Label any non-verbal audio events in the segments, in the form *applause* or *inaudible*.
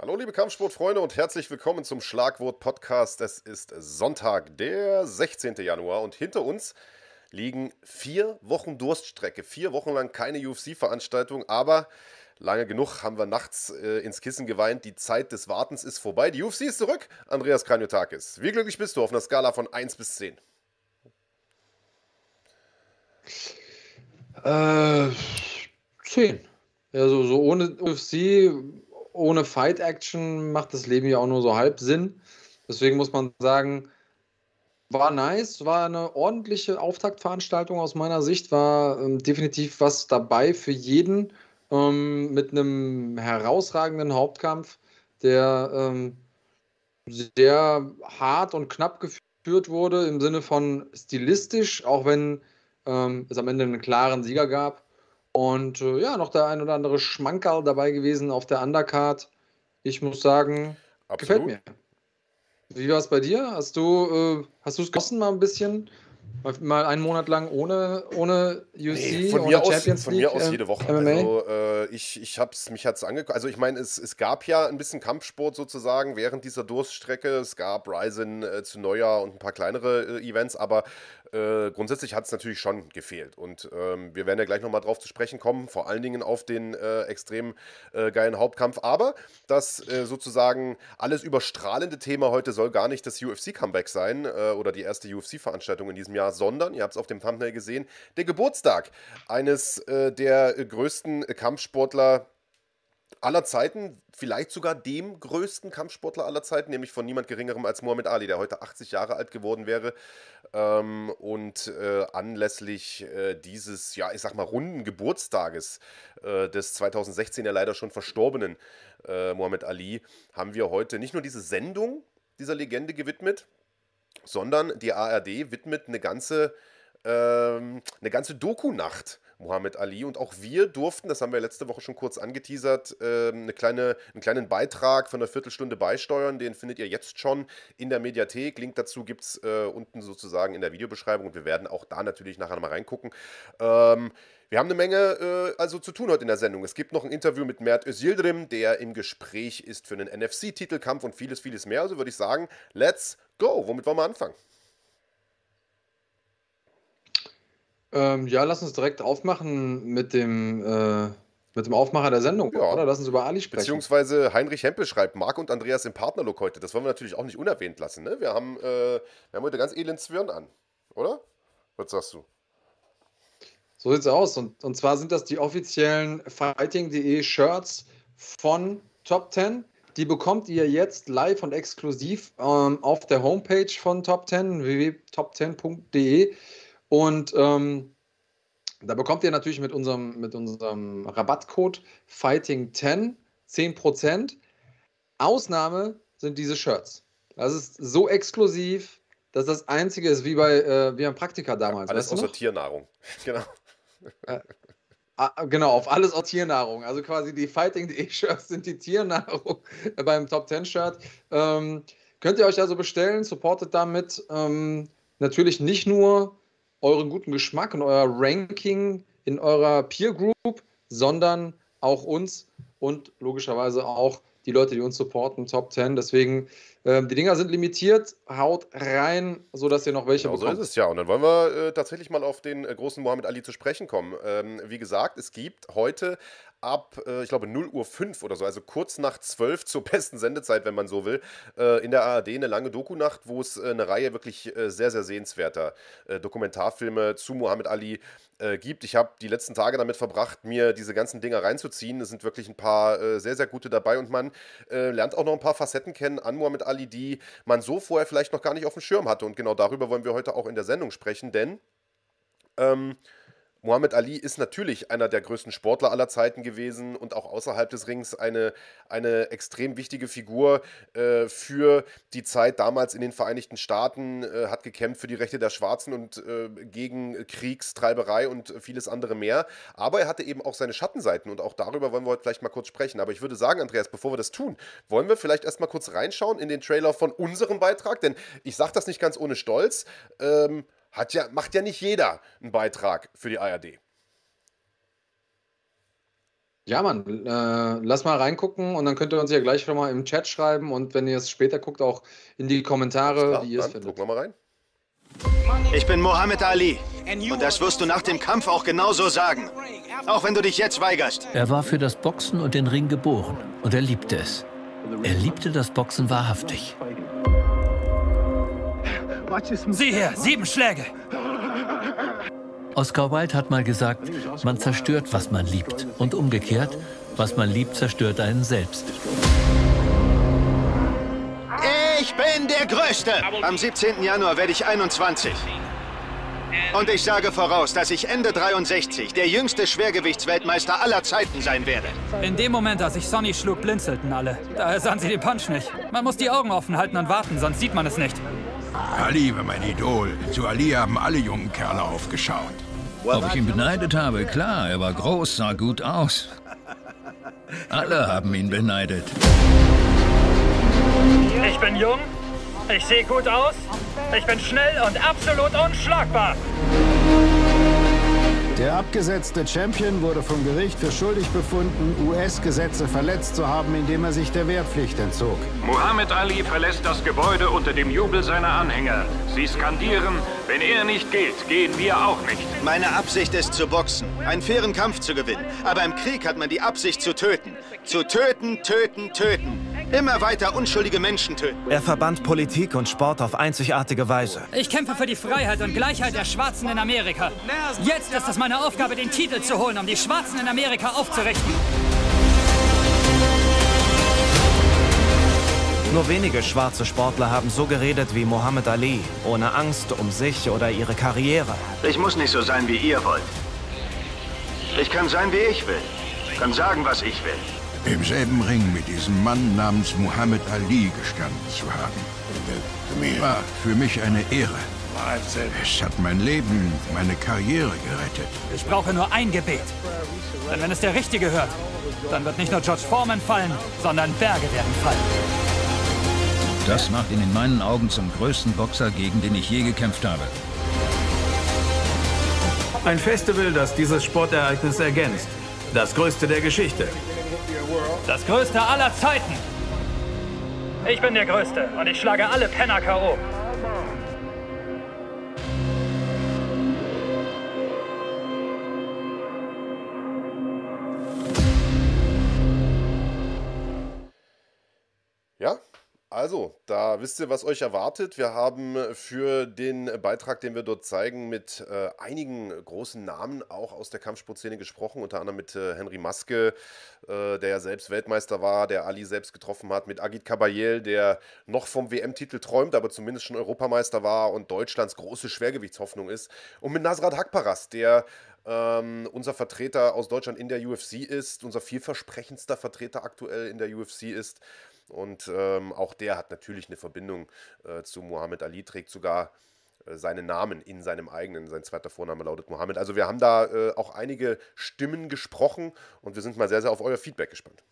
Hallo liebe Kampfsportfreunde und herzlich willkommen zum Schlagwort Podcast. Es ist Sonntag, der 16. Januar und hinter uns liegen vier Wochen Durststrecke. Vier Wochen lang keine UFC-Veranstaltung, aber lange genug haben wir nachts äh, ins Kissen geweint. Die Zeit des Wartens ist vorbei. Die UFC ist zurück. Andreas Kranjotakis, wie glücklich bist du auf einer Skala von 1 bis 10? Äh, 10. Also so ohne UFC ohne Fight-Action macht das Leben ja auch nur so halb Sinn. Deswegen muss man sagen, war nice, war eine ordentliche Auftaktveranstaltung aus meiner Sicht, war ähm, definitiv was dabei für jeden ähm, mit einem herausragenden Hauptkampf, der ähm, sehr hart und knapp geführt wurde im Sinne von stilistisch, auch wenn ähm, es am Ende einen klaren Sieger gab. Und äh, ja, noch der ein oder andere Schmankerl dabei gewesen auf der Undercard. Ich muss sagen, Absolut. gefällt mir. Wie war es bei dir? Hast du äh, es genossen mal ein bisschen? Mal einen Monat lang ohne, ohne UFC, nee, von ohne mir Champions aus, Von mir aus äh, jede Woche. MMA? Also, äh, ich, ich hab's, mich hat es angeguckt. Also ich meine, es, es gab ja ein bisschen Kampfsport sozusagen während dieser Durststrecke. Es gab Ryzen äh, zu Neujahr und ein paar kleinere äh, Events, aber äh, grundsätzlich hat es natürlich schon gefehlt. Und ähm, wir werden ja gleich nochmal drauf zu sprechen kommen, vor allen Dingen auf den äh, extrem äh, geilen Hauptkampf. Aber das äh, sozusagen alles überstrahlende Thema heute soll gar nicht das UFC-Comeback sein äh, oder die erste UFC-Veranstaltung in diesem Jahr, sondern, ihr habt es auf dem Thumbnail gesehen, der Geburtstag eines äh, der größten Kampfsportler aller Zeiten, vielleicht sogar dem größten Kampfsportler aller Zeiten, nämlich von niemand Geringerem als Muhammad Ali, der heute 80 Jahre alt geworden wäre. Ähm, und äh, anlässlich äh, dieses, ja, ich sag mal, runden Geburtstages äh, des 2016 ja leider schon verstorbenen äh, Muhammad Ali haben wir heute nicht nur diese Sendung dieser Legende gewidmet, sondern die ARD widmet eine ganze, ähm, eine ganze Doku-Nacht Muhammad Ali. Und auch wir durften, das haben wir letzte Woche schon kurz angeteasert, ähm, eine kleine, einen kleinen Beitrag von einer Viertelstunde beisteuern. Den findet ihr jetzt schon in der Mediathek. Link dazu gibt es äh, unten sozusagen in der Videobeschreibung. Und wir werden auch da natürlich nachher nochmal reingucken. Ähm, wir haben eine Menge äh, also zu tun heute in der Sendung. Es gibt noch ein Interview mit Mert Özildirim, der im Gespräch ist für einen NFC-Titelkampf und vieles, vieles mehr. Also würde ich sagen, let's go. Womit wollen wir anfangen? Ähm, ja, lass uns direkt aufmachen mit dem, äh, mit dem Aufmacher der Sendung, ja. oder? Lass uns über Ali sprechen. Beziehungsweise Heinrich Hempel schreibt, Marc und Andreas im Partnerlook heute. Das wollen wir natürlich auch nicht unerwähnt lassen. Ne? Wir, haben, äh, wir haben heute ganz elend Zwirn an, oder? Was sagst du? So sieht's aus. Und, und zwar sind das die offiziellen Fighting.de Shirts von Top 10. Die bekommt ihr jetzt live und exklusiv ähm, auf der Homepage von Top 10, www.top10.de. Und ähm, da bekommt ihr natürlich mit unserem, mit unserem Rabattcode Fighting10 10%. Ausnahme sind diese Shirts. Das ist so exklusiv, dass das einzige ist, wie bei äh, wie beim Praktika damals. Ja, alles außer Tiernahrung. *laughs* genau. Äh, ah, genau, auf alles aus Tiernahrung. Also quasi die Fighting.de Shirts sind die Tiernahrung *laughs* beim Top 10 Shirt. Ähm, könnt ihr euch also bestellen, supportet damit. Ähm, natürlich nicht nur euren guten Geschmack und euer Ranking in eurer Peer Group, sondern auch uns und logischerweise auch die Leute, die uns supporten, Top 10. Deswegen, äh, die Dinger sind limitiert. Haut rein, sodass ihr noch welche genau, bekommt. So ist es ja. Und dann wollen wir äh, tatsächlich mal auf den äh, großen Mohammed Ali zu sprechen kommen. Ähm, wie gesagt, es gibt heute ab, äh, ich glaube, 0 Uhr 5 oder so, also kurz nach 12 zur besten Sendezeit, wenn man so will, äh, in der ARD eine lange Doku-Nacht, wo es äh, eine Reihe wirklich äh, sehr, sehr sehenswerter äh, Dokumentarfilme zu Muhammad Ali äh, gibt. Ich habe die letzten Tage damit verbracht, mir diese ganzen Dinger reinzuziehen. Es sind wirklich ein paar sehr, sehr gute dabei und man lernt auch noch ein paar Facetten kennen an Muhammad Ali, die man so vorher vielleicht noch gar nicht auf dem Schirm hatte. Und genau darüber wollen wir heute auch in der Sendung sprechen, denn ähm, Muhammad Ali ist natürlich einer der größten Sportler aller Zeiten gewesen und auch außerhalb des Rings eine, eine extrem wichtige Figur äh, für die Zeit damals in den Vereinigten Staaten, äh, hat gekämpft für die Rechte der Schwarzen und äh, gegen Kriegstreiberei und vieles andere mehr. Aber er hatte eben auch seine Schattenseiten und auch darüber wollen wir heute vielleicht mal kurz sprechen. Aber ich würde sagen, Andreas, bevor wir das tun, wollen wir vielleicht erstmal kurz reinschauen in den Trailer von unserem Beitrag, denn ich sage das nicht ganz ohne Stolz. Ähm, hat ja, macht ja nicht jeder einen Beitrag für die ARD. Ja, Mann, äh, lass mal reingucken und dann könnt ihr uns ja gleich schon mal im Chat schreiben und wenn ihr es später guckt, auch in die Kommentare, klar, wie ihr es findet. Gucken wir mal rein. Ich bin Mohammed Ali und das wirst du nach dem Kampf auch genauso sagen. Auch wenn du dich jetzt weigerst. Er war für das Boxen und den Ring geboren und er liebte es. Er liebte das Boxen wahrhaftig. Sieh her, sieben Schläge. Oscar Wilde hat mal gesagt, man zerstört, was man liebt. Und umgekehrt, was man liebt, zerstört einen selbst. Ich bin der Größte! Am 17. Januar werde ich 21. Und ich sage voraus, dass ich Ende 63 der jüngste Schwergewichtsweltmeister aller Zeiten sein werde. In dem Moment, als ich Sonny schlug, blinzelten alle. Daher sahen sie den Punch nicht. Man muss die Augen offen halten und warten, sonst sieht man es nicht. Ali war mein Idol. Zu Ali haben alle jungen Kerle aufgeschaut. Ob ich ihn beneidet habe? Klar, er war groß, sah gut aus. Alle haben ihn beneidet. Ich bin jung, ich sehe gut aus, ich bin schnell und absolut unschlagbar. Der abgesetzte Champion wurde vom Gericht für schuldig befunden, US-Gesetze verletzt zu haben, indem er sich der Wehrpflicht entzog. Muhammad Ali verlässt das Gebäude unter dem Jubel seiner Anhänger. Sie skandieren, wenn er nicht geht, gehen wir auch nicht. Meine Absicht ist zu boxen, einen fairen Kampf zu gewinnen. Aber im Krieg hat man die Absicht zu töten. Zu töten, töten, töten. Immer weiter unschuldige Menschen töten. Er verband Politik und Sport auf einzigartige Weise. Ich kämpfe für die Freiheit und Gleichheit der Schwarzen in Amerika. Jetzt ist es meine Aufgabe, den Titel zu holen, um die Schwarzen in Amerika aufzurichten. Nur wenige schwarze Sportler haben so geredet wie Muhammad Ali, ohne Angst um sich oder ihre Karriere. Ich muss nicht so sein, wie ihr wollt. Ich kann sein, wie ich will. Kann sagen, was ich will im selben Ring mit diesem Mann namens Muhammad Ali gestanden zu haben. War für mich eine Ehre. Es hat mein Leben, meine Karriere gerettet. Ich brauche nur ein Gebet. Denn wenn es der Richtige hört, dann wird nicht nur George Foreman fallen, sondern Berge werden fallen. Das macht ihn in meinen Augen zum größten Boxer, gegen den ich je gekämpft habe. Ein Festival, das dieses Sportereignis ergänzt. Das größte der Geschichte. Das größte aller Zeiten. Ich bin der Größte und ich schlage alle Penner K.O. Also, da wisst ihr, was euch erwartet. Wir haben für den Beitrag, den wir dort zeigen, mit äh, einigen großen Namen auch aus der Kampfsportszene gesprochen, unter anderem mit äh, Henry Maske, äh, der ja selbst Weltmeister war, der Ali selbst getroffen hat, mit Agit Kabayel, der noch vom WM-Titel träumt, aber zumindest schon Europameister war und Deutschlands große Schwergewichtshoffnung ist, und mit Nasrat Hakparas, der ähm, unser Vertreter aus Deutschland in der UFC ist, unser vielversprechendster Vertreter aktuell in der UFC ist und ähm, auch der hat natürlich eine Verbindung äh, zu Muhammad Ali, trägt sogar äh, seinen Namen in seinem eigenen. Sein zweiter Vorname lautet Mohammed. Also wir haben da äh, auch einige Stimmen gesprochen und wir sind mal sehr, sehr auf euer Feedback gespannt.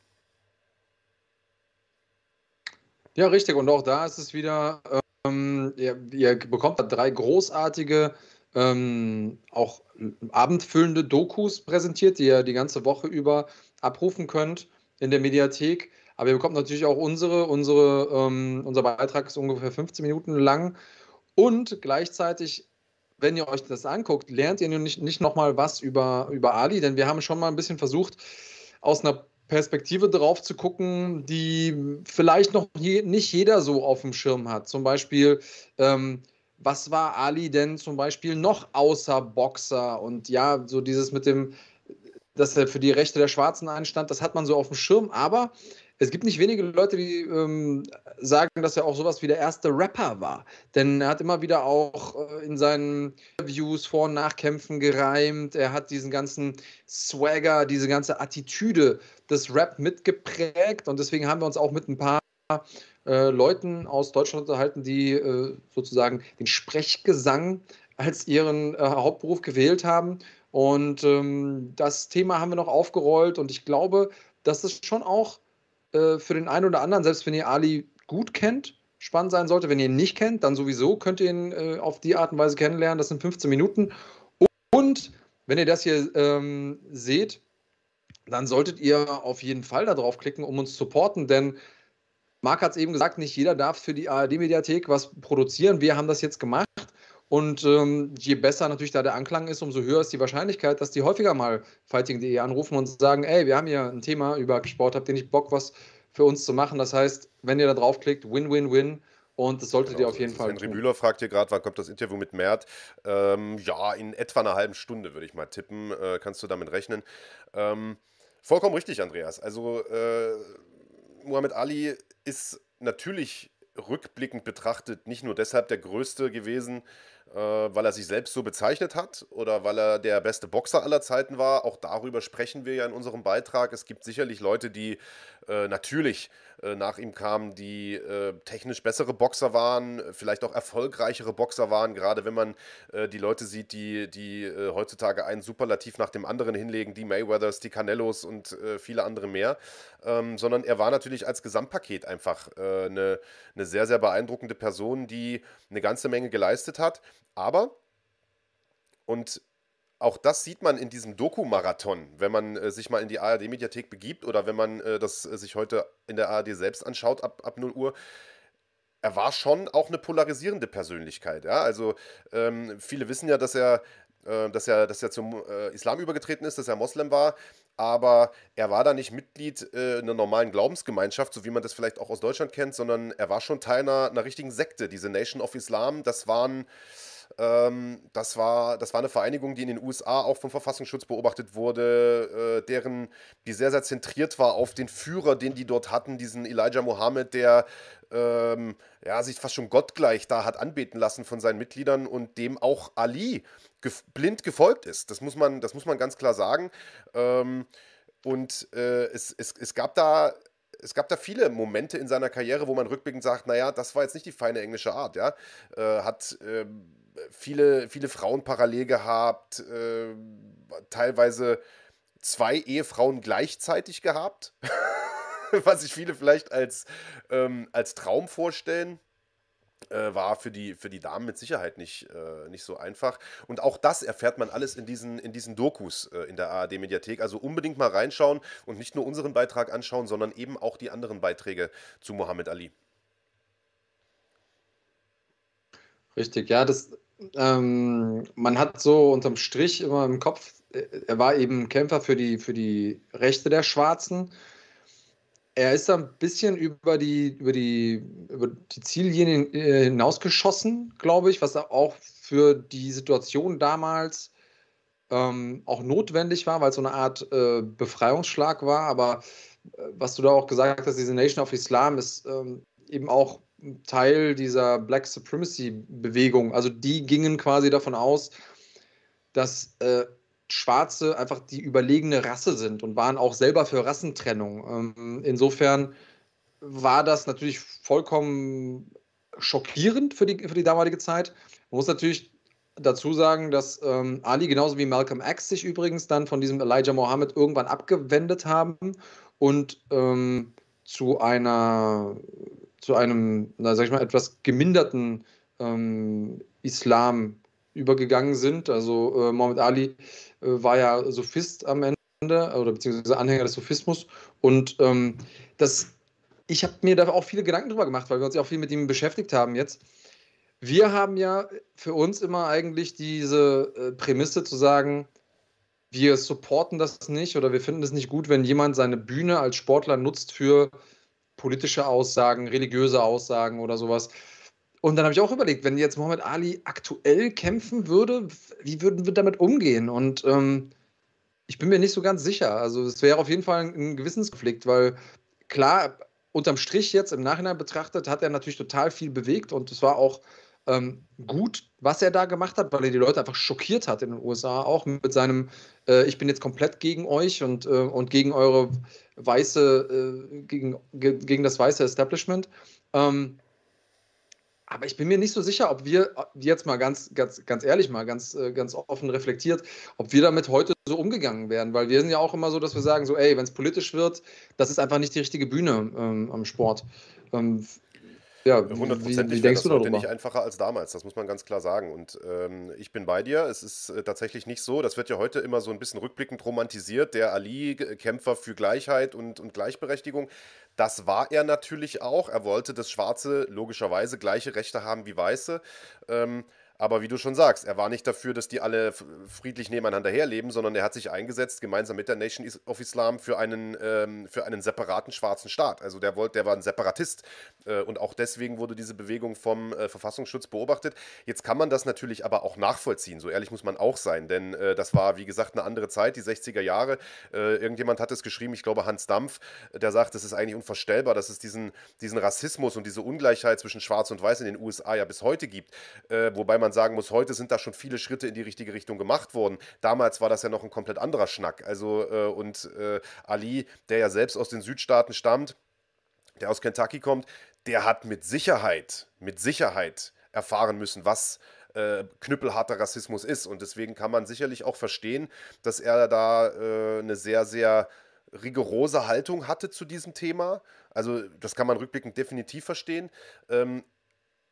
Ja, richtig. Und auch da ist es wieder, ähm, ihr, ihr, bekommt drei großartige, ähm, auch abendfüllende Dokus präsentiert, die ihr die ganze Woche über abrufen könnt in der Mediathek. Aber ihr bekommt natürlich auch unsere. unsere ähm, unser Beitrag ist ungefähr 15 Minuten lang. Und gleichzeitig, wenn ihr euch das anguckt, lernt ihr nicht, nicht nochmal was über, über Ali, denn wir haben schon mal ein bisschen versucht, aus einer Perspektive drauf zu gucken, die vielleicht noch je, nicht jeder so auf dem Schirm hat. Zum Beispiel, ähm, was war Ali denn zum Beispiel noch außer Boxer? Und ja, so dieses mit dem, dass er für die Rechte der Schwarzen einstand, das hat man so auf dem Schirm. Aber es gibt nicht wenige Leute, die ähm, sagen, dass er auch sowas wie der erste Rapper war. Denn er hat immer wieder auch äh, in seinen Interviews Vor- und Nachkämpfen gereimt. Er hat diesen ganzen Swagger, diese ganze Attitüde des Rap mitgeprägt. Und deswegen haben wir uns auch mit ein paar äh, Leuten aus Deutschland unterhalten, die äh, sozusagen den Sprechgesang als ihren äh, Hauptberuf gewählt haben. Und ähm, das Thema haben wir noch aufgerollt. Und ich glaube, dass es schon auch äh, für den einen oder anderen, selbst wenn ihr Ali gut kennt, spannend sein sollte. Wenn ihr ihn nicht kennt, dann sowieso könnt ihr ihn äh, auf die Art und Weise kennenlernen. Das sind 15 Minuten. Und wenn ihr das hier ähm, seht, dann solltet ihr auf jeden Fall da draufklicken, um uns zu supporten, denn Marc hat es eben gesagt, nicht jeder darf für die ARD-Mediathek was produzieren. Wir haben das jetzt gemacht. Und ähm, je besser natürlich da der Anklang ist, umso höher ist die Wahrscheinlichkeit, dass die häufiger mal fighting.de anrufen und sagen, ey, wir haben hier ein Thema über Sport, habt ihr nicht Bock, was für uns zu machen? Das heißt, wenn ihr da draufklickt, win, win, win. Und das solltet genau, ihr auf jeden Fall Henry tun. Bühler fragt hier gerade, wann kommt das Interview mit Mert? Ähm, ja, in etwa einer halben Stunde würde ich mal tippen. Äh, kannst du damit rechnen? Ähm, vollkommen richtig, Andreas. Also äh, Muhammad Ali ist natürlich rückblickend betrachtet nicht nur deshalb der Größte gewesen, weil er sich selbst so bezeichnet hat oder weil er der beste Boxer aller Zeiten war. Auch darüber sprechen wir ja in unserem Beitrag. Es gibt sicherlich Leute, die äh, natürlich äh, nach ihm kamen, die äh, technisch bessere Boxer waren, vielleicht auch erfolgreichere Boxer waren, gerade wenn man äh, die Leute sieht, die, die äh, heutzutage einen Superlativ nach dem anderen hinlegen, die Mayweathers, die Canellos und viele andere mehr. Ähm, sondern er war natürlich als Gesamtpaket einfach eine, eine sehr, sehr beeindruckende Person, die eine ganze Menge geleistet hat. Aber, und auch das sieht man in diesem Doku-Marathon, wenn man äh, sich mal in die ARD-Mediathek begibt oder wenn man äh, das äh, sich heute in der ARD selbst anschaut ab, ab 0 Uhr. Er war schon auch eine polarisierende Persönlichkeit. Ja? Also ähm, viele wissen ja, dass er, äh, dass er, dass er zum äh, Islam übergetreten ist, dass er Moslem war, aber er war da nicht Mitglied äh, einer normalen Glaubensgemeinschaft, so wie man das vielleicht auch aus Deutschland kennt, sondern er war schon Teil einer, einer richtigen Sekte. Diese Nation of Islam, das waren ähm, das, war, das war eine Vereinigung, die in den USA auch vom Verfassungsschutz beobachtet wurde, äh, deren, die sehr, sehr zentriert war auf den Führer, den die dort hatten, diesen Elijah Mohammed, der ähm, ja, sich fast schon gottgleich da hat anbeten lassen von seinen Mitgliedern und dem auch Ali gef blind gefolgt ist. Das muss man, das muss man ganz klar sagen. Ähm, und äh, es, es, es gab da es gab da viele Momente in seiner Karriere, wo man rückblickend sagt, naja, das war jetzt nicht die feine englische Art, ja. Äh, hat äh, viele, viele Frauen parallel gehabt, äh, teilweise zwei Ehefrauen gleichzeitig gehabt, *laughs* was sich viele vielleicht als, ähm, als Traum vorstellen. Äh, war für die, für die Damen mit Sicherheit nicht, äh, nicht so einfach. Und auch das erfährt man alles in diesen, in diesen Dokus äh, in der ARD-Mediathek. Also unbedingt mal reinschauen und nicht nur unseren Beitrag anschauen, sondern eben auch die anderen Beiträge zu Muhammad Ali. Richtig, ja, das, ähm, man hat so unterm Strich immer im Kopf, äh, er war eben Kämpfer für die, für die Rechte der Schwarzen. Er ist ein bisschen über die, über die, über die Ziellinie äh, hinausgeschossen, glaube ich, was auch für die Situation damals ähm, auch notwendig war, weil es so eine Art äh, Befreiungsschlag war. Aber äh, was du da auch gesagt hast, diese Nation of Islam ist ähm, eben auch Teil dieser Black Supremacy-Bewegung. Also die gingen quasi davon aus, dass äh, Schwarze einfach die überlegene Rasse sind und waren auch selber für Rassentrennung. Ähm, insofern war das natürlich vollkommen schockierend für die, für die damalige Zeit. Man muss natürlich dazu sagen, dass ähm, Ali genauso wie Malcolm X sich übrigens dann von diesem Elijah Mohammed irgendwann abgewendet haben und ähm, zu einer zu einem, na, sag ich mal, etwas geminderten ähm, Islam übergegangen sind. Also äh, Muhammad Ali äh, war ja Sophist am Ende oder beziehungsweise Anhänger des Sophismus und ähm, das, ich habe mir da auch viele Gedanken drüber gemacht, weil wir uns ja auch viel mit ihm beschäftigt haben jetzt. Wir haben ja für uns immer eigentlich diese äh, Prämisse zu sagen, wir supporten das nicht oder wir finden es nicht gut, wenn jemand seine Bühne als Sportler nutzt für politische Aussagen, religiöse Aussagen oder sowas. Und dann habe ich auch überlegt, wenn jetzt Muhammad Ali aktuell kämpfen würde, wie würden wir damit umgehen? Und ähm, ich bin mir nicht so ganz sicher. Also es wäre auf jeden Fall ein Gewissenskonflikt, weil klar, unterm Strich jetzt im Nachhinein betrachtet, hat er natürlich total viel bewegt und es war auch ähm, gut, was er da gemacht hat, weil er die Leute einfach schockiert hat in den USA, auch mit seinem, äh, ich bin jetzt komplett gegen euch und, äh, und gegen eure weiße, äh, gegen, ge, gegen das weiße Establishment. Ähm, aber ich bin mir nicht so sicher, ob wir jetzt mal ganz, ganz, ganz ehrlich mal, ganz, äh, ganz offen reflektiert, ob wir damit heute so umgegangen werden, weil wir sind ja auch immer so, dass wir sagen, so, ey, wenn es politisch wird, das ist einfach nicht die richtige Bühne ähm, am Sport. Ähm, Ja, 100 wie, wie denkst das du darüber? nicht einfacher als damals, das muss man ganz klar sagen. Und ähm, ich bin bei dir, es ist äh, tatsächlich nicht so, das wird ja heute immer so ein bisschen rückblickend romantisiert, der Ali-Kämpfer für Gleichheit und, und Gleichberechtigung. Das war er natürlich auch. Er wollte, dass Schwarze logischerweise gleiche Rechte haben wie Weiße. Ähm, aber wie du schon sagst, er war nicht dafür, dass die alle friedlich nebeneinander herleben, sondern er hat sich eingesetzt, gemeinsam mit der Nation of Islam, für einen, ähm, für einen separaten schwarzen Staat. Also der, wollte, der war ein Separatist. Äh, und auch deswegen wurde diese Bewegung vom äh, Verfassungsschutz beobachtet. Jetzt kann man das natürlich aber auch nachvollziehen. So ehrlich muss man auch sein. Denn äh, das war, wie gesagt, eine andere Zeit, die 60er Jahre. Äh, irgendjemand hat es geschrieben, ich glaube Hans Dampf, der sagt, es ist eigentlich unvorstellbar, dass es diesen, diesen Rassismus und diese Ungleichheit zwischen Schwarz und Weiß in den USA ja bis heute gibt. Äh, wobei man man sagen muss, heute sind da schon viele Schritte in die richtige Richtung gemacht worden. Damals war das ja noch ein komplett anderer Schnack. Also, äh, und äh, Ali, der ja selbst aus den Südstaaten stammt, der aus Kentucky kommt, der hat mit Sicherheit, mit Sicherheit erfahren müssen, was äh, knüppelharter Rassismus ist. Und deswegen kann man sicherlich auch verstehen, dass er da äh, eine sehr, sehr rigorose Haltung hatte zu diesem Thema. Also das kann man rückblickend definitiv verstehen. Ähm,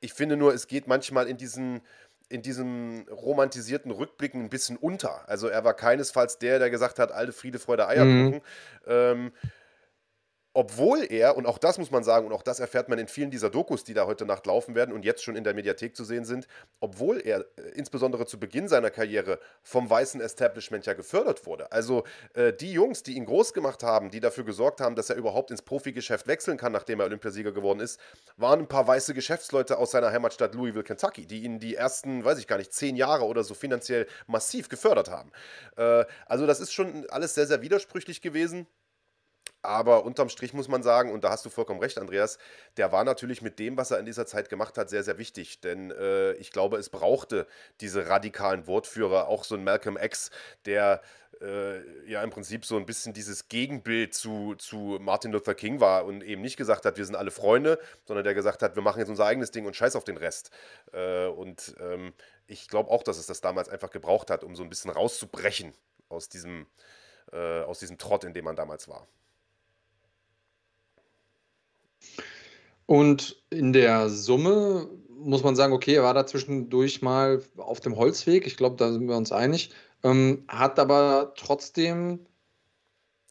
ich finde nur, es geht manchmal in diesen in diesem romantisierten Rückblicken ein bisschen unter. Also er war keinesfalls der, der gesagt hat, alte Friede, Freude, Eierkuchen. Mhm. Ähm, obwohl er, und auch das muss man sagen, und auch das erfährt man in vielen dieser Dokus, die da heute Nacht laufen werden und jetzt schon in der Mediathek zu sehen sind, obwohl er äh, insbesondere zu Beginn seiner Karriere vom weißen Establishment ja gefördert wurde. Also äh, die Jungs, die ihn groß gemacht haben, die dafür gesorgt haben, dass er überhaupt ins Profigeschäft wechseln kann, nachdem er Olympiasieger geworden ist, waren ein paar weiße Geschäftsleute aus seiner Heimatstadt Louisville, Kentucky, die ihn die ersten, weiß ich gar nicht, zehn Jahre oder so finanziell massiv gefördert haben. Äh, also das ist schon alles sehr, sehr widersprüchlich gewesen. Aber unterm Strich muss man sagen, und da hast du vollkommen recht, Andreas, der war natürlich mit dem, was er in dieser Zeit gemacht hat, sehr, sehr wichtig. Denn äh, ich glaube, es brauchte diese radikalen Wortführer, auch so ein Malcolm X, der äh, ja im Prinzip so ein bisschen dieses Gegenbild zu, zu Martin Luther King war und eben nicht gesagt hat, wir sind alle Freunde, sondern der gesagt hat, wir machen jetzt unser eigenes Ding und scheiß auf den Rest. Äh, und ähm, ich glaube auch, dass es das damals einfach gebraucht hat, um so ein bisschen rauszubrechen aus diesem, äh, aus diesem Trott, in dem man damals war. Und in der Summe muss man sagen, okay, er war da zwischendurch mal auf dem Holzweg. Ich glaube, da sind wir uns einig. Ähm, hat aber trotzdem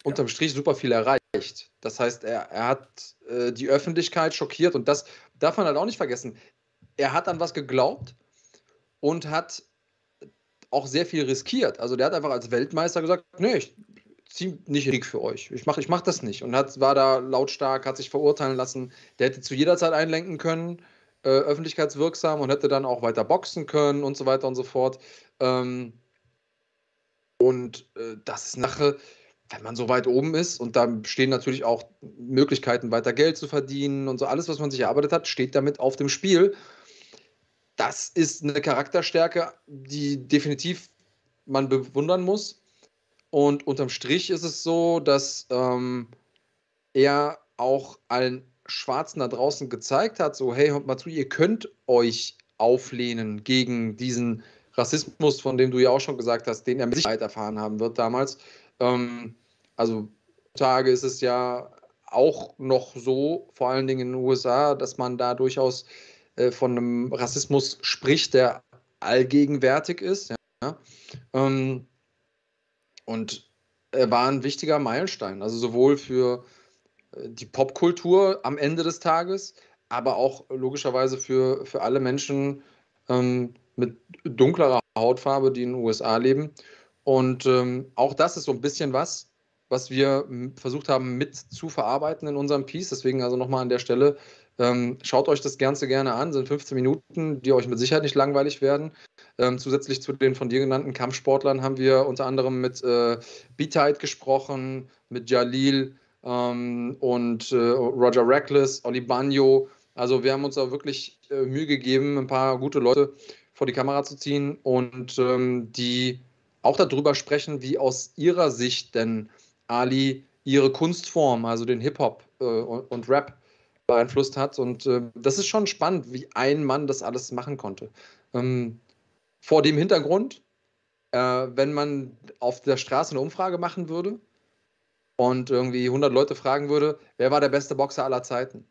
unterm Strich super viel erreicht. Das heißt, er, er hat äh, die Öffentlichkeit schockiert und das darf man halt auch nicht vergessen. Er hat an was geglaubt und hat auch sehr viel riskiert. Also der hat einfach als Weltmeister gesagt, nee, ich nicht Krieg für euch. Ich mache ich mach das nicht. Und hat, war da lautstark, hat sich verurteilen lassen. Der hätte zu jeder Zeit einlenken können, äh, öffentlichkeitswirksam und hätte dann auch weiter boxen können und so weiter und so fort. Ähm, und äh, das ist nachher, wenn man so weit oben ist und da stehen natürlich auch Möglichkeiten, weiter Geld zu verdienen und so alles, was man sich erarbeitet hat, steht damit auf dem Spiel. Das ist eine Charakterstärke, die definitiv man bewundern muss. Und unterm Strich ist es so, dass ähm, er auch allen Schwarzen da draußen gezeigt hat, so hey, hört mal zu, ihr könnt euch auflehnen gegen diesen Rassismus, von dem du ja auch schon gesagt hast, den er mit Sicherheit erfahren haben wird damals. Ähm, also Tage ist es ja auch noch so, vor allen Dingen in den USA, dass man da durchaus äh, von einem Rassismus spricht, der allgegenwärtig ist. Ja? Ähm, und er war ein wichtiger Meilenstein, also sowohl für äh, die Popkultur am Ende des Tages, aber auch logischerweise für, für alle Menschen ähm, mit dunklerer Hautfarbe, die in den USA leben. Und ähm, auch das ist so ein bisschen was, was wir versucht haben mit zu verarbeiten in unserem Piece. Deswegen also nochmal an der Stelle, ähm, schaut euch das Ganze gerne an, sind 15 Minuten, die euch mit Sicherheit nicht langweilig werden. Ähm, zusätzlich zu den von dir genannten Kampfsportlern haben wir unter anderem mit äh, Beatite gesprochen, mit Jalil ähm, und äh, Roger Reckless, Oli Bagno. Also wir haben uns da wirklich äh, Mühe gegeben, ein paar gute Leute vor die Kamera zu ziehen und ähm, die auch darüber sprechen, wie aus ihrer Sicht denn Ali ihre Kunstform, also den Hip-Hop äh, und, und, Rap, beeinflusst hat. Und äh, das ist schon spannend, wie ein Mann das alles machen konnte. Ähm, vor dem Hintergrund, äh, wenn man auf der Straße eine Umfrage machen würde und irgendwie 100 Leute fragen würde, wer war der beste Boxer aller Zeiten,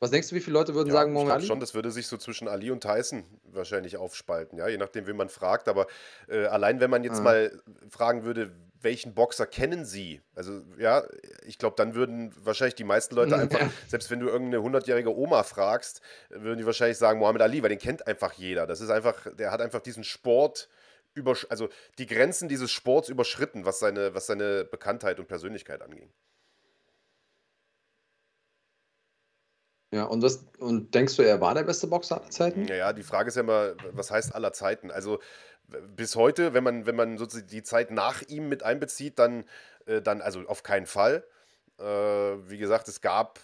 Was denkst du, wie viele Leute würden ja, sagen, Muhammad Ali? schon, das würde sich so zwischen Ali und Tyson wahrscheinlich aufspalten, ja, je nachdem, wen man fragt. Aber äh, allein, wenn man jetzt ah. mal fragen würde, welchen Boxer kennen Sie? Also, ja, ich glaube, dann würden wahrscheinlich die meisten Leute einfach, ja. selbst wenn du irgendeine 100-jährige Oma fragst, würden die wahrscheinlich sagen, Muhammad Ali, weil den kennt einfach jeder. Das ist einfach, der hat einfach diesen Sport über, also die Grenzen dieses Sports überschritten, was seine, was seine Bekanntheit und Persönlichkeit anging. Ja, und, was, und denkst du, er war der beste Boxer aller Zeiten? Ja, ja, die Frage ist ja immer, was heißt aller Zeiten? Also bis heute, wenn man, wenn man sozusagen die Zeit nach ihm mit einbezieht, dann, äh, dann also auf keinen Fall. Äh, wie gesagt, es gab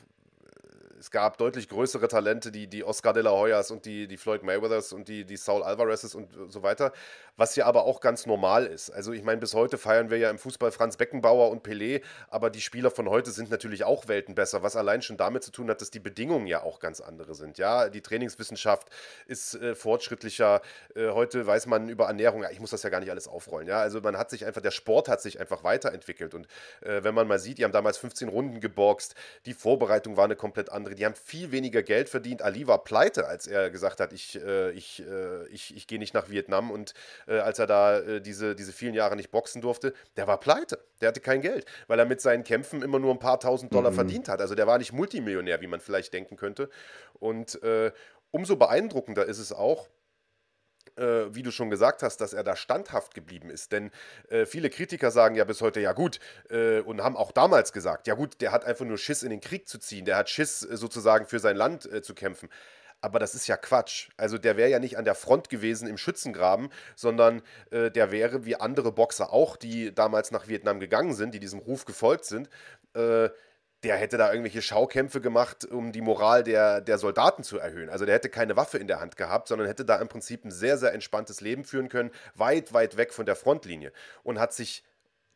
es gab deutlich größere Talente, die, die Oscar de la Hoyas und die, die Floyd Mayweathers und die, die Saul Alvarezes und so weiter, was ja aber auch ganz normal ist. Also ich meine, bis heute feiern wir ja im Fußball Franz Beckenbauer und Pelé, aber die Spieler von heute sind natürlich auch Welten besser, was allein schon damit zu tun hat, dass die Bedingungen ja auch ganz andere sind. Ja, die Trainingswissenschaft ist äh, fortschrittlicher. Äh, heute weiß man über Ernährung, ja, ich muss das ja gar nicht alles aufrollen. Ja, also man hat sich einfach, der Sport hat sich einfach weiterentwickelt und äh, wenn man mal sieht, die haben damals 15 Runden geboxt, die Vorbereitung war eine komplett andere andere. Die haben viel weniger Geld verdient. Ali war pleite, als er gesagt hat, ich, äh, ich, äh, ich, ich gehe nicht nach Vietnam. Und äh, als er da äh, diese, diese vielen Jahre nicht boxen durfte, der war pleite. Der hatte kein Geld, weil er mit seinen Kämpfen immer nur ein paar tausend Dollar mhm. verdient hat. Also der war nicht Multimillionär, wie man vielleicht denken könnte. Und äh, umso beeindruckender ist es auch, äh, wie du schon gesagt hast, dass er da standhaft geblieben ist. Denn äh, viele Kritiker sagen ja bis heute, ja gut, äh, und haben auch damals gesagt, ja gut, der hat einfach nur Schiss in den Krieg zu ziehen, der hat Schiss äh, sozusagen für sein Land äh, zu kämpfen. Aber das ist ja Quatsch. Also der wäre ja nicht an der Front gewesen im Schützengraben, sondern äh, der wäre wie andere Boxer auch, die damals nach Vietnam gegangen sind, die diesem Ruf gefolgt sind, der hätte da irgendwelche Schaukämpfe gemacht, um die Moral der, der Soldaten zu erhöhen. Also der hätte keine Waffe in der Hand gehabt, sondern hätte da im Prinzip ein sehr, sehr entspanntes Leben führen können, weit, weit weg von der Frontlinie. Und hat sich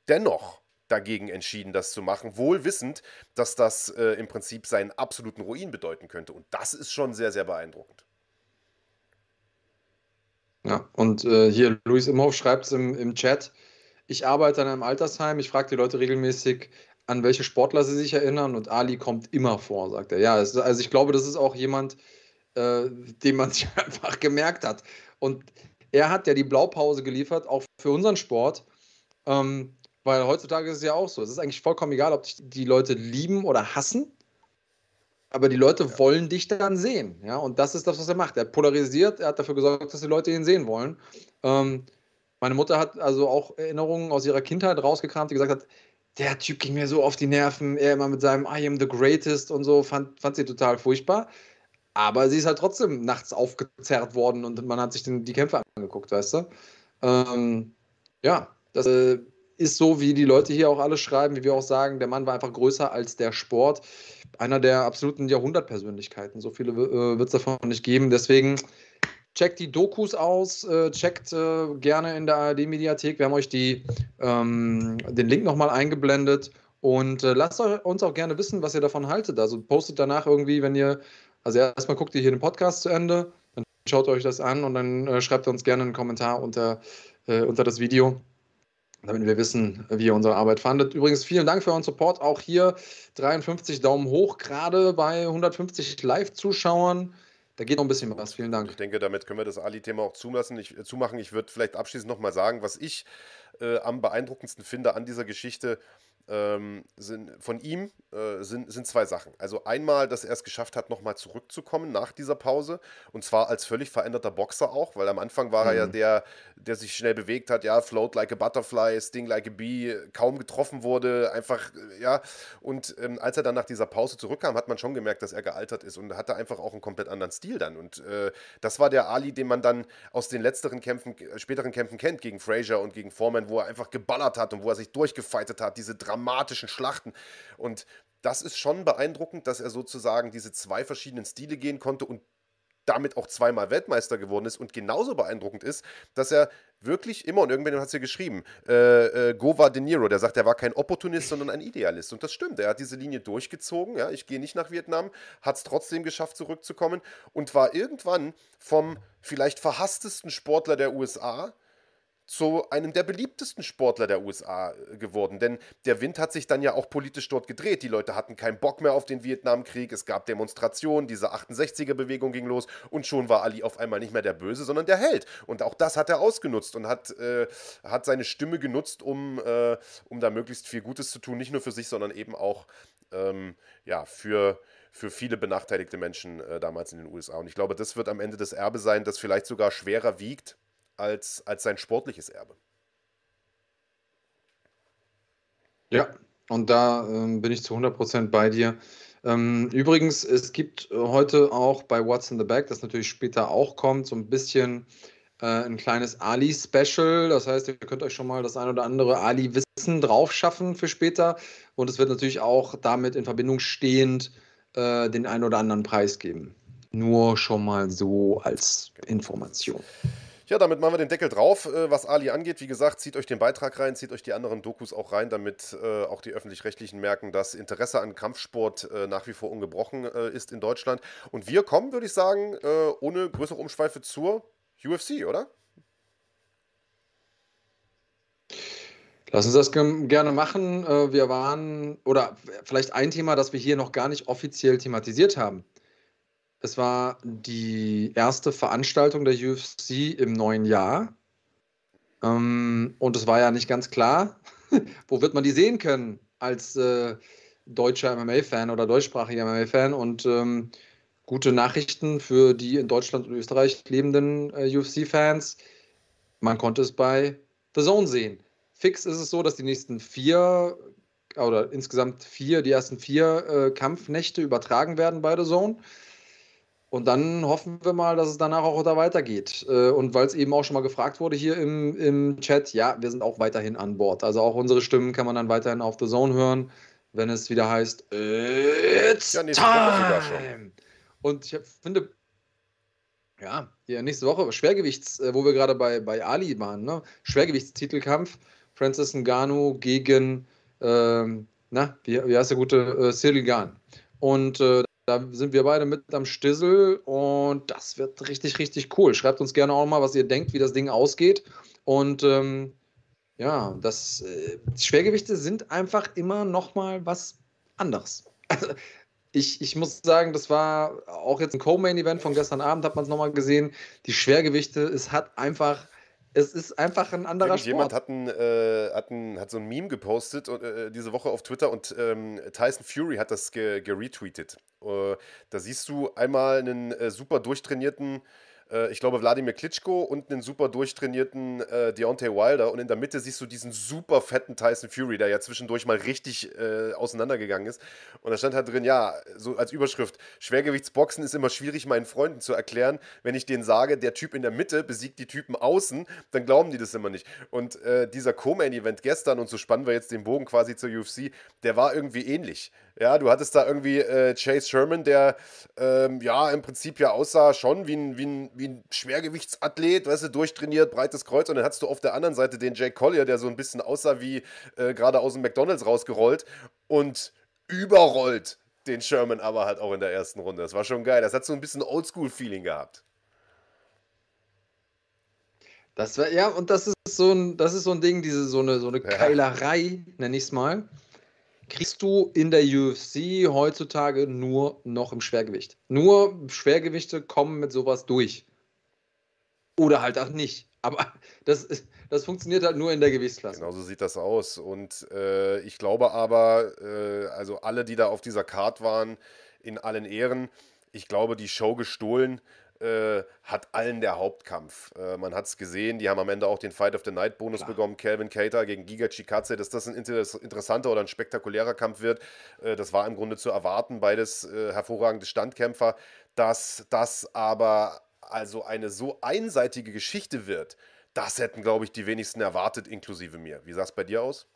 dennoch dagegen entschieden, das zu machen, wohl wissend, dass das äh, im Prinzip seinen absoluten Ruin bedeuten könnte. Und das ist schon sehr, sehr beeindruckend. Ja, und äh, hier Luis Imhoff schreibt es im, im Chat, ich arbeite an einem Altersheim, ich frage die Leute regelmäßig, an welche Sportler sie sich erinnern und Ali kommt immer vor, sagt er. Ja, es, also ich glaube, das ist auch jemand, äh, den man *laughs* sich einfach gemerkt hat. Und er hat ja die Blaupause geliefert, auch für unseren Sport, ähm, weil heutzutage ist es ja auch so. Es ist eigentlich vollkommen egal, ob dich die Leute lieben oder hassen, aber die Leute ja. wollen dich dann sehen. Ja? Und das ist das, was er macht. Er polarisiert, er hat dafür gesorgt, dass die Leute ihn sehen wollen. Ähm, meine Mutter hat also auch Erinnerungen aus ihrer Kindheit rausgekramt, die gesagt hat, der Typ ging mir so auf die Nerven, er immer mit seinem I am the greatest und so, fand, fand sie total furchtbar. Aber sie ist halt trotzdem nachts aufgezerrt worden und man hat sich den, die Kämpfe angeguckt, weißt du? Ähm, ja, das äh, ist so, wie die Leute hier auch alle schreiben, wie wir auch sagen, der Mann war einfach größer als der Sport. Einer der absoluten Jahrhundertpersönlichkeiten. So viele äh, wird es davon nicht geben. Deswegen Checkt die Dokus aus, äh, checkt äh, gerne in der ARD-Mediathek. Wir haben euch die, ähm, den Link nochmal eingeblendet. Und äh, lasst uns auch gerne wissen, was ihr davon haltet. Also postet danach irgendwie, wenn ihr, also erstmal guckt ihr hier den Podcast zu Ende, dann schaut euch das an und dann äh, schreibt uns gerne einen Kommentar unter, äh, unter das Video damit wir wissen, wie ihr unsere Arbeit fandet. Übrigens, vielen Dank für euren Support. Auch hier 53 Daumen hoch, gerade bei 150 Live-Zuschauern. Da geht noch ein bisschen was. Vielen Dank. Ich denke, damit können wir das Ali-Thema auch zulassen. Ich, äh, zumachen. Ich würde vielleicht abschließend nochmal sagen, was ich äh, am beeindruckendsten finde an dieser Geschichte ähm, sind, von ihm äh, sind, sind zwei Sachen. Also einmal, dass er es geschafft hat, nochmal zurückzukommen nach dieser Pause und zwar als völlig veränderter Boxer auch, weil am Anfang war mhm. er ja mhm. der, der sich schnell bewegt hat, ja, float like a butterfly, sting like a bee, kaum getroffen wurde, einfach, ja. Und ähm, als er dann nach dieser Pause zurückkam, hat man schon gemerkt, dass er gealtert ist und hatte einfach auch einen komplett anderen Stil dann. Und äh, das war der Ali, den man dann aus den letzteren Kämpfen, äh, späteren Kämpfen kennt, gegen Frazier und gegen Foreman, wo er einfach geballert hat und wo er sich durchgefeitet hat, diese drei dramatischen Schlachten. Und das ist schon beeindruckend, dass er sozusagen diese zwei verschiedenen Stile gehen konnte und damit auch zweimal Weltmeister geworden ist. Und genauso beeindruckend ist, dass er wirklich immer, und irgendwann hat es ja geschrieben, äh, äh, Gova De Niro, der sagt, er war kein Opportunist, sondern ein Idealist. Und das stimmt, er hat diese Linie durchgezogen. Ja, ich gehe nicht nach Vietnam, hat es trotzdem geschafft, zurückzukommen und war irgendwann vom vielleicht verhasstesten Sportler der USA zu einem der beliebtesten Sportler der USA äh, geworden. Denn der Wind hat sich dann ja auch politisch dort gedreht. Die Leute hatten keinen Bock mehr auf den Vietnamkrieg. Es gab Demonstrationen, diese 68er-Bewegung ging los und schon war Ali auf einmal nicht mehr der Böse, sondern der Held. Und auch das hat er ausgenutzt und hat, äh, hat seine Stimme genutzt, um, äh, um da möglichst viel Gutes zu tun. Nicht nur für sich, sondern eben auch ähm, ja, für, für viele benachteiligte Menschen äh, damals in den USA. Und ich glaube, das wird am Ende das Erbe sein, das vielleicht sogar schwerer wiegt als, als sein sportliches Erbe. Ja, und da ähm, bin ich zu 100% bei dir. Ähm, übrigens, es gibt heute auch bei What's in the Bag, das natürlich später auch kommt, so ein bisschen äh, ein kleines Ali-Special. Das heißt, ihr könnt euch schon mal das ein oder andere Ali-Wissen drauf schaffen für später. Und es wird natürlich auch damit in Verbindung stehend äh, den einen oder anderen Preis geben. Nur schon mal so als Information. Ja, damit machen wir den Deckel drauf, äh, was Ali angeht. Wie gesagt, zieht euch den Beitrag rein, zieht euch die anderen Dokus auch rein, damit äh, auch die Öffentlich-Rechtlichen merken, dass Interesse an Kampfsport äh, nach wie vor ungebrochen ist in Deutschland. Und wir kommen, würde ich sagen, ohne größere Umschweife zur UFC, oder? Lass uns das gerne machen. Wir waren, oder vielleicht ein Thema, das wir hier noch gar nicht offiziell thematisiert haben. Es war die erste Veranstaltung der UFC im neuen Jahr. Ähm, und es war ja nicht ganz klar, *laughs* wo wird man die sehen können als äh, deutscher MMA-Fan oder deutschsprachiger MMA-Fan. Und ähm, gute Nachrichten für die in Deutschland und Österreich lebenden äh, UFC-Fans. Man konnte es bei The Zone sehen. Fix ist es so, dass die nächsten vier oder insgesamt vier, die ersten vier äh, Kampfnächte übertragen werden bei The Zone. Und dann hoffen wir mal, dass es danach auch da weitergeht. Äh, und weil es eben auch schon mal gefragt wurde hier im, im Chat, ja, wir sind auch weiterhin an Bord. Also auch unsere Stimmen kann man dann weiterhin auf The Zone hören, wenn es wieder heißt, It's ja, time! Und ich finde, ja, hier nächste Woche Schwergewichts, äh, wo wir gerade bei, bei Ali waren, ne? Schwergewichtstitelkampf, Francis Ngannou gegen, ähm, na, wie, wie heißt der gute äh, Cyril Gahn. Und äh, da sind wir beide mit am Stissel und das wird richtig, richtig cool. Schreibt uns gerne auch mal, was ihr denkt, wie das Ding ausgeht. Und ähm, ja, das äh, Schwergewichte sind einfach immer noch mal was anderes. Also, *laughs* ich, ich muss sagen, das war auch jetzt ein Co-Main-Event von gestern Abend, hat man es nochmal gesehen. Die Schwergewichte, es hat einfach es ist einfach ein anderer Jemand Sport. Jemand hat, äh, hat, hat so ein Meme gepostet äh, diese Woche auf Twitter und ähm, Tyson Fury hat das geretweetet. Ge äh, da siehst du einmal einen äh, super durchtrainierten ich glaube, Wladimir Klitschko und einen super durchtrainierten äh, Deontay Wilder. Und in der Mitte siehst du diesen super fetten Tyson Fury, der ja zwischendurch mal richtig äh, auseinandergegangen ist. Und da stand halt drin, ja, so als Überschrift, Schwergewichtsboxen ist immer schwierig meinen Freunden zu erklären. Wenn ich denen sage, der Typ in der Mitte besiegt die Typen außen, dann glauben die das immer nicht. Und äh, dieser Co-Main-Event gestern, und so spannen wir jetzt den Bogen quasi zur UFC, der war irgendwie ähnlich. Ja, du hattest da irgendwie äh, Chase Sherman, der ähm, ja im Prinzip ja aussah schon wie ein, wie, ein, wie ein Schwergewichtsathlet, weißt du, durchtrainiert, breites Kreuz. Und dann hattest du auf der anderen Seite den Jake Collier, der so ein bisschen aussah wie äh, gerade aus dem McDonalds rausgerollt und überrollt den Sherman aber halt auch in der ersten Runde. Das war schon geil. Das hat so ein bisschen Oldschool-Feeling gehabt. Das war, ja, und das ist so ein, das ist so ein Ding, diese, so eine, so eine Keilerei, nenne ich es mal kriegst du in der UFC heutzutage nur noch im Schwergewicht. Nur Schwergewichte kommen mit sowas durch. Oder halt auch nicht. Aber *laughs* das, das funktioniert halt nur in der Gewichtsklasse. Genau so sieht das aus. Und äh, ich glaube aber, äh, also alle, die da auf dieser Card waren, in allen Ehren, ich glaube, die Show gestohlen äh, hat allen der Hauptkampf. Äh, man hat es gesehen, die haben am Ende auch den Fight of the Night Bonus Klar. bekommen. Calvin Cater gegen Giga Chikadze, dass das ein interessanter oder ein spektakulärer Kampf wird, äh, das war im Grunde zu erwarten. Beides äh, hervorragende Standkämpfer. Dass das aber also eine so einseitige Geschichte wird, das hätten, glaube ich, die wenigsten erwartet, inklusive mir. Wie sah es bei dir aus?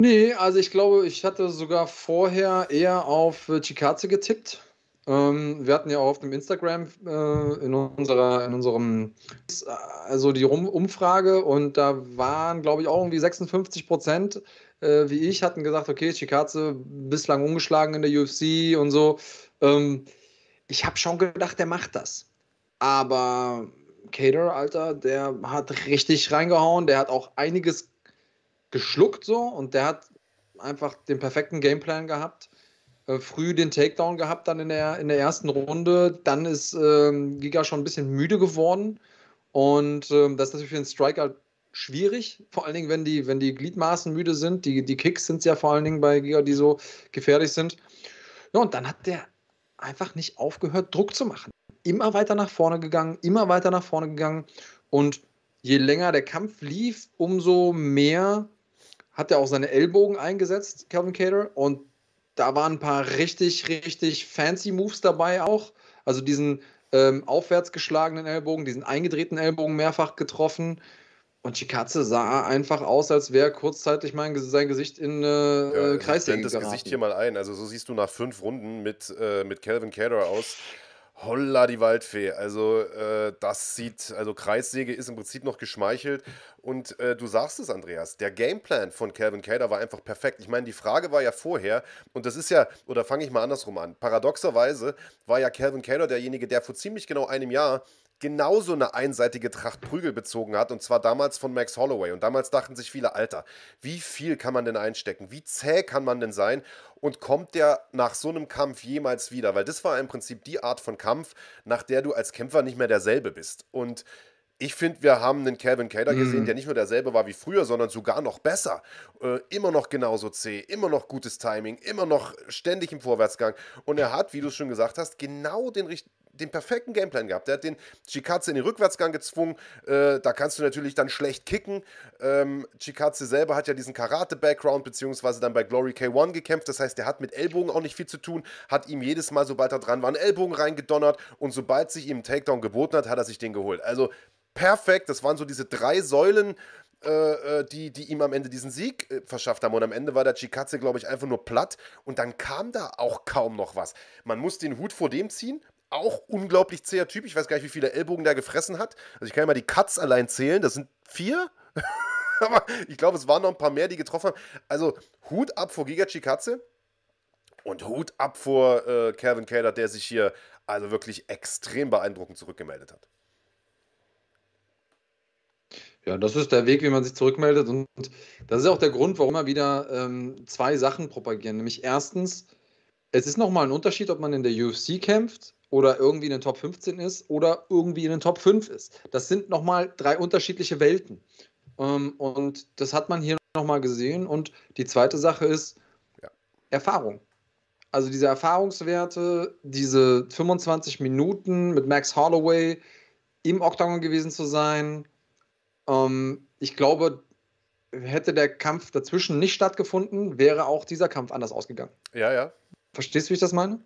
Nee, also ich glaube, ich hatte sogar vorher eher auf Chikaze getippt. Ähm, wir hatten ja auch auf dem Instagram äh, in, unserer, in unserem, also die Umfrage und da waren, glaube ich, auch irgendwie 56 Prozent, äh, wie ich, hatten gesagt, okay, Chikaze bislang ungeschlagen in der UFC und so. Ähm, ich habe schon gedacht, der macht das. Aber Cater, Alter, der hat richtig reingehauen, der hat auch einiges geschluckt so und der hat einfach den perfekten Gameplan gehabt. Äh, früh den Takedown gehabt dann in der, in der ersten Runde. Dann ist ähm, Giga schon ein bisschen müde geworden. Und ähm, das ist natürlich für einen Striker schwierig, vor allen Dingen, wenn die, wenn die Gliedmaßen müde sind. Die, die Kicks sind ja vor allen Dingen bei Giga, die so gefährlich sind. Ja, und dann hat der einfach nicht aufgehört, Druck zu machen. Immer weiter nach vorne gegangen, immer weiter nach vorne gegangen. Und je länger der Kampf lief, umso mehr hat er auch seine Ellbogen eingesetzt, Calvin Cater. Und da waren ein paar richtig, richtig fancy Moves dabei auch. Also diesen ähm, aufwärts geschlagenen Ellbogen, diesen eingedrehten Ellbogen mehrfach getroffen. Und Chikatze sah einfach aus, als wäre kurzzeitig mein, sein Gesicht in äh, ja, Kreissäge das Gesicht hier mal ein. Also so siehst du nach fünf Runden mit, äh, mit Calvin Cater aus. Holla die Waldfee. Also äh, das sieht, also Kreissäge ist im Prinzip noch geschmeichelt. Und äh, du sagst es, Andreas, der Gameplan von Calvin Cater war einfach perfekt. Ich meine, die Frage war ja vorher, und das ist ja, oder fange ich mal andersrum an. Paradoxerweise war ja Calvin Cater derjenige, der vor ziemlich genau einem Jahr genauso eine einseitige Tracht Prügel bezogen hat, und zwar damals von Max Holloway. Und damals dachten sich viele, Alter, wie viel kann man denn einstecken? Wie zäh kann man denn sein? Und kommt der nach so einem Kampf jemals wieder? Weil das war im Prinzip die Art von Kampf, nach der du als Kämpfer nicht mehr derselbe bist. Und ich finde, wir haben einen Calvin Cater gesehen, mhm. der nicht nur derselbe war wie früher, sondern sogar noch besser. Äh, immer noch genauso zäh, immer noch gutes Timing, immer noch ständig im Vorwärtsgang. Und er hat, wie du es schon gesagt hast, genau den, den perfekten Gameplan gehabt. Der hat den Chikatze in den Rückwärtsgang gezwungen. Äh, da kannst du natürlich dann schlecht kicken. Ähm, Chikatze selber hat ja diesen Karate-Background, beziehungsweise dann bei Glory K1 gekämpft. Das heißt, der hat mit Ellbogen auch nicht viel zu tun, hat ihm jedes Mal, sobald er dran war, einen Ellbogen reingedonnert und sobald sich ihm ein Takedown geboten hat, hat er sich den geholt. Also perfekt. Das waren so diese drei Säulen, äh, äh, die, die ihm am Ende diesen Sieg äh, verschafft haben. Und am Ende war der Chikatze, glaube ich, einfach nur platt. Und dann kam da auch kaum noch was. Man muss den Hut vor dem ziehen. Auch unglaublich zäher Typ. Ich weiß gar nicht, wie viele Ellbogen der gefressen hat. Also ich kann ja mal die Cuts allein zählen. Das sind vier. *laughs* Aber ich glaube, es waren noch ein paar mehr, die getroffen haben. Also Hut ab vor Giga Chikatze. Und Hut ab vor äh, Calvin Cater, der sich hier also wirklich extrem beeindruckend zurückgemeldet hat. Ja, das ist der Weg, wie man sich zurückmeldet. Und das ist auch der Grund, warum wir wieder ähm, zwei Sachen propagieren. Nämlich erstens, es ist nochmal ein Unterschied, ob man in der UFC kämpft oder irgendwie in den Top 15 ist oder irgendwie in den Top 5 ist. Das sind nochmal drei unterschiedliche Welten. Ähm, und das hat man hier nochmal gesehen. Und die zweite Sache ist ja. Erfahrung. Also diese Erfahrungswerte, diese 25 Minuten mit Max Holloway im Octagon gewesen zu sein, ähm, ich glaube, hätte der Kampf dazwischen nicht stattgefunden, wäre auch dieser Kampf anders ausgegangen. Ja, ja. Verstehst du, wie ich das meine?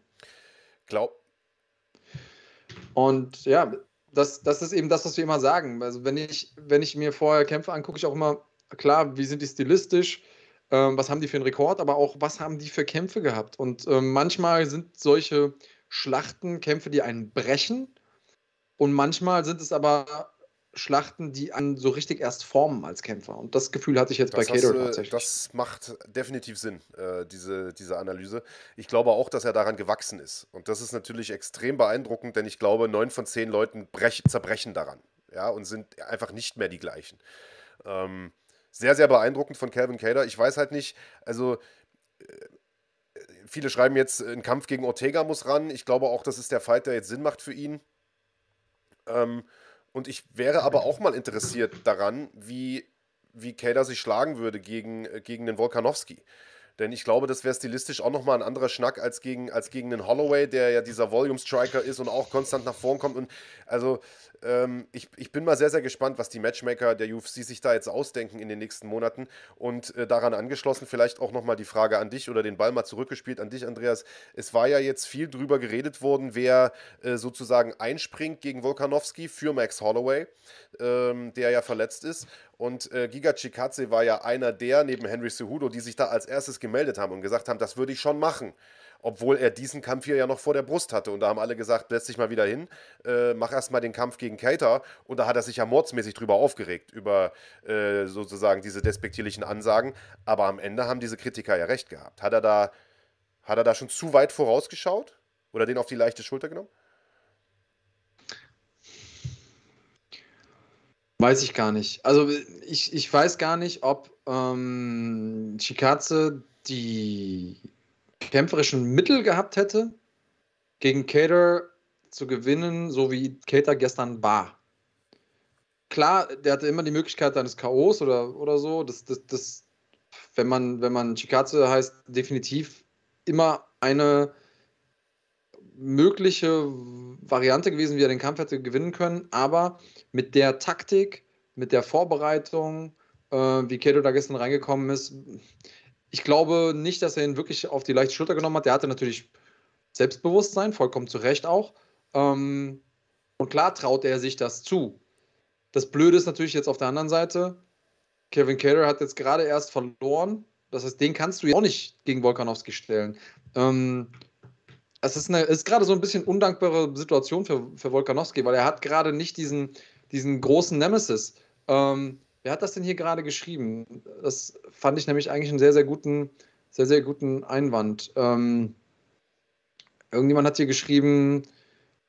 Glaub. Und ja, das, das ist eben das, was wir immer sagen. Also wenn ich, wenn ich mir vorher Kämpfe angucke, ich auch immer, klar, wie sind die stilistisch, ähm, was haben die für einen Rekord, aber auch, was haben die für Kämpfe gehabt. Und ähm, manchmal sind solche Schlachten Kämpfe, die einen brechen. Und manchmal sind es aber Schlachten, die einen so richtig erst formen als Kämpfer. Und das Gefühl hatte ich jetzt das bei Cater tatsächlich. Das macht definitiv Sinn, äh, diese, diese Analyse. Ich glaube auch, dass er daran gewachsen ist. Und das ist natürlich extrem beeindruckend, denn ich glaube, neun von zehn Leuten brech, zerbrechen daran ja, und sind einfach nicht mehr die gleichen. Ähm, sehr, sehr beeindruckend von Calvin Cater. Ich weiß halt nicht, also äh, viele schreiben jetzt, ein Kampf gegen Ortega muss ran. Ich glaube auch, das ist der Fight, der jetzt Sinn macht für ihn. Ähm, und ich wäre aber auch mal interessiert daran, wie, wie Kader sich schlagen würde gegen, äh, gegen den Volkanowski. Denn ich glaube, das wäre stilistisch auch nochmal ein anderer Schnack als gegen, als gegen den Holloway, der ja dieser Volume Striker ist und auch konstant nach vorn kommt. Und also ähm, ich, ich bin mal sehr, sehr gespannt, was die Matchmaker der UFC sich da jetzt ausdenken in den nächsten Monaten. Und äh, daran angeschlossen vielleicht auch nochmal die Frage an dich oder den Ball mal zurückgespielt an dich, Andreas. Es war ja jetzt viel drüber geredet worden, wer äh, sozusagen einspringt gegen Volkanowski für Max Holloway, ähm, der ja verletzt ist. Und äh, Giga Chikadze war ja einer der, neben Henry Cejudo, die sich da als erstes gemeldet haben und gesagt haben, das würde ich schon machen obwohl er diesen Kampf hier ja noch vor der Brust hatte. Und da haben alle gesagt, setz dich mal wieder hin, äh, mach erstmal den Kampf gegen Cater. Und da hat er sich ja mordsmäßig drüber aufgeregt, über äh, sozusagen diese despektierlichen Ansagen. Aber am Ende haben diese Kritiker ja recht gehabt. Hat er da, hat er da schon zu weit vorausgeschaut? Oder den auf die leichte Schulter genommen? Weiß ich gar nicht. Also ich, ich weiß gar nicht, ob ähm, Chikaze die kämpferischen Mittel gehabt hätte, gegen Cater zu gewinnen, so wie Cater gestern war. Klar, der hatte immer die Möglichkeit eines K.O.s oder, oder so. Das, das, das, wenn man, wenn man Chikaze heißt, definitiv immer eine mögliche Variante gewesen, wie er den Kampf hätte gewinnen können. Aber mit der Taktik, mit der Vorbereitung, äh, wie Kato da gestern reingekommen ist, ich glaube nicht, dass er ihn wirklich auf die leichte Schulter genommen hat. Der hatte natürlich Selbstbewusstsein, vollkommen zu Recht auch. Ähm, und klar traut er sich das zu. Das Blöde ist natürlich jetzt auf der anderen Seite, Kevin Cater hat jetzt gerade erst verloren. Das heißt, den kannst du ja auch nicht gegen Volkanowski stellen. Ähm, es ist, ist gerade so ein bisschen undankbare Situation für, für Volkanowski, weil er hat gerade nicht diesen, diesen großen Nemesis. Ähm, wer hat das denn hier gerade geschrieben? Das fand ich nämlich eigentlich einen sehr, sehr guten, sehr, sehr guten Einwand. Ähm, irgendjemand hat hier geschrieben,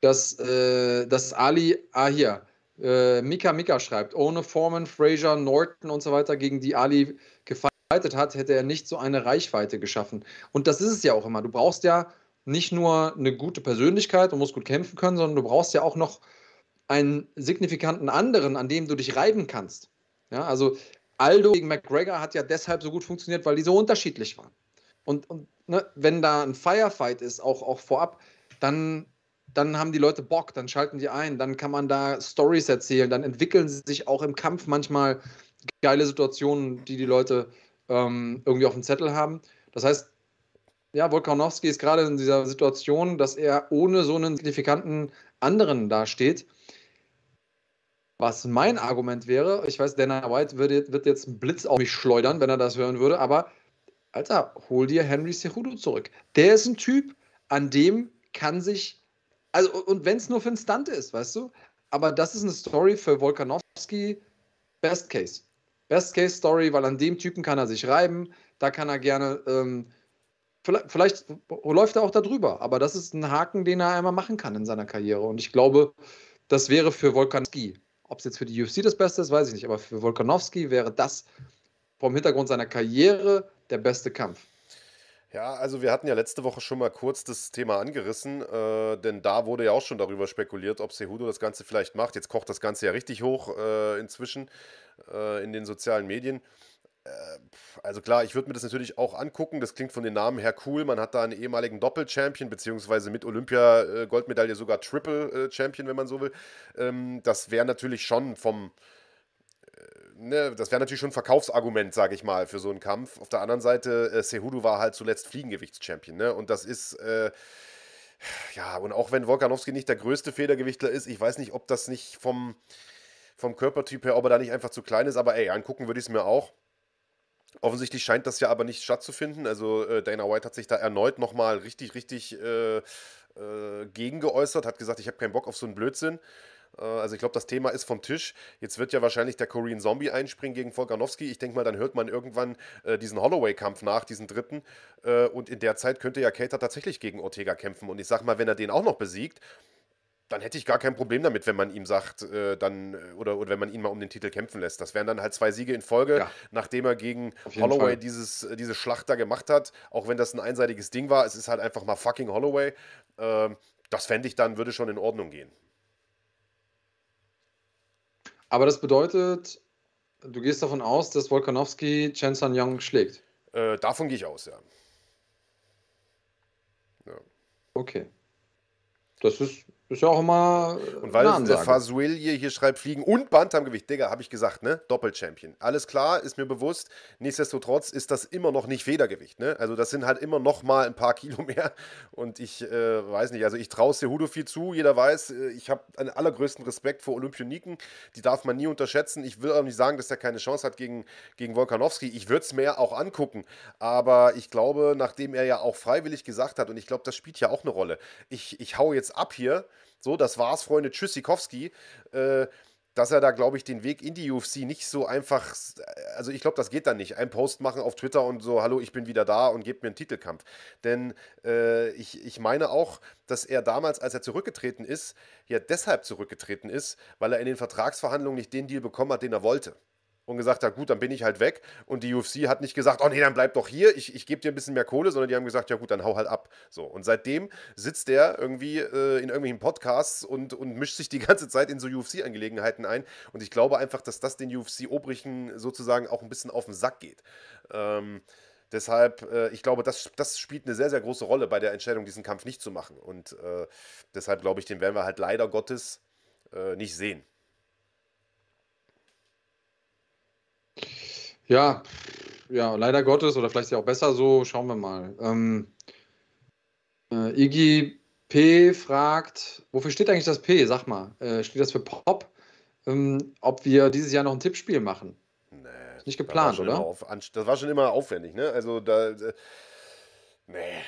dass, äh, dass Ali, ah hier, äh, Mika Mika schreibt, ohne Foreman, Fraser, Norton und so weiter, gegen die Ali gefightet hat, hätte er nicht so eine Reichweite geschaffen. Und das ist es ja auch immer. Du brauchst ja nicht nur eine gute Persönlichkeit und musst gut kämpfen können, sondern du brauchst ja auch noch einen signifikanten anderen, an dem du dich reiben kannst. Ja, also Aldo gegen McGregor hat ja deshalb so gut funktioniert, weil die so unterschiedlich waren. Und, und ne, wenn da ein Firefight ist, auch, auch vorab, dann, dann haben die Leute Bock, dann schalten die ein, dann kann man da Stories erzählen, dann entwickeln sich auch im Kampf manchmal geile Situationen, die die Leute ähm, irgendwie auf dem Zettel haben. Das heißt, ja, Volkanowski ist gerade in dieser Situation, dass er ohne so einen signifikanten anderen dasteht. Was mein Argument wäre, ich weiß, Dana White wird, wird jetzt einen Blitz auf mich schleudern, wenn er das hören würde, aber Alter, hol dir Henry Cejudo zurück. Der ist ein Typ, an dem kann sich, also und wenn es nur für einen Stunt ist, weißt du, aber das ist eine Story für Volkanowski, Best Case. Best Case Story, weil an dem Typen kann er sich reiben, da kann er gerne ähm, Vielleicht, vielleicht, läuft er auch da drüber, aber das ist ein Haken, den er einmal machen kann in seiner Karriere. Und ich glaube, das wäre für Volkanowski, ob es jetzt für die UFC das Beste ist, weiß ich nicht, aber für Volkanowski wäre das vom Hintergrund seiner Karriere der beste Kampf. Ja, also wir hatten ja letzte Woche schon mal kurz das Thema angerissen, äh, denn da wurde ja auch schon darüber spekuliert, ob Cejudo das Ganze vielleicht macht. Jetzt kocht das Ganze ja richtig hoch äh, inzwischen äh, in den sozialen Medien. Also klar, ich würde mir das natürlich auch angucken. Das klingt von den Namen her cool. Man hat da einen ehemaligen Doppel-Champion, beziehungsweise mit Olympia-Goldmedaille äh, sogar Triple-Champion, wenn man so will. Ähm, das wäre natürlich schon vom, äh, ne, das wäre natürlich schon ein Verkaufsargument, sage ich mal, für so einen Kampf. Auf der anderen Seite, äh, Sehudu war halt zuletzt Fliegengewichtschampion, ne? Und das ist, äh, ja, und auch wenn Volkanowski nicht der größte Federgewichtler ist, ich weiß nicht, ob das nicht vom, vom Körpertyp her, ob er da nicht einfach zu klein ist, aber ey, angucken würde ich es mir auch. Offensichtlich scheint das ja aber nicht stattzufinden. Also äh, Dana White hat sich da erneut nochmal richtig, richtig äh, äh, gegen geäußert, hat gesagt, ich habe keinen Bock auf so einen Blödsinn. Äh, also ich glaube, das Thema ist vom Tisch. Jetzt wird ja wahrscheinlich der Korean Zombie einspringen gegen Volkanowski. Ich denke mal, dann hört man irgendwann äh, diesen Holloway-Kampf nach, diesen dritten. Äh, und in der Zeit könnte ja Cater tatsächlich gegen Ortega kämpfen. Und ich sag mal, wenn er den auch noch besiegt, dann hätte ich gar kein Problem damit, wenn man ihm sagt, äh, dann, äh, oder, oder wenn man ihn mal um den Titel kämpfen lässt. Das wären dann halt zwei Siege in Folge, ja. nachdem er gegen Holloway dieses, äh, diese Schlacht da gemacht hat. Auch wenn das ein einseitiges Ding war, es ist halt einfach mal fucking Holloway. Äh, das fände ich dann, würde schon in Ordnung gehen. Aber das bedeutet, du gehst davon aus, dass Volkanowski Chen San Young schlägt? Äh, davon gehe ich aus, ja. ja. Okay. Das ist ist ja auch immer. Und weil der Fasuelie hier schreibt, Fliegen und Bantamgewicht, Digga, habe ich gesagt, ne? Doppelchampion. Alles klar, ist mir bewusst. Nichtsdestotrotz ist das immer noch nicht Federgewicht, ne? Also das sind halt immer noch mal ein paar Kilo mehr. Und ich äh, weiß nicht, also ich traue Cejudo viel zu. Jeder weiß, äh, ich habe einen allergrößten Respekt vor Olympioniken. Die darf man nie unterschätzen. Ich will auch nicht sagen, dass er keine Chance hat gegen, gegen Volkanowski. Ich würde es mir auch angucken. Aber ich glaube, nachdem er ja auch freiwillig gesagt hat, und ich glaube, das spielt ja auch eine Rolle, ich, ich hau jetzt ab hier so, das war's, Freunde. Tschüssikowski. Äh, dass er da, glaube ich, den Weg in die UFC nicht so einfach, also ich glaube, das geht dann nicht. Ein Post machen auf Twitter und so, hallo, ich bin wieder da und gebt mir einen Titelkampf. Denn äh, ich, ich meine auch, dass er damals, als er zurückgetreten ist, ja deshalb zurückgetreten ist, weil er in den Vertragsverhandlungen nicht den Deal bekommen hat, den er wollte und gesagt hat, gut, dann bin ich halt weg. Und die UFC hat nicht gesagt, oh nee, dann bleib doch hier, ich, ich gebe dir ein bisschen mehr Kohle, sondern die haben gesagt, ja gut, dann hau halt ab. So. Und seitdem sitzt der irgendwie äh, in irgendwelchen Podcasts und, und mischt sich die *laughs* ganze Zeit in so UFC-Angelegenheiten ein. Und ich glaube einfach, dass das den UFC-Obrichen sozusagen auch ein bisschen auf den Sack geht. Ähm, deshalb, äh, ich glaube, das, das spielt eine sehr, sehr große Rolle bei der Entscheidung, diesen Kampf nicht zu machen. Und äh, deshalb glaube ich, den werden wir halt leider Gottes äh, nicht sehen. Ja, ja, leider Gottes, oder vielleicht ist ja auch besser so, schauen wir mal. Ähm, äh, Iggy P fragt, wofür steht eigentlich das P? Sag mal, äh, steht das für Pop? Ähm, ob wir dieses Jahr noch ein Tippspiel machen? Nee. Ist nicht geplant, oder? Auf, das war schon immer aufwendig, ne? Also da. Äh, nee.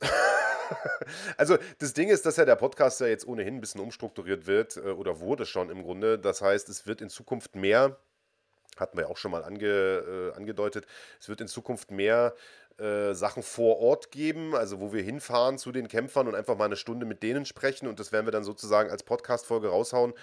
*laughs* also das Ding ist, dass ja der Podcast ja jetzt ohnehin ein bisschen umstrukturiert wird äh, oder wurde schon im Grunde. Das heißt, es wird in Zukunft mehr hatten wir auch schon mal ange, äh, angedeutet. Es wird in Zukunft mehr äh, Sachen vor Ort geben, also wo wir hinfahren zu den Kämpfern und einfach mal eine Stunde mit denen sprechen und das werden wir dann sozusagen als Podcast-Folge raushauen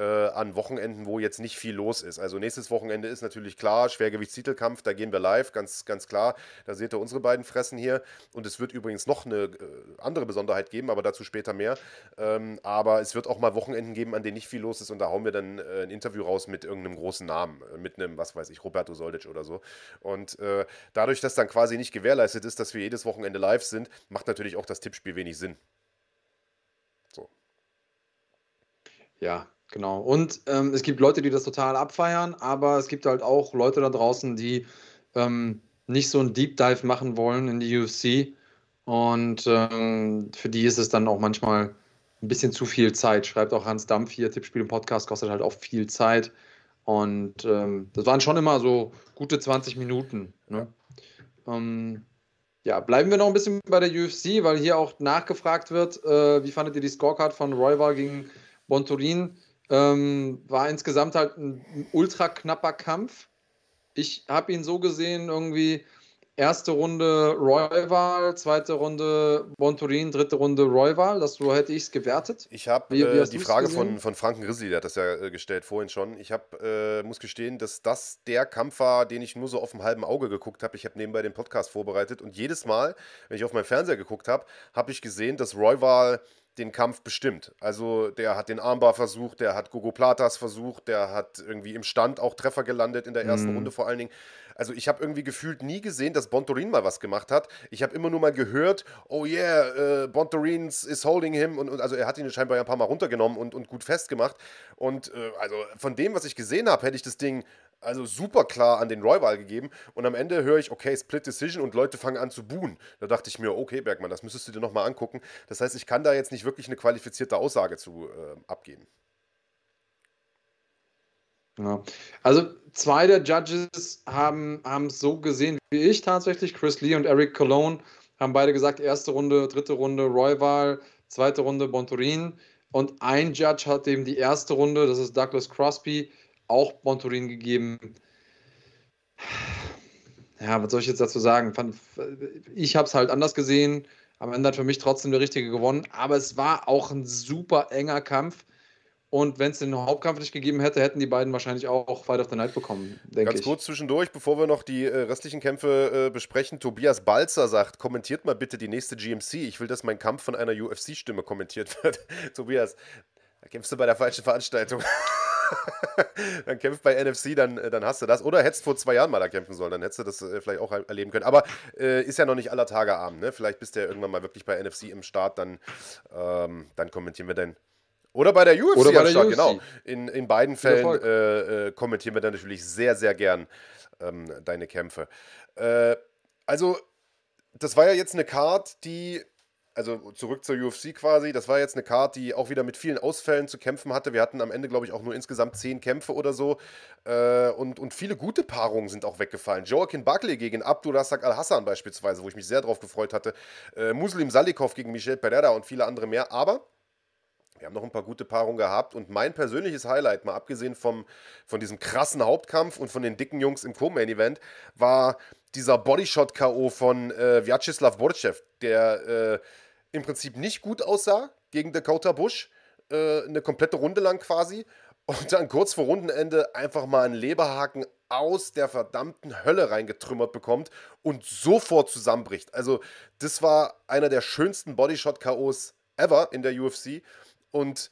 an Wochenenden, wo jetzt nicht viel los ist. Also nächstes Wochenende ist natürlich klar, Schwergewichtstitelkampf, da gehen wir live, ganz, ganz klar. Da seht ihr unsere beiden Fressen hier und es wird übrigens noch eine äh, andere Besonderheit geben, aber dazu später mehr. Ähm, aber es wird auch mal Wochenenden geben, an denen nicht viel los ist und da hauen wir dann äh, ein Interview raus mit irgendeinem großen Namen, äh, mit einem, was weiß ich, Roberto Soldic oder so. Und äh, dadurch, dass dann quasi nicht gewährleistet ist, dass wir jedes Wochenende live sind, macht natürlich auch das Tippspiel wenig Sinn. So. Ja, genau. Und ähm, es gibt Leute, die das total abfeiern, aber es gibt halt auch Leute da draußen, die ähm, nicht so einen Deep Dive machen wollen in die UFC. Und ähm, für die ist es dann auch manchmal ein bisschen zu viel Zeit. Schreibt auch Hans Dampf hier, Tippspiel im Podcast kostet halt auch viel Zeit. Und ähm, das waren schon immer so gute 20 Minuten. Ne? Ähm, ja, bleiben wir noch ein bisschen bei der UFC, weil hier auch nachgefragt wird, äh, wie fandet ihr die Scorecard von Royval gegen Bontorin? Ähm, war insgesamt halt ein, ultra knapper Kampf. Ich habe ihn so gesehen, irgendwie erste Runde Royval, zweite Runde Bonturin, dritte Runde Royval. Das so hätte ich es gewertet. Ich habe äh, die Frage von, von Franken Rizzi, der hat das ja äh, gestellt vorhin schon. Ich hab, äh, muss gestehen, dass das der Kampf war, den ich nur so auf dem halben Auge geguckt habe. Ich habe nebenbei den Podcast vorbereitet und jedes Mal, wenn ich auf meinen Fernseher geguckt habe, habe ich gesehen, dass Royval den Kampf bestimmt. Also der hat den Armbar versucht, der hat Gogo Platas versucht, der hat irgendwie im Stand auch Treffer gelandet in der ersten mm. Runde vor allen Dingen. Also ich habe irgendwie gefühlt nie gesehen, dass Bontorin mal was gemacht hat. Ich habe immer nur mal gehört, oh yeah, äh, Bontorin is holding him. Und, und, also er hat ihn scheinbar ein paar Mal runtergenommen und, und gut festgemacht. Und äh, also von dem, was ich gesehen habe, hätte ich das Ding also super klar an den Royval gegeben. Und am Ende höre ich, okay, Split Decision und Leute fangen an zu buhen. Da dachte ich mir, okay, Bergmann, das müsstest du dir nochmal angucken. Das heißt, ich kann da jetzt nicht wirklich eine qualifizierte Aussage zu äh, abgeben. Ja. Also zwei der Judges haben es so gesehen wie ich tatsächlich. Chris Lee und Eric Cologne haben beide gesagt, erste Runde, dritte Runde Royval, zweite Runde Bontorin. Und ein Judge hat eben die erste Runde, das ist Douglas Crosby, auch Bontorin gegeben. Ja, was soll ich jetzt dazu sagen? Ich habe es halt anders gesehen. Am Ende hat für mich trotzdem der Richtige gewonnen. Aber es war auch ein super enger Kampf. Und wenn es den Hauptkampf nicht gegeben hätte, hätten die beiden wahrscheinlich auch Fight of the Night bekommen, denke Ganz kurz zwischendurch, bevor wir noch die äh, restlichen Kämpfe äh, besprechen. Tobias Balzer sagt, kommentiert mal bitte die nächste GMC. Ich will, dass mein Kampf von einer UFC-Stimme kommentiert *laughs* wird. Tobias, da kämpfst du bei der falschen Veranstaltung. *laughs* dann kämpft bei NFC, dann, äh, dann hast du das. Oder hättest vor zwei Jahren mal da kämpfen sollen, dann hättest du das äh, vielleicht auch erleben können. Aber äh, ist ja noch nicht aller Tage Abend. Ne? Vielleicht bist du ja irgendwann mal wirklich bei NFC im Start, dann, ähm, dann kommentieren wir dein oder bei der UFC Oder bei der Start, UFC. genau. In, in beiden Fällen äh, äh, kommentieren wir dann natürlich sehr, sehr gern ähm, deine Kämpfe. Äh, also, das war ja jetzt eine Card, die, also zurück zur UFC quasi, das war jetzt eine Card, die auch wieder mit vielen Ausfällen zu kämpfen hatte. Wir hatten am Ende, glaube ich, auch nur insgesamt zehn Kämpfe oder so. Äh, und, und viele gute Paarungen sind auch weggefallen. Joaquin Buckley gegen Abdulrazak Al-Hassan beispielsweise, wo ich mich sehr drauf gefreut hatte. Äh, Muslim Salikov gegen Michel Pereira und viele andere mehr. Aber Wir haben noch ein paar gute Paarungen gehabt und mein persönliches Highlight, mal abgesehen vom, von diesem krassen Hauptkampf und von den dicken Jungs im Co-Main-Event, war dieser Bodyshot-K.O. von äh, Vyacheslav Borchev, der äh, im Prinzip nicht gut aussah gegen Dakota Bush, äh, eine komplette Runde lang quasi. Und dann kurz vor Rundenende einfach mal einen Leberhaken aus der verdammten Hölle reingetrümmert bekommt und sofort zusammenbricht. Also, das war einer der schönsten Bodyshot-KOs ever in der UFC und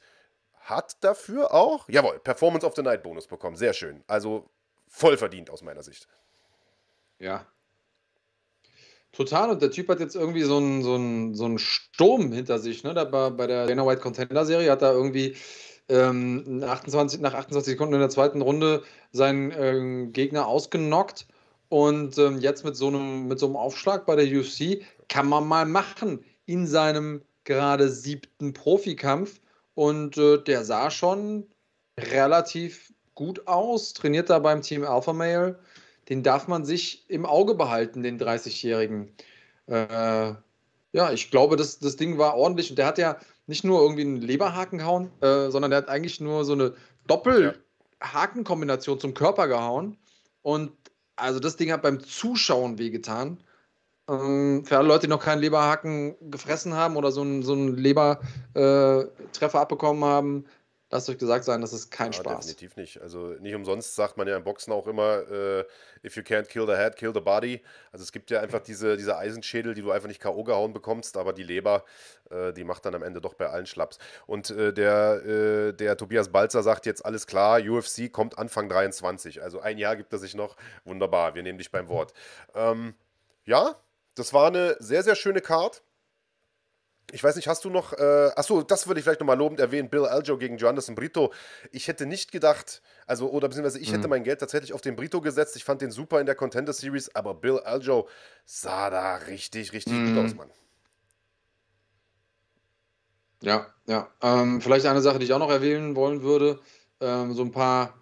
hat dafür auch, jawohl, Performance of the Night Bonus bekommen. Sehr schön. Also voll verdient aus meiner Sicht. Ja. Total. Und der Typ hat jetzt irgendwie so einen, so einen, so einen Sturm hinter sich. Ne? Da bei, bei der Dana White Contender Serie hat er irgendwie ähm, 28, nach 28 Sekunden in der zweiten Runde seinen äh, Gegner ausgenockt. Und ähm, jetzt mit so, einem, mit so einem Aufschlag bei der UFC kann man mal machen in seinem gerade siebten Profikampf. Und äh, der sah schon relativ gut aus, trainiert da beim Team Alpha Male. Den darf man sich im Auge behalten, den 30-Jährigen. Äh, ja, ich glaube, das, das Ding war ordentlich. Und der hat ja nicht nur irgendwie einen Leberhaken gehauen, äh, sondern der hat eigentlich nur so eine Doppelhakenkombination zum Körper gehauen. Und also das Ding hat beim Zuschauen wehgetan. Ähm, für alle Leute, die noch keinen Leberhaken gefressen haben oder so einen, so einen Lebertreffer abbekommen haben, lasst euch gesagt sein, das ist kein ja, Spaß. Definitiv nicht. Also nicht umsonst sagt man ja im Boxen auch immer, äh, if you can't kill the head, kill the body. Also es gibt ja einfach diese, diese Eisenschädel, die du einfach nicht K.O. gehauen bekommst, aber die Leber, äh, die macht dann am Ende doch bei allen Schlaps. Und äh, der, äh, der Tobias Balzer sagt jetzt alles klar, UFC kommt Anfang 23. Also ein Jahr gibt er sich noch. Wunderbar, wir nehmen dich beim Wort. Ähm, ja, das war eine sehr, sehr schöne Card. Ich weiß nicht, hast du noch, äh, achso, das würde ich vielleicht nochmal lobend erwähnen, Bill Aljo gegen Joanderson Brito. Ich hätte nicht gedacht, also, oder beziehungsweise ich mhm. hätte mein Geld tatsächlich auf den Brito gesetzt. Ich fand den super in der Contender Series, aber Bill Aljo sah da richtig, richtig mhm. gut aus, Mann. Ja, ja. Ähm, vielleicht eine Sache, die ich auch noch erwähnen wollen würde. Ähm, so ein paar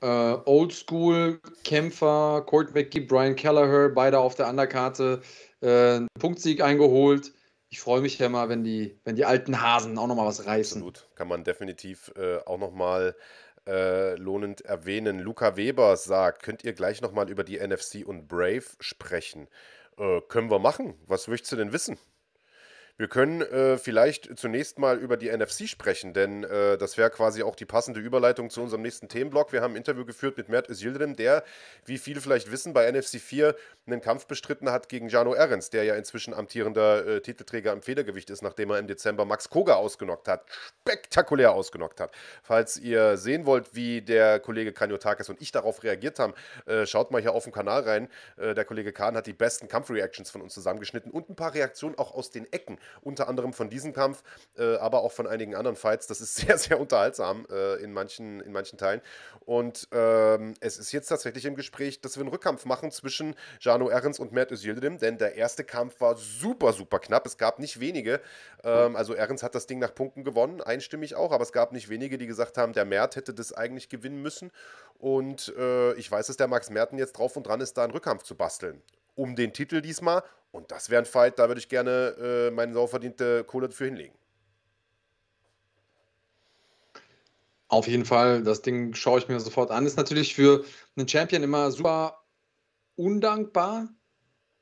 äh, Oldschool-Kämpfer, Court McGee, Brian Kelleher, beide auf der Underkarte, äh, einen Punktsieg eingeholt ich freue mich ja mal, wenn die, wenn die alten Hasen auch nochmal was reißen. Absolut, kann man definitiv äh, auch nochmal äh, lohnend erwähnen. Luca Weber sagt, könnt ihr gleich nochmal über die NFC und Brave sprechen? Äh, können wir machen. Was möchtest du denn wissen? Wir können äh, vielleicht zunächst mal über die NFC sprechen, denn äh, das wäre quasi auch die passende Überleitung zu unserem nächsten Themenblock. Wir haben ein Interview geführt mit Mert Özildirim, der, wie viele vielleicht wissen, bei NFC 4 einen Kampf bestritten hat gegen Jano Ehrens, der ja inzwischen amtierender äh, Titelträger im Federgewicht ist, nachdem er im Dezember Max Koga ausgenockt hat. Spektakulär ausgenockt hat. Falls ihr sehen wollt, wie der Kollege Kanyotakis und ich darauf reagiert haben, äh, schaut mal hier auf dem Kanal rein. Äh, der Kollege Kahn hat die besten Kampfreactions von uns zusammengeschnitten und ein paar Reaktionen auch aus den Ecken unter anderem von diesem Kampf, äh, aber auch von einigen anderen Fights. Das ist *laughs* sehr, sehr unterhaltsam äh, in, manchen, in manchen Teilen. Und ähm, es ist jetzt tatsächlich im Gespräch, dass wir einen Rückkampf machen zwischen Jano Ehrens und Mert Özildirim, denn der erste Kampf war super, super knapp. Es gab nicht wenige. Ähm, also Ehrens hat das Ding nach Punkten gewonnen, einstimmig auch, aber es gab nicht wenige, die gesagt haben, der Mert hätte das eigentlich gewinnen müssen. Und äh, ich weiß, dass der Max Merten jetzt drauf und dran ist, da einen Rückkampf zu basteln um den Titel diesmal. Und das wäre ein Fight, da würde ich gerne äh, meine sauverdiente Kohle dafür hinlegen. Auf jeden Fall, das Ding schaue ich mir sofort an. Ist natürlich für einen Champion immer super undankbar,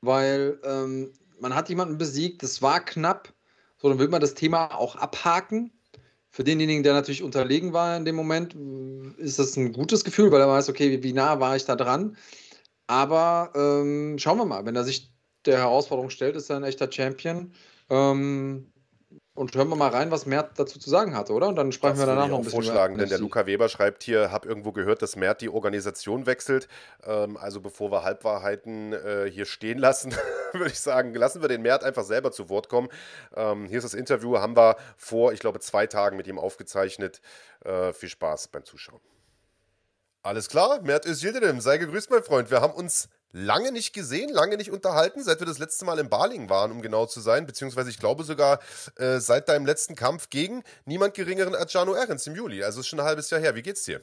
weil ähm, man hat jemanden besiegt, das war knapp. So, dann will man das Thema auch abhaken. Für denjenigen, der natürlich unterlegen war in dem Moment, ist das ein gutes Gefühl, weil er weiß, okay, wie nah war ich da dran. Aber ähm, schauen wir mal, wenn er sich der Herausforderung stellt, ist er ein echter Champion. Ähm, und hören wir mal rein, was Mert dazu zu sagen hatte, oder? Und dann sprechen das wir danach noch ein bisschen vorschlagen, denn der Luca Weber schreibt hier, habe irgendwo gehört, dass Mert die Organisation wechselt. Ähm, also bevor wir Halbwahrheiten äh, hier stehen lassen, *laughs* würde ich sagen, lassen wir den Mert einfach selber zu Wort kommen. Ähm, hier ist das Interview, haben wir vor, ich glaube, zwei Tagen mit ihm aufgezeichnet. Äh, viel Spaß beim Zuschauen. Alles klar, Mert Özildirim, sei gegrüßt, mein Freund. Wir haben uns lange nicht gesehen, lange nicht unterhalten, seit wir das letzte Mal in Baling waren, um genau zu sein, beziehungsweise ich glaube sogar äh, seit deinem letzten Kampf gegen niemand geringeren als Jano Ehrens im Juli. Also ist schon ein halbes Jahr her. Wie geht's dir?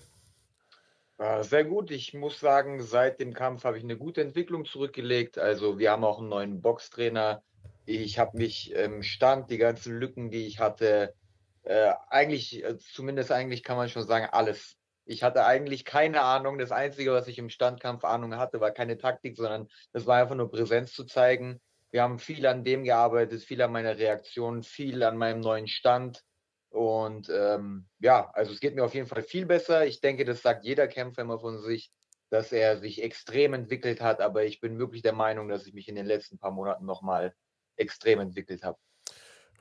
Ah, sehr gut. Ich muss sagen, seit dem Kampf habe ich eine gute Entwicklung zurückgelegt. Also wir haben auch einen neuen Boxtrainer. Ich habe mich im Stand, die ganzen Lücken, die ich hatte, äh, eigentlich, äh, zumindest eigentlich kann man schon sagen, alles. Ich hatte eigentlich keine Ahnung. Das Einzige, was ich im Standkampf Ahnung hatte, war keine Taktik, sondern das war einfach nur Präsenz zu zeigen. Wir haben viel an dem gearbeitet, viel an meiner Reaktion, viel an meinem neuen Stand. Und ähm, ja, also es geht mir auf jeden Fall viel besser. Ich denke, das sagt jeder Kämpfer immer von sich, dass er sich extrem entwickelt hat. Aber ich bin wirklich der Meinung, dass ich mich in den letzten paar Monaten nochmal extrem entwickelt habe.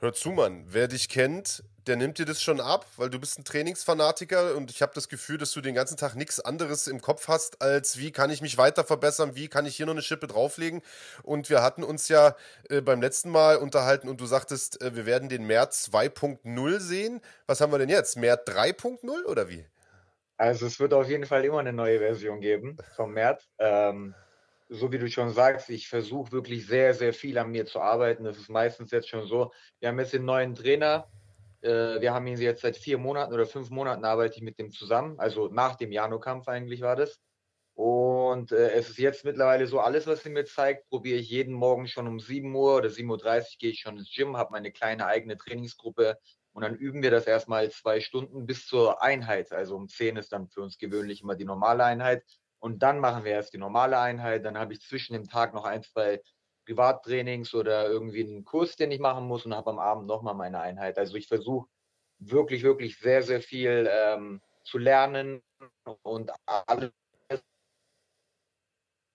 Hör zu, Mann. Wer dich kennt, der nimmt dir das schon ab, weil du bist ein Trainingsfanatiker und ich habe das Gefühl, dass du den ganzen Tag nichts anderes im Kopf hast, als wie kann ich mich weiter verbessern, wie kann ich hier noch eine Schippe drauflegen. Und wir hatten uns ja äh, beim letzten Mal unterhalten und du sagtest, äh, wir werden den März 2.0 sehen. Was haben wir denn jetzt? März 3.0 oder wie? Also es wird auf jeden Fall immer eine neue Version geben vom März. Ähm, so wie du schon sagst, ich versuche wirklich sehr, sehr viel an mir zu arbeiten. Das ist meistens jetzt schon so. Wir haben jetzt den neuen Trainer. Äh, wir haben ihn jetzt seit vier Monaten oder fünf Monaten arbeite ich mit dem zusammen. Also nach dem Jano-Kampf eigentlich war das. Und äh, es ist jetzt mittlerweile so, alles, was er mir zeigt, probiere ich jeden Morgen schon um 7 Uhr oder 7.30 Uhr gehe ich schon ins Gym, habe meine kleine eigene Trainingsgruppe und dann üben wir das erstmal zwei Stunden bis zur Einheit. Also um 10 ist dann für uns gewöhnlich immer die normale Einheit. Und dann machen wir erst die normale Einheit. Dann habe ich zwischen dem Tag noch ein, zwei Privattrainings oder irgendwie einen Kurs, den ich machen muss und habe am Abend nochmal meine Einheit. Also ich versuche wirklich, wirklich sehr, sehr viel ähm, zu lernen und alles,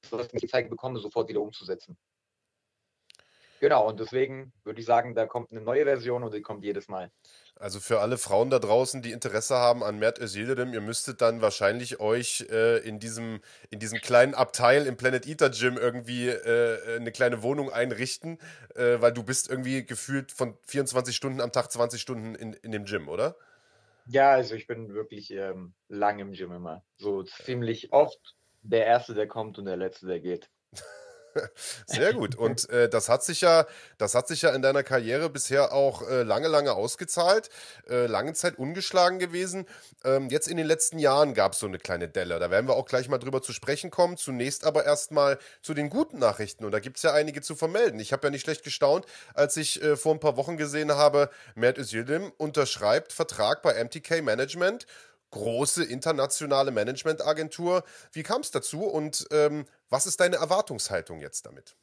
was ich gezeigt bekomme, sofort wieder umzusetzen. Genau, und deswegen würde ich sagen, da kommt eine neue Version und die kommt jedes Mal. Also für alle Frauen da draußen, die Interesse haben an Mert Özildirim, ihr müsstet dann wahrscheinlich euch äh, in, diesem, in diesem kleinen Abteil im Planet Eater Gym irgendwie äh, eine kleine Wohnung einrichten, äh, weil du bist irgendwie gefühlt von 24 Stunden am Tag 20 Stunden in, in dem Gym, oder? Ja, also ich bin wirklich ähm, lang im Gym immer. So ziemlich oft der Erste, der kommt und der Letzte, der geht. *laughs* *laughs* Sehr gut. Und äh, das hat sich ja, das hat sich ja in deiner Karriere bisher auch äh, lange, lange ausgezahlt. Äh, lange Zeit ungeschlagen gewesen. Ähm, jetzt in den letzten Jahren gab es so eine kleine Delle. Da werden wir auch gleich mal drüber zu sprechen kommen. Zunächst aber erstmal zu den guten Nachrichten. Und da gibt es ja einige zu vermelden. Ich habe ja nicht schlecht gestaunt, als ich äh, vor ein paar Wochen gesehen habe, Mert Özildim unterschreibt Vertrag bei MTK Management große internationale Managementagentur. Wie kam es dazu und ähm, was ist deine Erwartungshaltung jetzt damit?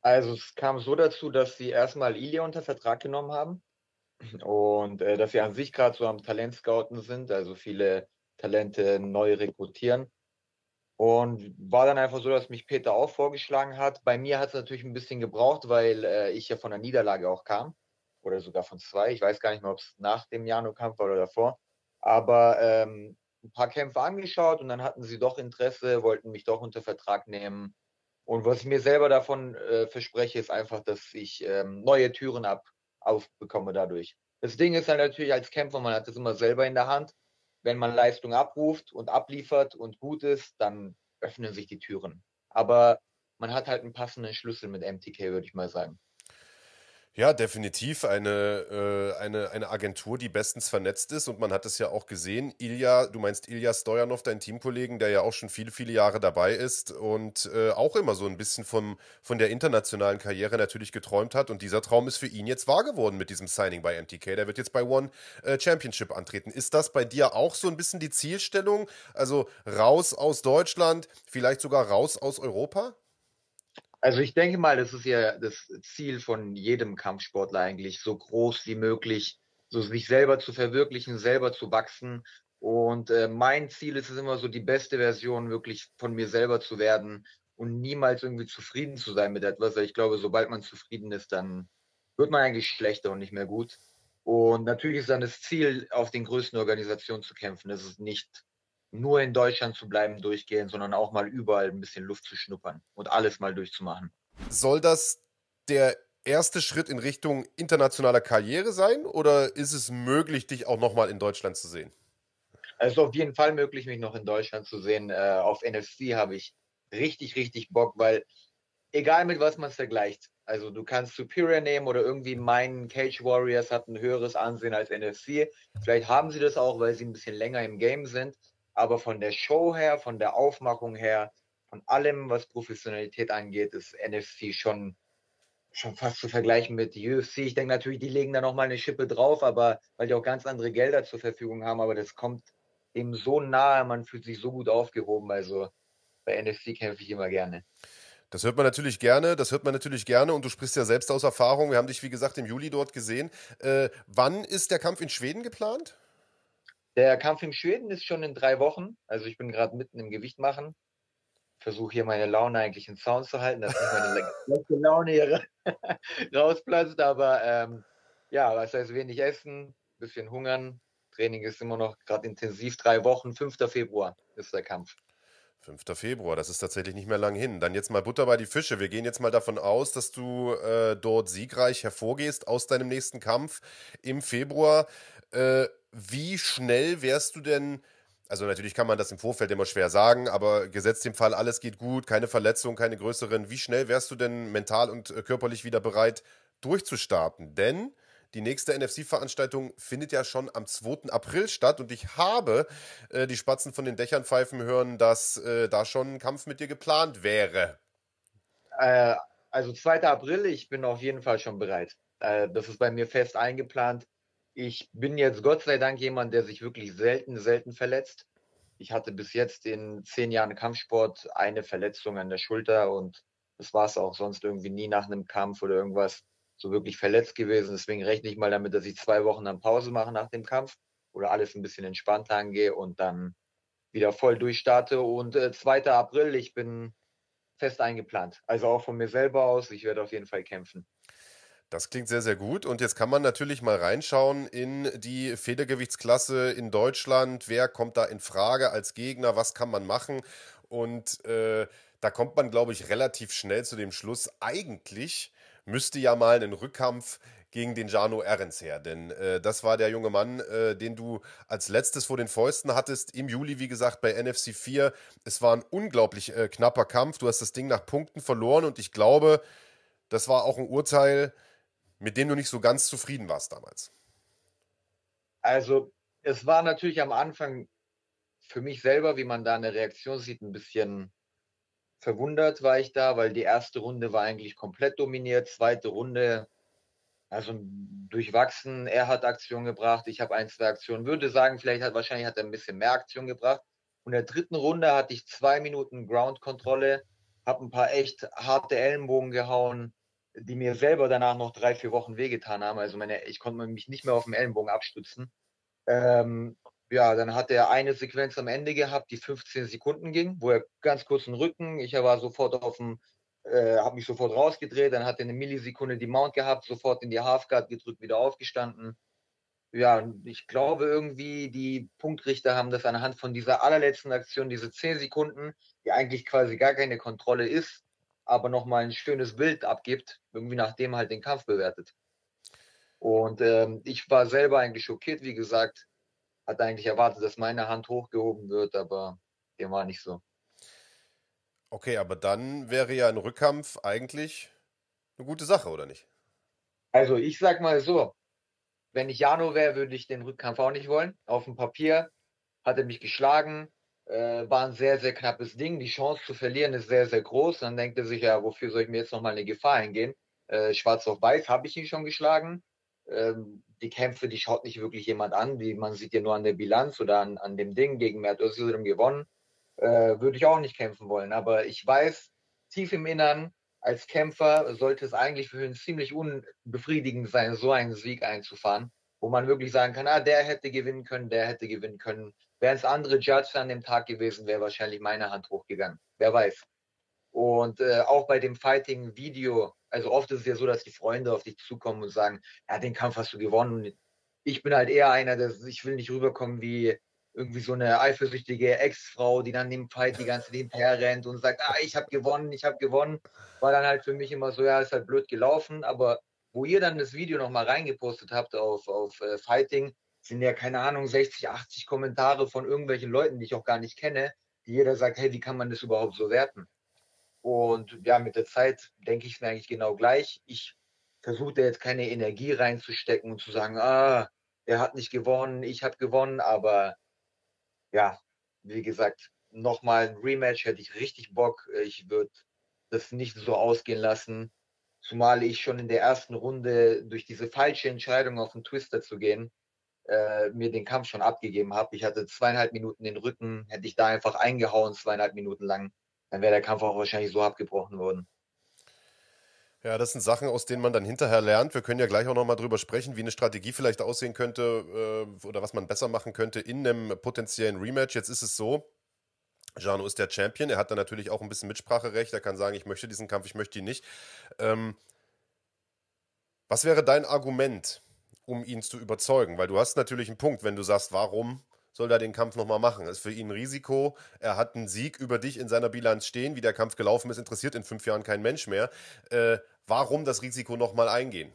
Also es kam so dazu, dass sie erstmal Ilya unter Vertrag genommen haben und äh, dass sie an sich gerade so am Talentscouten sind, also viele Talente neu rekrutieren. Und war dann einfach so, dass mich Peter auch vorgeschlagen hat. Bei mir hat es natürlich ein bisschen gebraucht, weil äh, ich ja von der Niederlage auch kam. Oder sogar von zwei. Ich weiß gar nicht mehr, ob es nach dem Jano-Kampf war oder davor. Aber ähm, ein paar Kämpfe angeschaut und dann hatten sie doch Interesse, wollten mich doch unter Vertrag nehmen. Und was ich mir selber davon äh, verspreche, ist einfach, dass ich ähm, neue Türen ab, aufbekomme dadurch. Das Ding ist halt natürlich als Kämpfer, man hat das immer selber in der Hand. Wenn man Leistung abruft und abliefert und gut ist, dann öffnen sich die Türen. Aber man hat halt einen passenden Schlüssel mit MTK, würde ich mal sagen. Ja, definitiv eine, äh, eine, eine Agentur, die bestens vernetzt ist und man hat es ja auch gesehen. Ilja, du meinst Ilja Stojanov, dein Teamkollegen, der ja auch schon viele, viele Jahre dabei ist und äh, auch immer so ein bisschen vom, von der internationalen Karriere natürlich geträumt hat und dieser Traum ist für ihn jetzt wahr geworden mit diesem Signing bei MTK. Der wird jetzt bei One äh, Championship antreten. Ist das bei dir auch so ein bisschen die Zielstellung? Also raus aus Deutschland, vielleicht sogar raus aus Europa? Also ich denke mal, das ist ja das Ziel von jedem Kampfsportler eigentlich, so groß wie möglich, so sich selber zu verwirklichen, selber zu wachsen. Und äh, mein Ziel ist es immer so, die beste Version wirklich von mir selber zu werden und niemals irgendwie zufrieden zu sein mit etwas. Ich glaube, sobald man zufrieden ist, dann wird man eigentlich schlechter und nicht mehr gut. Und natürlich ist dann das Ziel, auf den größten Organisationen zu kämpfen. Das ist nicht nur in Deutschland zu bleiben durchgehend, sondern auch mal überall ein bisschen Luft zu schnuppern und alles mal durchzumachen. Soll das der erste Schritt in Richtung internationaler Karriere sein oder ist es möglich, dich auch nochmal in Deutschland zu sehen? Es ist auf jeden Fall möglich, mich noch in Deutschland zu sehen. Äh, auf NFC habe ich richtig, richtig Bock, weil egal mit was man es vergleicht, also du kannst Superior nehmen oder irgendwie meinen Cage Warriors hat ein höheres Ansehen als NFC. Vielleicht haben sie das auch, weil sie ein bisschen länger im Game sind. Aber von der Show her, von der Aufmachung her, von allem, was Professionalität angeht, ist NFC schon schon fast zu vergleichen mit UFC. Ich denke natürlich, die legen da nochmal eine Schippe drauf, aber weil die auch ganz andere Gelder zur Verfügung haben, aber das kommt dem so nahe, man fühlt sich so gut aufgehoben. Also bei NFC kämpfe ich immer gerne. Das hört man natürlich gerne, das hört man natürlich gerne und du sprichst ja selbst aus Erfahrung. Wir haben dich, wie gesagt, im Juli dort gesehen. Äh, wann ist der Kampf in Schweden geplant? Der Kampf in Schweden ist schon in drei Wochen. Also ich bin gerade mitten im Gewicht machen. Versuche hier meine Laune eigentlich in Sound zu halten, dass nicht meine *laughs* letzte Laune hier *laughs* rausplatzt. Aber ähm, ja, was heißt wenig essen, bisschen hungern. Training ist immer noch gerade intensiv. Drei Wochen, 5. Februar ist der Kampf. 5. Februar, das ist tatsächlich nicht mehr lang hin. Dann jetzt mal Butter bei die Fische. Wir gehen jetzt mal davon aus, dass du äh, dort siegreich hervorgehst aus deinem nächsten Kampf im Februar. Äh, wie schnell wärst du denn, also natürlich kann man das im Vorfeld immer schwer sagen, aber gesetzt dem Fall, alles geht gut, keine Verletzungen, keine größeren, wie schnell wärst du denn mental und äh, körperlich wieder bereit durchzustarten? Denn die nächste NFC-Veranstaltung findet ja schon am 2. April statt und ich habe äh, die Spatzen von den Dächern pfeifen hören, dass äh, da schon ein Kampf mit dir geplant wäre. Äh, also 2. April, ich bin auf jeden Fall schon bereit. Äh, das ist bei mir fest eingeplant. Ich bin jetzt Gott sei Dank jemand, der sich wirklich selten, selten verletzt. Ich hatte bis jetzt in zehn Jahren Kampfsport eine Verletzung an der Schulter und das war es auch sonst irgendwie nie nach einem Kampf oder irgendwas so wirklich verletzt gewesen. Deswegen rechne ich mal damit, dass ich zwei Wochen dann Pause mache nach dem Kampf oder alles ein bisschen entspannter angehe und dann wieder voll durchstarte. Und äh, 2. April, ich bin fest eingeplant. Also auch von mir selber aus, ich werde auf jeden Fall kämpfen. Das klingt sehr, sehr gut. Und jetzt kann man natürlich mal reinschauen in die Federgewichtsklasse in Deutschland. Wer kommt da in Frage als Gegner? Was kann man machen? Und äh, da kommt man, glaube ich, relativ schnell zu dem Schluss, eigentlich müsste ja mal ein Rückkampf gegen den Jano Ehrens her. Denn äh, das war der junge Mann, äh, den du als letztes vor den Fäusten hattest. Im Juli, wie gesagt, bei NFC 4. Es war ein unglaublich äh, knapper Kampf. Du hast das Ding nach Punkten verloren und ich glaube, das war auch ein Urteil, mit dem du nicht so ganz zufrieden warst damals? Also, es war natürlich am Anfang für mich selber, wie man da eine Reaktion sieht, ein bisschen verwundert war ich da, weil die erste Runde war eigentlich komplett dominiert, zweite Runde, also durchwachsen. Er hat Aktion gebracht, ich habe ein, zwei Aktionen. Würde sagen, vielleicht hat wahrscheinlich hat er ein bisschen mehr Aktion gebracht. Und in der dritten Runde hatte ich zwei Minuten Ground-Kontrolle, habe ein paar echt harte Ellenbogen gehauen, die mir selber danach noch drei, vier Wochen wehgetan haben. Also meine, ich konnte mich nicht mehr auf dem Ellenbogen abstützen. Ähm, ja, dann hat er eine Sequenz am Ende gehabt, die 15 Sekunden ging, wo er ganz kurz den Rücken, ich war sofort auf dem, äh, habe mich sofort rausgedreht, dann hat er eine Millisekunde die Mount gehabt, sofort in die Halfguard gedrückt, wieder aufgestanden. Ja, ich glaube irgendwie, die Punktrichter haben das anhand von dieser allerletzten Aktion, diese 10 Sekunden, die eigentlich quasi gar keine Kontrolle ist, aber nochmal ein schönes Bild abgibt, irgendwie nachdem halt den Kampf bewertet. Und ähm, ich war selber eigentlich schockiert, wie gesagt, hatte eigentlich erwartet, dass meine Hand hochgehoben wird, aber dem war nicht so. Okay, aber dann wäre ja ein Rückkampf eigentlich eine gute Sache, oder nicht? Also ich sag mal so, wenn ich Jano wäre, würde ich den Rückkampf auch nicht wollen. Auf dem Papier hat er mich geschlagen, äh, war ein sehr, sehr knappes Ding. Die Chance zu verlieren ist sehr, sehr groß. Dann denkt er sich, ja, wofür soll ich mir jetzt nochmal eine Gefahr eingehen? Äh, schwarz auf weiß habe ich ihn schon geschlagen. Ähm, die Kämpfe, die schaut nicht wirklich jemand an. Die, man sieht ja nur an der Bilanz oder an, an dem Ding gegen Mert Özildirim gewonnen. Äh, würde ich auch nicht kämpfen wollen. Aber ich weiß, tief im Innern, als Kämpfer sollte es eigentlich für ihn ziemlich unbefriedigend sein, so einen Sieg einzufahren, wo man wirklich sagen kann, ah, der hätte gewinnen können, der hätte gewinnen können. Wären es andere Judges an dem Tag gewesen, wäre wahrscheinlich meine Hand hochgegangen. Wer weiß. Und äh, auch bei dem Fighting-Video, also oft ist es ja so, dass die Freunde auf dich zukommen und sagen, ja, den Kampf hast du gewonnen. Und ich bin halt eher einer, der ich will nicht rüberkommen wie irgendwie so eine eifersüchtige Ex-Frau, die dann dem Fight die ganze Zeit hinterher rennt und sagt, ah, ich habe gewonnen, ich habe gewonnen. War dann halt für mich immer so, ja, ist halt blöd gelaufen. Aber wo ihr dann das Video nochmal reingepostet habt auf, auf äh, Fighting, sind ja, keine Ahnung, 60, 80 Kommentare von irgendwelchen Leuten, die ich auch gar nicht kenne, die jeder sagt, hey, wie kann man das überhaupt so werten? Und ja, mit der Zeit denke ich mir eigentlich genau gleich. Ich versuche da jetzt keine Energie reinzustecken und zu sagen, ah, er hat nicht gewonnen, ich habe gewonnen, aber ja, wie gesagt, nochmal ein Rematch hätte ich richtig Bock. Ich würde das nicht so ausgehen lassen. Zumal ich schon in der ersten Runde durch diese falsche Entscheidung auf den Twister zu gehen, äh, mir den Kampf schon abgegeben habe. Ich hatte zweieinhalb Minuten den Rücken, hätte ich da einfach eingehauen, zweieinhalb Minuten lang, dann wäre der Kampf auch wahrscheinlich so abgebrochen worden. Ja, das sind Sachen, aus denen man dann hinterher lernt. Wir können ja gleich auch nochmal drüber sprechen, wie eine Strategie vielleicht aussehen könnte äh, oder was man besser machen könnte in einem potenziellen Rematch. Jetzt ist es so, Jano ist der Champion. Er hat dann natürlich auch ein bisschen Mitspracherecht. Er kann sagen, ich möchte diesen Kampf, ich möchte ihn nicht. Ähm, was wäre dein Argument, um ihn zu überzeugen? Weil du hast natürlich einen Punkt, wenn du sagst, warum soll er den Kampf nochmal machen? Das ist für ihn ein Risiko. Er hat einen Sieg über dich in seiner Bilanz stehen. Wie der Kampf gelaufen ist, interessiert in fünf Jahren kein Mensch mehr. Äh, warum das Risiko nochmal eingehen?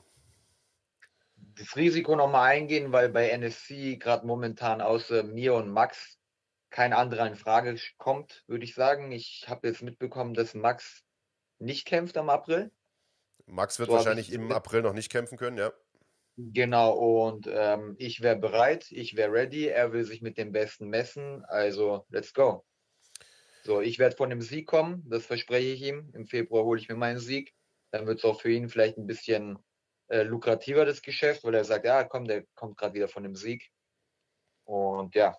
Das Risiko nochmal eingehen, weil bei NSC gerade momentan außer mir und Max kein anderer in Frage kommt, würde ich sagen. Ich habe jetzt mitbekommen, dass Max nicht kämpft am April. Max wird so wahrscheinlich im April noch nicht kämpfen können, ja. Genau, und ähm, ich wäre bereit, ich wäre ready. Er will sich mit dem Besten messen, also let's go. So, ich werde von dem Sieg kommen, das verspreche ich ihm. Im Februar hole ich mir meinen Sieg. Dann wird es auch für ihn vielleicht ein bisschen äh, lukrativer, das Geschäft, weil er sagt, ja, komm, der kommt gerade wieder von dem Sieg. Und ja,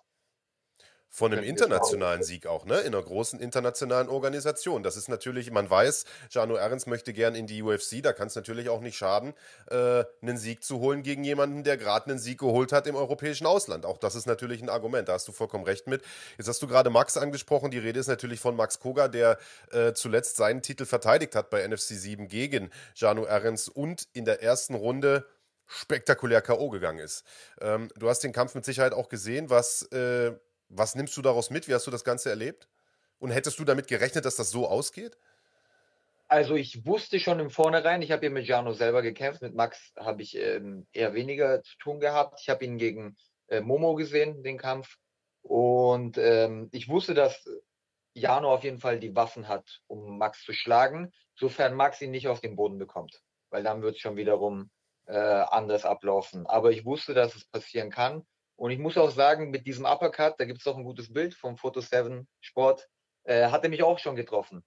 von einem internationalen Sieg auch, ne? In einer großen internationalen Organisation. Das ist natürlich, man weiß, Jano Ehrens möchte gern in die UFC, da kann es natürlich auch nicht schaden, äh, einen Sieg zu holen gegen jemanden, der gerade einen Sieg geholt hat im europäischen Ausland. Auch das ist natürlich ein Argument, da hast du vollkommen recht mit. Jetzt hast du gerade Max angesprochen, die Rede ist natürlich von Max Koga, der äh, zuletzt seinen Titel verteidigt hat bei NFC 7 gegen Jano Ehrens und in der ersten Runde spektakulär K.O. gegangen ist. Ähm, du hast den Kampf mit Sicherheit auch gesehen, was äh, was nimmst du daraus mit? Wie hast du das Ganze erlebt? Und hättest du damit gerechnet, dass das so ausgeht? Also ich wusste schon im Vornherein, ich habe ja mit Jano selber gekämpft, mit Max habe ich ähm, eher weniger zu tun gehabt. Ich habe ihn gegen äh, Momo gesehen, den Kampf. Und ähm, ich wusste, dass Jano auf jeden Fall die Waffen hat, um Max zu schlagen, sofern Max ihn nicht auf den Boden bekommt. Weil dann wird es schon wiederum äh, anders ablaufen. Aber ich wusste, dass es passieren kann. Und ich muss auch sagen, mit diesem Uppercut, da gibt es auch ein gutes Bild vom Photo 7 Sport, äh, hat er mich auch schon getroffen.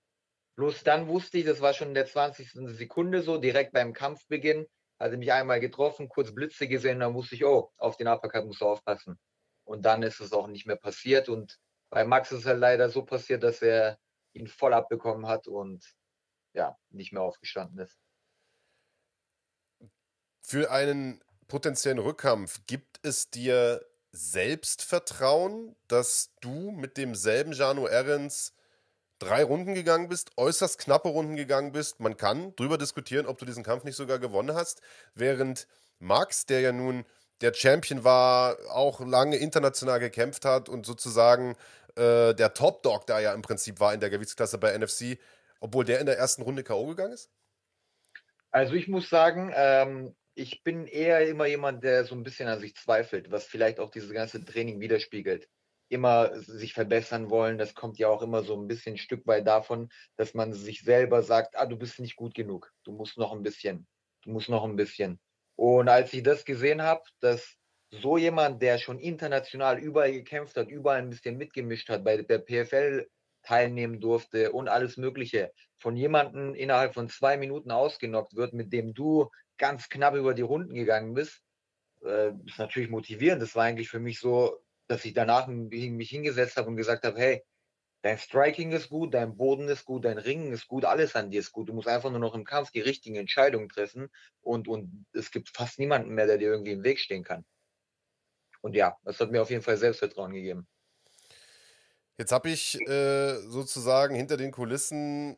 Bloß dann wusste ich, das war schon in der 20. Sekunde so, direkt beim Kampfbeginn, hat er mich einmal getroffen, kurz Blitze gesehen, dann wusste ich, oh, auf den Uppercut musst du aufpassen. Und dann ist es auch nicht mehr passiert. Und bei Max ist es halt leider so passiert, dass er ihn voll abbekommen hat und ja, nicht mehr aufgestanden ist. Für einen potenziellen Rückkampf, gibt es dir Selbstvertrauen, dass du mit demselben Jano Ehrens drei Runden gegangen bist, äußerst knappe Runden gegangen bist. Man kann drüber diskutieren, ob du diesen Kampf nicht sogar gewonnen hast, während Max, der ja nun der Champion war, auch lange international gekämpft hat und sozusagen äh, der Top-Dog da ja im Prinzip war in der Gewichtsklasse bei NFC, obwohl der in der ersten Runde K.O. gegangen ist? Also ich muss sagen, ähm, ich bin eher immer jemand, der so ein bisschen an sich zweifelt, was vielleicht auch dieses ganze Training widerspiegelt. Immer sich verbessern wollen, das kommt ja auch immer so ein bisschen ein Stück weit davon, dass man sich selber sagt, ah, du bist nicht gut genug, du musst noch ein bisschen, du musst noch ein bisschen. Und als ich das gesehen habe, dass so jemand, der schon international überall gekämpft hat, überall ein bisschen mitgemischt hat, bei der PFL teilnehmen durfte und alles Mögliche, von jemandem innerhalb von zwei Minuten ausgenockt wird, mit dem du ganz knapp über die Runden gegangen bist, äh, ist natürlich motivierend. Das war eigentlich für mich so, dass ich danach mich hingesetzt habe und gesagt habe, hey, dein Striking ist gut, dein Boden ist gut, dein Ringen ist gut, alles an dir ist gut. Du musst einfach nur noch im Kampf die richtigen Entscheidungen treffen und, und es gibt fast niemanden mehr, der dir irgendwie im Weg stehen kann. Und ja, das hat mir auf jeden Fall Selbstvertrauen gegeben. Jetzt habe ich äh, sozusagen hinter den Kulissen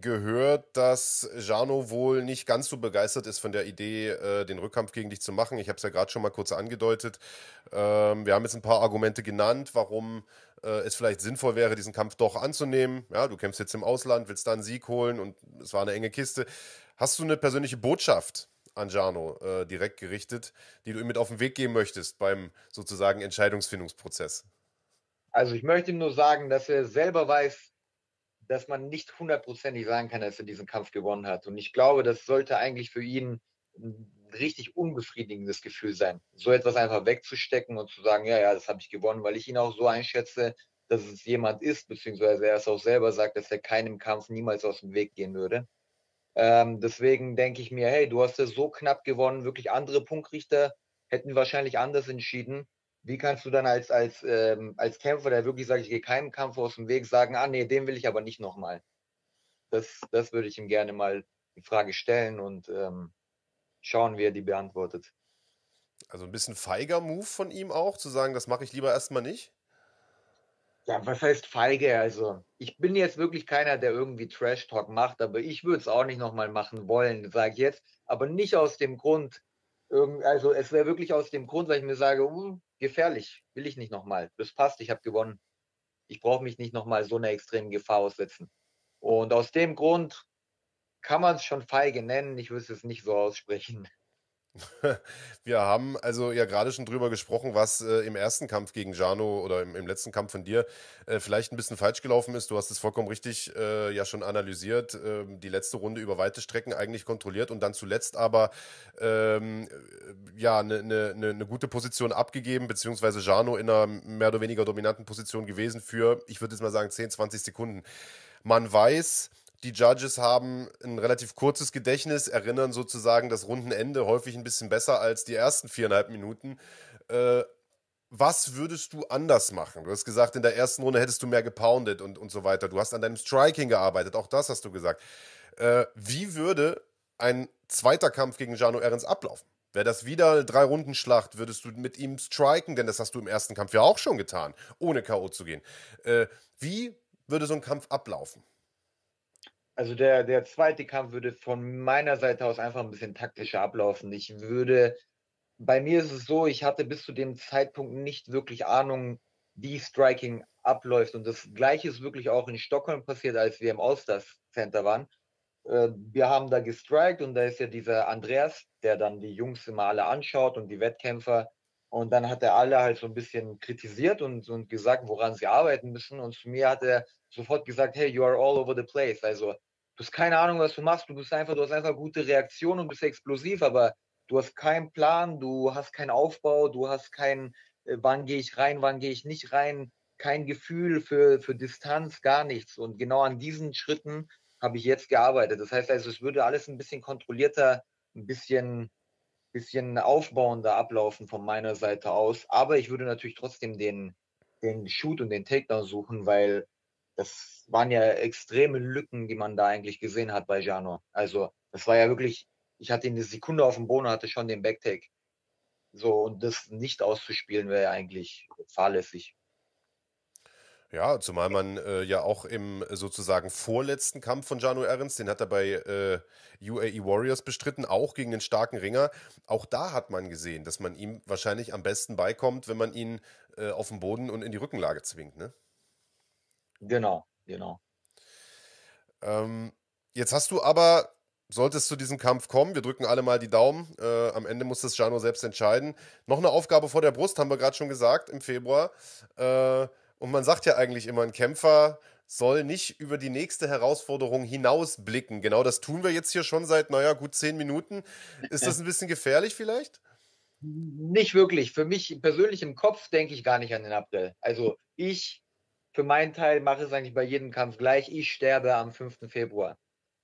gehört, dass Jano wohl nicht ganz so begeistert ist von der Idee, äh, den Rückkampf gegen dich zu machen. Ich habe es ja gerade schon mal kurz angedeutet. Ähm, wir haben jetzt ein paar Argumente genannt, warum äh, es vielleicht sinnvoll wäre, diesen Kampf doch anzunehmen. Ja, du kämpfst jetzt im Ausland, willst da einen Sieg holen und es war eine enge Kiste. Hast du eine persönliche Botschaft an Jano äh, direkt gerichtet, die du ihm mit auf den Weg geben möchtest beim sozusagen Entscheidungsfindungsprozess? Also ich möchte ihm nur sagen, dass er selber weiß, dass man nicht hundertprozentig sagen kann, dass er diesen Kampf gewonnen hat. Und ich glaube, das sollte eigentlich für ihn ein richtig unbefriedigendes Gefühl sein, so etwas einfach wegzustecken und zu sagen, ja, ja, das habe ich gewonnen, weil ich ihn auch so einschätze, dass es jemand ist, beziehungsweise er es auch selber sagt, dass er keinem Kampf niemals aus dem Weg gehen würde. Ähm, deswegen denke ich mir, hey, du hast es so knapp gewonnen, wirklich andere Punktrichter hätten wahrscheinlich anders entschieden. Wie kannst du dann als, als, ähm, als Kämpfer, der wirklich sagt, ich gehe keinem Kampf aus dem Weg, sagen, ah nee, den will ich aber nicht nochmal. Das, das würde ich ihm gerne mal die Frage stellen und ähm, schauen, wie er die beantwortet. Also ein bisschen feiger Move von ihm auch, zu sagen, das mache ich lieber erstmal nicht? Ja, was heißt feige? Also, ich bin jetzt wirklich keiner, der irgendwie Trash-Talk macht, aber ich würde es auch nicht nochmal machen wollen, sage ich jetzt. Aber nicht aus dem Grund, also es wäre wirklich aus dem Grund, weil ich mir sage, uh, gefährlich, will ich nicht nochmal. Das passt, ich habe gewonnen. Ich brauche mich nicht nochmal so einer extremen Gefahr aussetzen. Und aus dem Grund kann man es schon feige nennen, ich würde es nicht so aussprechen. Wir haben also ja gerade schon drüber gesprochen, was äh, im ersten Kampf gegen Jano oder im, im letzten Kampf von dir äh, vielleicht ein bisschen falsch gelaufen ist. Du hast es vollkommen richtig äh, ja schon analysiert. Ähm, die letzte Runde über weite Strecken eigentlich kontrolliert und dann zuletzt aber ähm, ja eine ne, ne, ne gute Position abgegeben, beziehungsweise Jano in einer mehr oder weniger dominanten Position gewesen für, ich würde jetzt mal sagen, 10, 20 Sekunden. Man weiß, die Judges haben ein relativ kurzes Gedächtnis, erinnern sozusagen das Rundenende häufig ein bisschen besser als die ersten viereinhalb Minuten. Äh, was würdest du anders machen? Du hast gesagt, in der ersten Runde hättest du mehr gepoundet und, und so weiter. Du hast an deinem Striking gearbeitet, auch das hast du gesagt. Äh, wie würde ein zweiter Kampf gegen Jano Ehrens ablaufen? Wäre das wieder eine Drei-Runden-Schlacht, würdest du mit ihm striken, denn das hast du im ersten Kampf ja auch schon getan, ohne K.O. zu gehen. Äh, wie würde so ein Kampf ablaufen? Also der, der zweite Kampf würde von meiner Seite aus einfach ein bisschen taktischer ablaufen. Ich würde, bei mir ist es so, ich hatte bis zu dem Zeitpunkt nicht wirklich Ahnung, wie Striking abläuft. Und das gleiche ist wirklich auch in Stockholm passiert, als wir im Allstars Center waren. Äh, wir haben da gestrikt und da ist ja dieser Andreas, der dann die Jungs immer alle anschaut und die Wettkämpfer. Und dann hat er alle halt so ein bisschen kritisiert und, und gesagt, woran sie arbeiten müssen. Und zu mir hat er sofort gesagt, hey, you are all over the place. Also du hast keine Ahnung, was du machst, du bist einfach, du hast einfach gute Reaktionen und bist explosiv, aber du hast keinen Plan, du hast keinen Aufbau, du hast kein, äh, wann gehe ich rein, wann gehe ich nicht rein, kein Gefühl für, für Distanz, gar nichts. Und genau an diesen Schritten habe ich jetzt gearbeitet. Das heißt also, es würde alles ein bisschen kontrollierter, ein bisschen, bisschen aufbauender ablaufen von meiner Seite aus. Aber ich würde natürlich trotzdem den, den Shoot und den Takedown suchen, weil das waren ja extreme Lücken, die man da eigentlich gesehen hat bei Jano. Also, das war ja wirklich, ich hatte eine Sekunde auf dem Boden, hatte schon den Backtake. So, und das nicht auszuspielen wäre eigentlich fahrlässig. Ja, zumal man äh, ja auch im sozusagen vorletzten Kampf von Jano Ehrens, den hat er bei äh, UAE Warriors bestritten, auch gegen den starken Ringer. Auch da hat man gesehen, dass man ihm wahrscheinlich am besten beikommt, wenn man ihn äh, auf den Boden und in die Rückenlage zwingt, ne? Genau, genau. Ähm, jetzt hast du aber, sollte es zu diesem Kampf kommen, wir drücken alle mal die Daumen, äh, am Ende muss das Jano selbst entscheiden. Noch eine Aufgabe vor der Brust, haben wir gerade schon gesagt, im Februar. Äh, und man sagt ja eigentlich immer, ein Kämpfer soll nicht über die nächste Herausforderung hinausblicken. Genau das tun wir jetzt hier schon seit, naja, gut zehn Minuten. Ist das ein bisschen gefährlich vielleicht? Nicht wirklich. Für mich persönlich im Kopf denke ich gar nicht an den April. Also ich für meinen Teil mache es eigentlich bei jedem Kampf gleich. Ich sterbe am 5. Februar.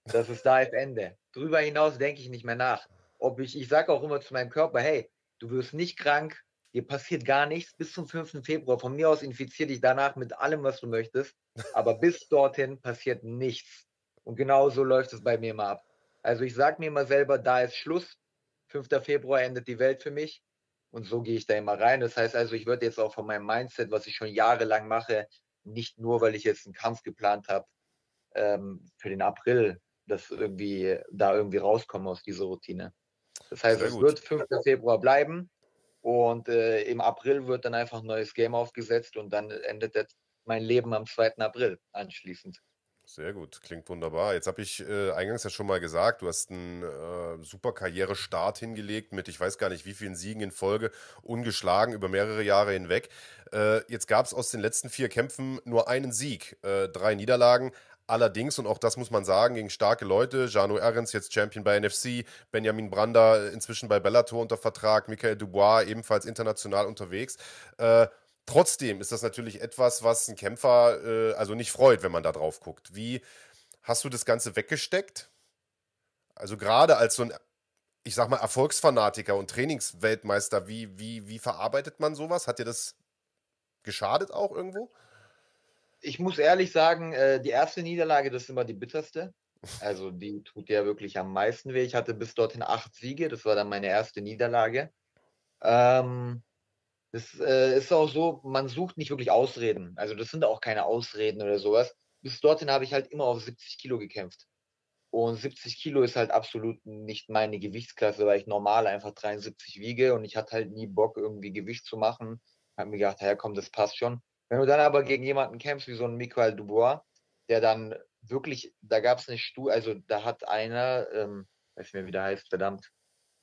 Das ist da ist Ende. Darüber hinaus denke ich nicht mehr nach. Ob ich, ich sage auch immer zu meinem Körper, hey, du wirst nicht krank, dir passiert gar nichts bis zum 5. Februar. Von mir aus infiziere dich danach mit allem, was du möchtest. Aber bis dorthin passiert nichts. Und genau so läuft es bei mir immer ab. Also ich sage mir immer selber, da ist Schluss. 5. Februar endet die Welt für mich. Und so gehe ich da immer rein. Das heißt also, ich würde jetzt auch von meinem Mindset, was ich schon jahrelang mache, nicht nur, weil ich jetzt einen Kampf geplant habe ähm, für den April, dass irgendwie da irgendwie rauskomme aus dieser Routine. Das heißt, es wird 5. Februar bleiben und äh, im April wird dann einfach ein neues Game aufgesetzt und dann endet mein Leben am 2. April anschließend. Sehr gut, klingt wunderbar. Jetzt habe ich äh, eingangs ja schon mal gesagt, du hast einen äh, super Karrierestart hingelegt mit, ich weiß gar nicht, wie vielen Siegen in Folge, ungeschlagen über mehrere Jahre hinweg. Äh, jetzt gab es aus den letzten vier Kämpfen nur einen Sieg, äh, drei Niederlagen. Allerdings, und auch das muss man sagen, gegen starke Leute, Jano Ehrens jetzt Champion bei NFC, Benjamin Brander inzwischen bei Bellator unter Vertrag, Michael Dubois ebenfalls international unterwegs. Äh, Trotzdem ist das natürlich etwas, was ein Kämpfer äh, also nicht freut, wenn man da drauf guckt. Wie hast du das Ganze weggesteckt? Also gerade als so ein, ich sag mal, Erfolgsfanatiker und Trainingsweltmeister, wie, wie, wie verarbeitet man sowas? Hat dir das geschadet auch irgendwo? Ich muss ehrlich sagen, äh, die erste Niederlage, das ist immer die bitterste. Also die tut ja wirklich am meisten weh. Ich hatte bis dorthin acht Siege, das war dann meine erste Niederlage. Ähm, das äh, ist auch so, man sucht nicht wirklich Ausreden. Also das sind auch keine Ausreden oder sowas. Bis dorthin habe ich halt immer auf 70 Kilo gekämpft. Und 70 Kilo ist halt absolut nicht meine Gewichtsklasse, weil ich normal einfach 73 wiege und ich hatte halt nie Bock, irgendwie Gewicht zu machen. Hab mir gedacht, ja komm, das passt schon. Wenn du dann aber gegen jemanden kämpfst, wie so ein Michael Dubois, der dann wirklich, da gab es eine Studie, also da hat einer, ähm, weiß nicht mehr, wie der heißt, verdammt,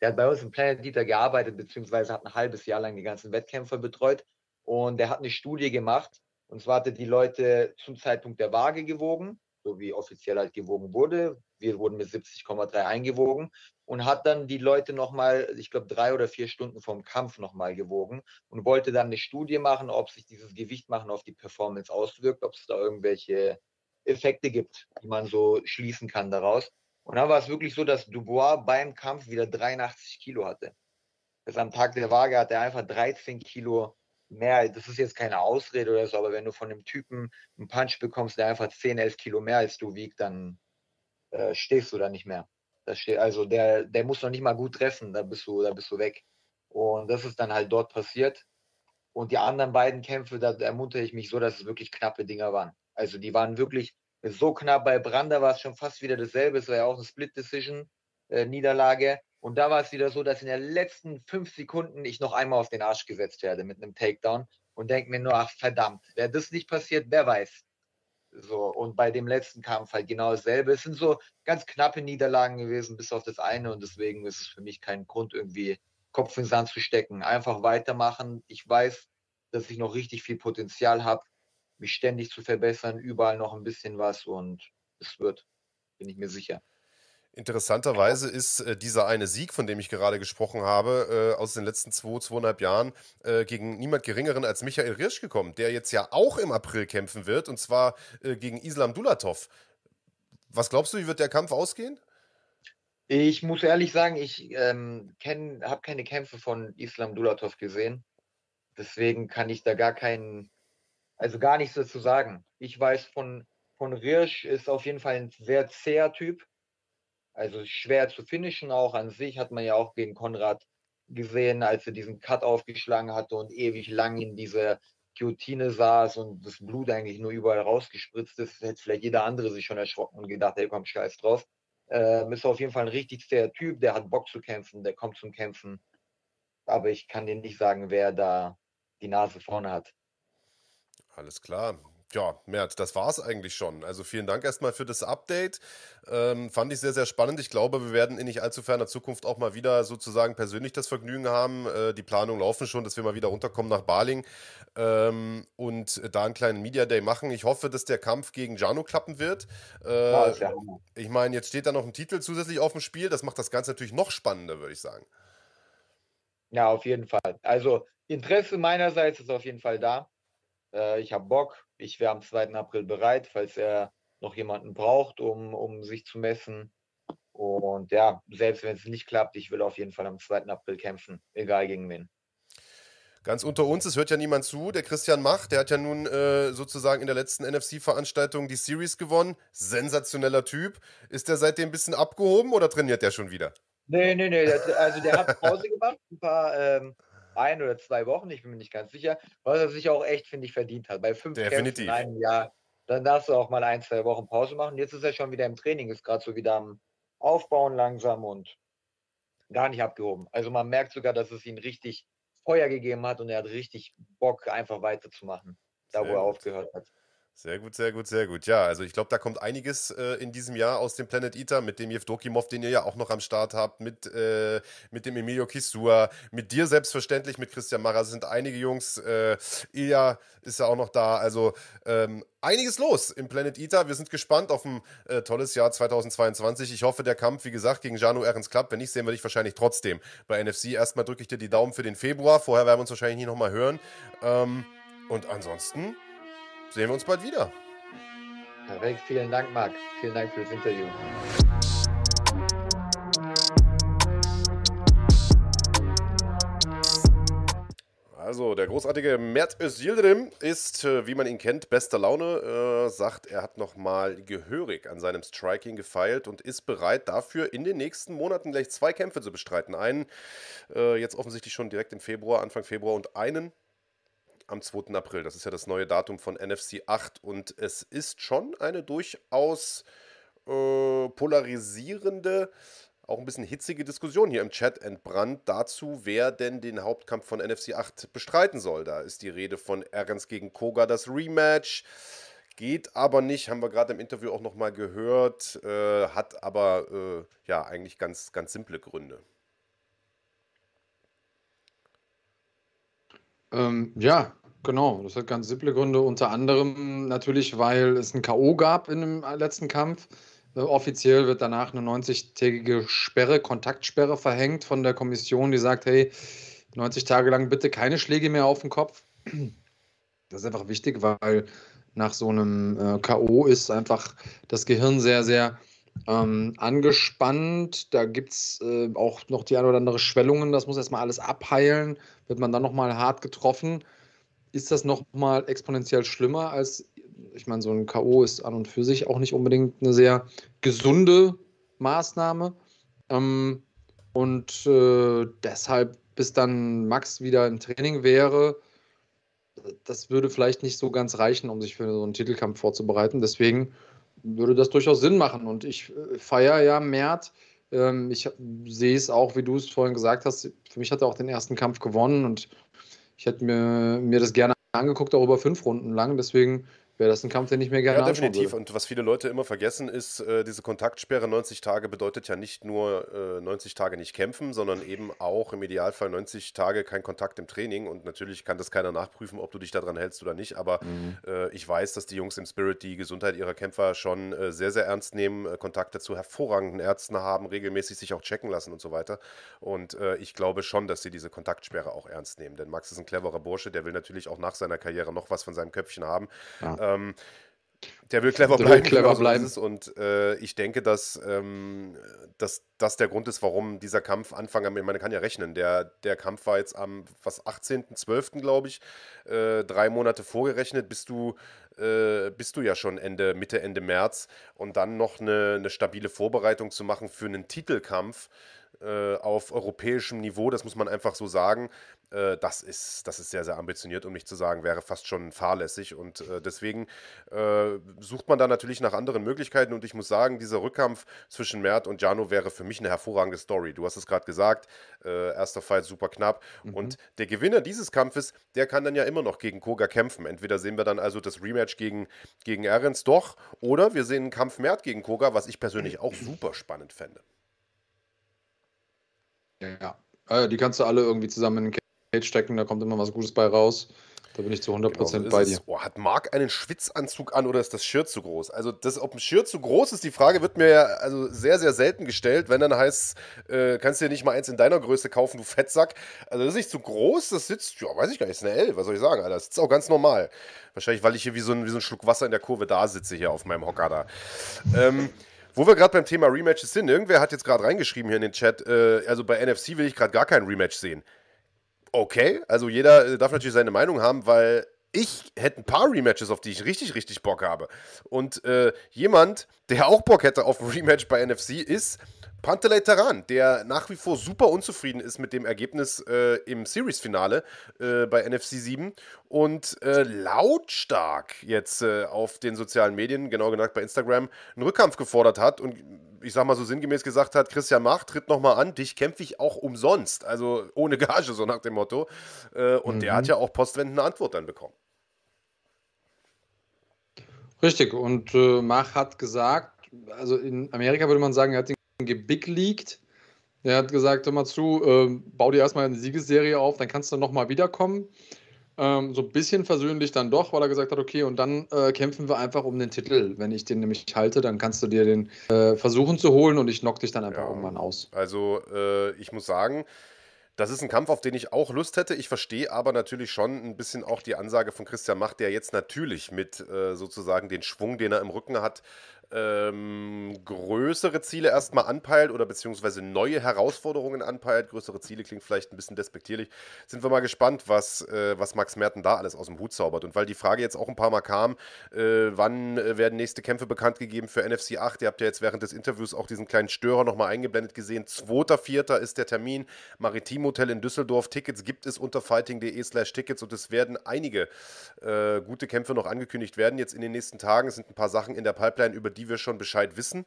der hat bei uns im Planet Dieter gearbeitet, beziehungsweise hat ein halbes Jahr lang die ganzen Wettkämpfer betreut. Und der hat eine Studie gemacht. Und zwar hatte die Leute zum Zeitpunkt der Waage gewogen, so wie offiziell halt gewogen wurde. Wir wurden mit 70,3 eingewogen und hat dann die Leute nochmal, ich glaube, drei oder vier Stunden vom Kampf nochmal gewogen und wollte dann eine Studie machen, ob sich dieses Gewicht machen auf die Performance auswirkt, ob es da irgendwelche Effekte gibt, die man so schließen kann daraus. Und dann war es wirklich so, dass Dubois beim Kampf wieder 83 Kilo hatte. Das am Tag der Waage hat er einfach 13 Kilo mehr. Das ist jetzt keine Ausrede oder so, aber wenn du von einem Typen einen Punch bekommst, der einfach 10, 11 Kilo mehr als du wiegt, dann äh, stehst du da nicht mehr. Steht, also der, der muss noch nicht mal gut treffen, da bist du, da bist du weg. Und das ist dann halt dort passiert. Und die anderen beiden Kämpfe, da ermuntere ich mich so, dass es wirklich knappe Dinger waren. Also die waren wirklich so knapp. Bei Branda war es schon fast wieder dasselbe. Es war ja auch eine Split-Decision-Niederlage. Äh, und da war es wieder so, dass in den letzten fünf Sekunden ich noch einmal auf den Arsch gesetzt werde mit einem Takedown und denke mir nur, ach verdammt, wäre das nicht passiert, wer weiß. So, und bei dem letzten Kampf halt genau dasselbe. Es sind so ganz knappe Niederlagen gewesen, bis auf das eine. Und deswegen ist es für mich kein Grund, irgendwie Kopf in den Sand zu stecken. Einfach weitermachen. Ich weiß, dass ich noch richtig viel Potenzial habe mich ständig zu verbessern, überall noch ein bisschen was und es wird, bin ich mir sicher. Interessanterweise ist äh, dieser eine Sieg, von dem ich gerade gesprochen habe, äh, aus den letzten zwei, zweieinhalb Jahren äh, gegen niemand Geringeren als Michael Rirsch gekommen, der jetzt ja auch im April kämpfen wird, und zwar äh, gegen Islam Dulatov. Was glaubst du, wie wird der Kampf ausgehen? Ich muss ehrlich sagen, ich ähm, habe keine Kämpfe von Islam Dulatov gesehen. Deswegen kann ich da gar keinen also gar nichts dazu sagen. Ich weiß von, von Rirsch ist auf jeden Fall ein sehr zäher Typ. Also schwer zu finishen auch an sich, hat man ja auch gegen Konrad gesehen, als er diesen Cut aufgeschlagen hatte und ewig lang in dieser Guillotine saß und das Blut eigentlich nur überall rausgespritzt ist, hätte vielleicht jeder andere sich schon erschrocken und gedacht, hey, komm, scheiß drauf. Ähm, ist auf jeden Fall ein richtig zäher Typ, der hat Bock zu kämpfen, der kommt zum Kämpfen. Aber ich kann dir nicht sagen, wer da die Nase vorne hat. Alles klar. Ja, Mert, das war es eigentlich schon. Also vielen Dank erstmal für das Update. Ähm, fand ich sehr, sehr spannend. Ich glaube, wir werden in nicht allzu ferner Zukunft auch mal wieder sozusagen persönlich das Vergnügen haben. Äh, die Planungen laufen schon, dass wir mal wieder runterkommen nach Baling ähm, und da einen kleinen Media Day machen. Ich hoffe, dass der Kampf gegen Jano klappen wird. Äh, ja, ich meine, jetzt steht da noch ein Titel zusätzlich auf dem Spiel. Das macht das Ganze natürlich noch spannender, würde ich sagen. Ja, auf jeden Fall. Also Interesse meinerseits ist auf jeden Fall da. Äh, ich habe Bock. Ich wäre am 2. April bereit, falls er noch jemanden braucht, um, um sich zu messen. Und ja, selbst wenn es nicht klappt, ich will auf jeden Fall am 2. April kämpfen, egal gegen wen. Ganz unter uns, es hört ja niemand zu. Der Christian Mach, der hat ja nun äh, sozusagen in der letzten NFC-Veranstaltung die Series gewonnen. Sensationeller Typ. Ist der seitdem ein bisschen abgehoben oder trainiert der schon wieder? Nee, nee, nee. Also der hat Pause gemacht, ein paar ähm, ein oder zwei Wochen, ich bin mir nicht ganz sicher, was er sich auch echt, finde ich, verdient hat. Bei fünf Definitiv. Kämpfen in einem Jahr, dann darfst du auch mal ein, zwei Wochen Pause machen. Jetzt ist er schon wieder im Training, ist gerade so wieder am Aufbauen langsam und gar nicht abgehoben. Also man merkt sogar, dass es ihn richtig Feuer gegeben hat und er hat richtig Bock, einfach weiterzumachen, da Sehr wo er gut. aufgehört hat. Sehr gut, sehr gut, sehr gut. Ja, also ich glaube, da kommt einiges äh, in diesem Jahr aus dem Planet Eater mit dem Jevdokimov, den ihr ja auch noch am Start habt, mit, äh, mit dem Emilio Kisua, mit dir selbstverständlich, mit Christian Mara sind einige Jungs. Äh, Ilja ist ja auch noch da. Also ähm, einiges los im Planet Eater. Wir sind gespannt auf ein äh, tolles Jahr 2022. Ich hoffe, der Kampf, wie gesagt, gegen Janu Ehrens klappt. Wenn nicht, sehen wir dich wahrscheinlich trotzdem bei NFC. Erstmal drücke ich dir die Daumen für den Februar. Vorher werden wir uns wahrscheinlich nie nochmal hören. Ähm, und ansonsten sehen wir uns bald wieder. Perfekt, vielen Dank, Marc. Vielen Dank für das Interview. Also, der großartige Mert Özildirim ist, äh, wie man ihn kennt, bester Laune, äh, sagt, er hat nochmal gehörig an seinem Striking gefeilt und ist bereit dafür, in den nächsten Monaten gleich zwei Kämpfe zu bestreiten. Einen äh, jetzt offensichtlich schon direkt im Februar, Anfang Februar und einen am 2. April. Das ist ja das neue Datum von NFC 8 und es ist schon eine durchaus äh, polarisierende auch ein bisschen hitzige Diskussion hier im Chat entbrannt dazu, wer denn den Hauptkampf von NFC 8 bestreiten soll. Da ist die Rede von Ernst gegen Koga, das Rematch. Geht aber nicht, haben wir gerade im Interview auch nochmal gehört, äh, hat aber äh, ja eigentlich ganz, ganz simple Gründe. Ähm, ja, genau. Das hat ganz simple Gründe. Unter anderem natürlich, weil es ein K.O. gab in dem letzten Kampf. Äh, offiziell wird danach eine 90-tägige Sperre, Kontaktsperre verhängt von der Kommission, die sagt, hey, 90 Tage lang bitte keine Schläge mehr auf den Kopf. Das ist einfach wichtig, weil nach so einem äh, KO ist einfach das Gehirn sehr, sehr ähm, angespannt. Da gibt es äh, auch noch die ein oder andere Schwellungen. Das muss erstmal alles abheilen. Wird man dann nochmal hart getroffen, ist das nochmal exponentiell schlimmer als ich meine, so ein K.O. ist an und für sich auch nicht unbedingt eine sehr gesunde Maßnahme. Ähm, und äh, deshalb, bis dann Max wieder im Training wäre, das würde vielleicht nicht so ganz reichen, um sich für so einen Titelkampf vorzubereiten. Deswegen würde das durchaus Sinn machen. Und ich äh, feiere ja Mert. Ähm, ich sehe es auch, wie du es vorhin gesagt hast. Für mich hat er auch den ersten Kampf gewonnen und ich hätte mir, mir das gerne angeguckt, auch über fünf Runden lang. Deswegen wäre das ein Kampf, den ich mir gerne Ja, definitiv. Und was viele Leute immer vergessen ist, äh, diese Kontaktsperre 90 Tage bedeutet ja nicht nur äh, 90 Tage nicht kämpfen, sondern eben auch im Idealfall 90 Tage kein Kontakt im Training. Und natürlich kann das keiner nachprüfen, ob du dich daran hältst oder nicht. Aber mhm. äh, ich weiß, dass die Jungs im Spirit die Gesundheit ihrer Kämpfer schon äh, sehr, sehr ernst nehmen, äh, Kontakte zu hervorragenden Ärzten haben, regelmäßig sich auch checken lassen und so weiter. Und äh, ich glaube schon, dass sie diese Kontaktsperre auch ernst nehmen. Denn Max ist ein cleverer Bursche, der will natürlich auch nach seiner Karriere noch was von seinem Köpfchen haben. Ja. Ähm, der will clever der bleiben. Will clever bleiben. Und äh, ich denke, dass, ähm, dass das der Grund ist, warum dieser Kampf Anfang, man kann ja rechnen, der, der Kampf war jetzt am was 18.12., glaube ich, äh, drei Monate vorgerechnet, bist du, äh, bist du ja schon Ende, Mitte, Ende März und dann noch eine, eine stabile Vorbereitung zu machen für einen Titelkampf äh, auf europäischem Niveau, das muss man einfach so sagen, äh, das, ist, das ist sehr, sehr ambitioniert, um nicht zu sagen, wäre fast schon fahrlässig. Und äh, deswegen äh, sucht man da natürlich nach anderen Möglichkeiten. Und ich muss sagen, dieser Rückkampf zwischen Mert und Jano wäre für mich eine hervorragende Story. Du hast es gerade gesagt, äh, erster Fight super knapp. Mhm. Und der Gewinner dieses Kampfes, der kann dann ja immer noch gegen Koga kämpfen. Entweder sehen wir dann also das Rematch gegen, gegen Ehrens doch, oder wir sehen einen Kampf Mert gegen Koga, was ich persönlich auch super spannend fände. Ja, äh, die kannst du alle irgendwie zusammen in den stecken, da kommt immer was Gutes bei raus. Da bin ich zu 100% genau, bei dir. Oh, hat Marc einen Schwitzanzug an oder ist das Shirt zu groß? Also, das, ob ein Shirt zu groß ist, die Frage wird mir ja also sehr, sehr selten gestellt. Wenn dann heißt, äh, kannst du dir nicht mal eins in deiner Größe kaufen, du Fettsack. Also, das ist nicht zu groß, das sitzt, ja, weiß ich gar nicht, ist eine L, was soll ich sagen, Alter. Das sitzt auch ganz normal. Wahrscheinlich, weil ich hier wie so, ein, wie so ein Schluck Wasser in der Kurve da sitze, hier auf meinem Hocker da. ähm, wo wir gerade beim Thema Rematches sind, irgendwer hat jetzt gerade reingeschrieben hier in den Chat, äh, also bei NFC will ich gerade gar kein Rematch sehen. Okay, also jeder äh, darf natürlich seine Meinung haben, weil ich hätte ein paar Rematches, auf die ich richtig, richtig Bock habe. Und äh, jemand, der auch Bock hätte auf ein Rematch bei NFC, ist Pantelei Taran, der nach wie vor super unzufrieden ist mit dem Ergebnis äh, im Series-Finale äh, bei NFC 7 und äh, lautstark jetzt äh, auf den sozialen Medien, genau gesagt bei Instagram, einen Rückkampf gefordert hat und ich sag mal so sinngemäß gesagt hat, Christian Mach, tritt nochmal an, dich kämpfe ich auch umsonst, also ohne Gage, so nach dem Motto. Äh, und mhm. der hat ja auch postwendend eine Antwort dann bekommen. Richtig, und äh, Mach hat gesagt, also in Amerika würde man sagen, er hat den gebigleakt. Er hat gesagt, hör mal zu, äh, bau dir erstmal eine Siegesserie auf, dann kannst du nochmal wiederkommen. Ähm, so ein bisschen versöhnlich dann doch, weil er gesagt hat, okay, und dann äh, kämpfen wir einfach um den Titel. Wenn ich den nämlich halte, dann kannst du dir den äh, versuchen zu holen und ich knock dich dann einfach ja, irgendwann aus. Also äh, ich muss sagen, das ist ein Kampf, auf den ich auch Lust hätte. Ich verstehe aber natürlich schon ein bisschen auch die Ansage von Christian Macht, der jetzt natürlich mit äh, sozusagen den Schwung, den er im Rücken hat, ähm, größere Ziele erstmal anpeilt oder beziehungsweise neue Herausforderungen anpeilt. Größere Ziele klingt vielleicht ein bisschen despektierlich. Sind wir mal gespannt, was, äh, was Max Merten da alles aus dem Hut zaubert. Und weil die Frage jetzt auch ein paar Mal kam, äh, wann äh, werden nächste Kämpfe bekannt gegeben für NFC 8? Ihr habt ja jetzt während des Interviews auch diesen kleinen Störer nochmal eingeblendet gesehen. 2.4. ist der Termin. Maritim Hotel in Düsseldorf. Tickets gibt es unter fighting.de slash Tickets und es werden einige äh, gute Kämpfe noch angekündigt werden jetzt in den nächsten Tagen. Sind ein paar Sachen in der Pipeline, über die wir schon Bescheid wissen,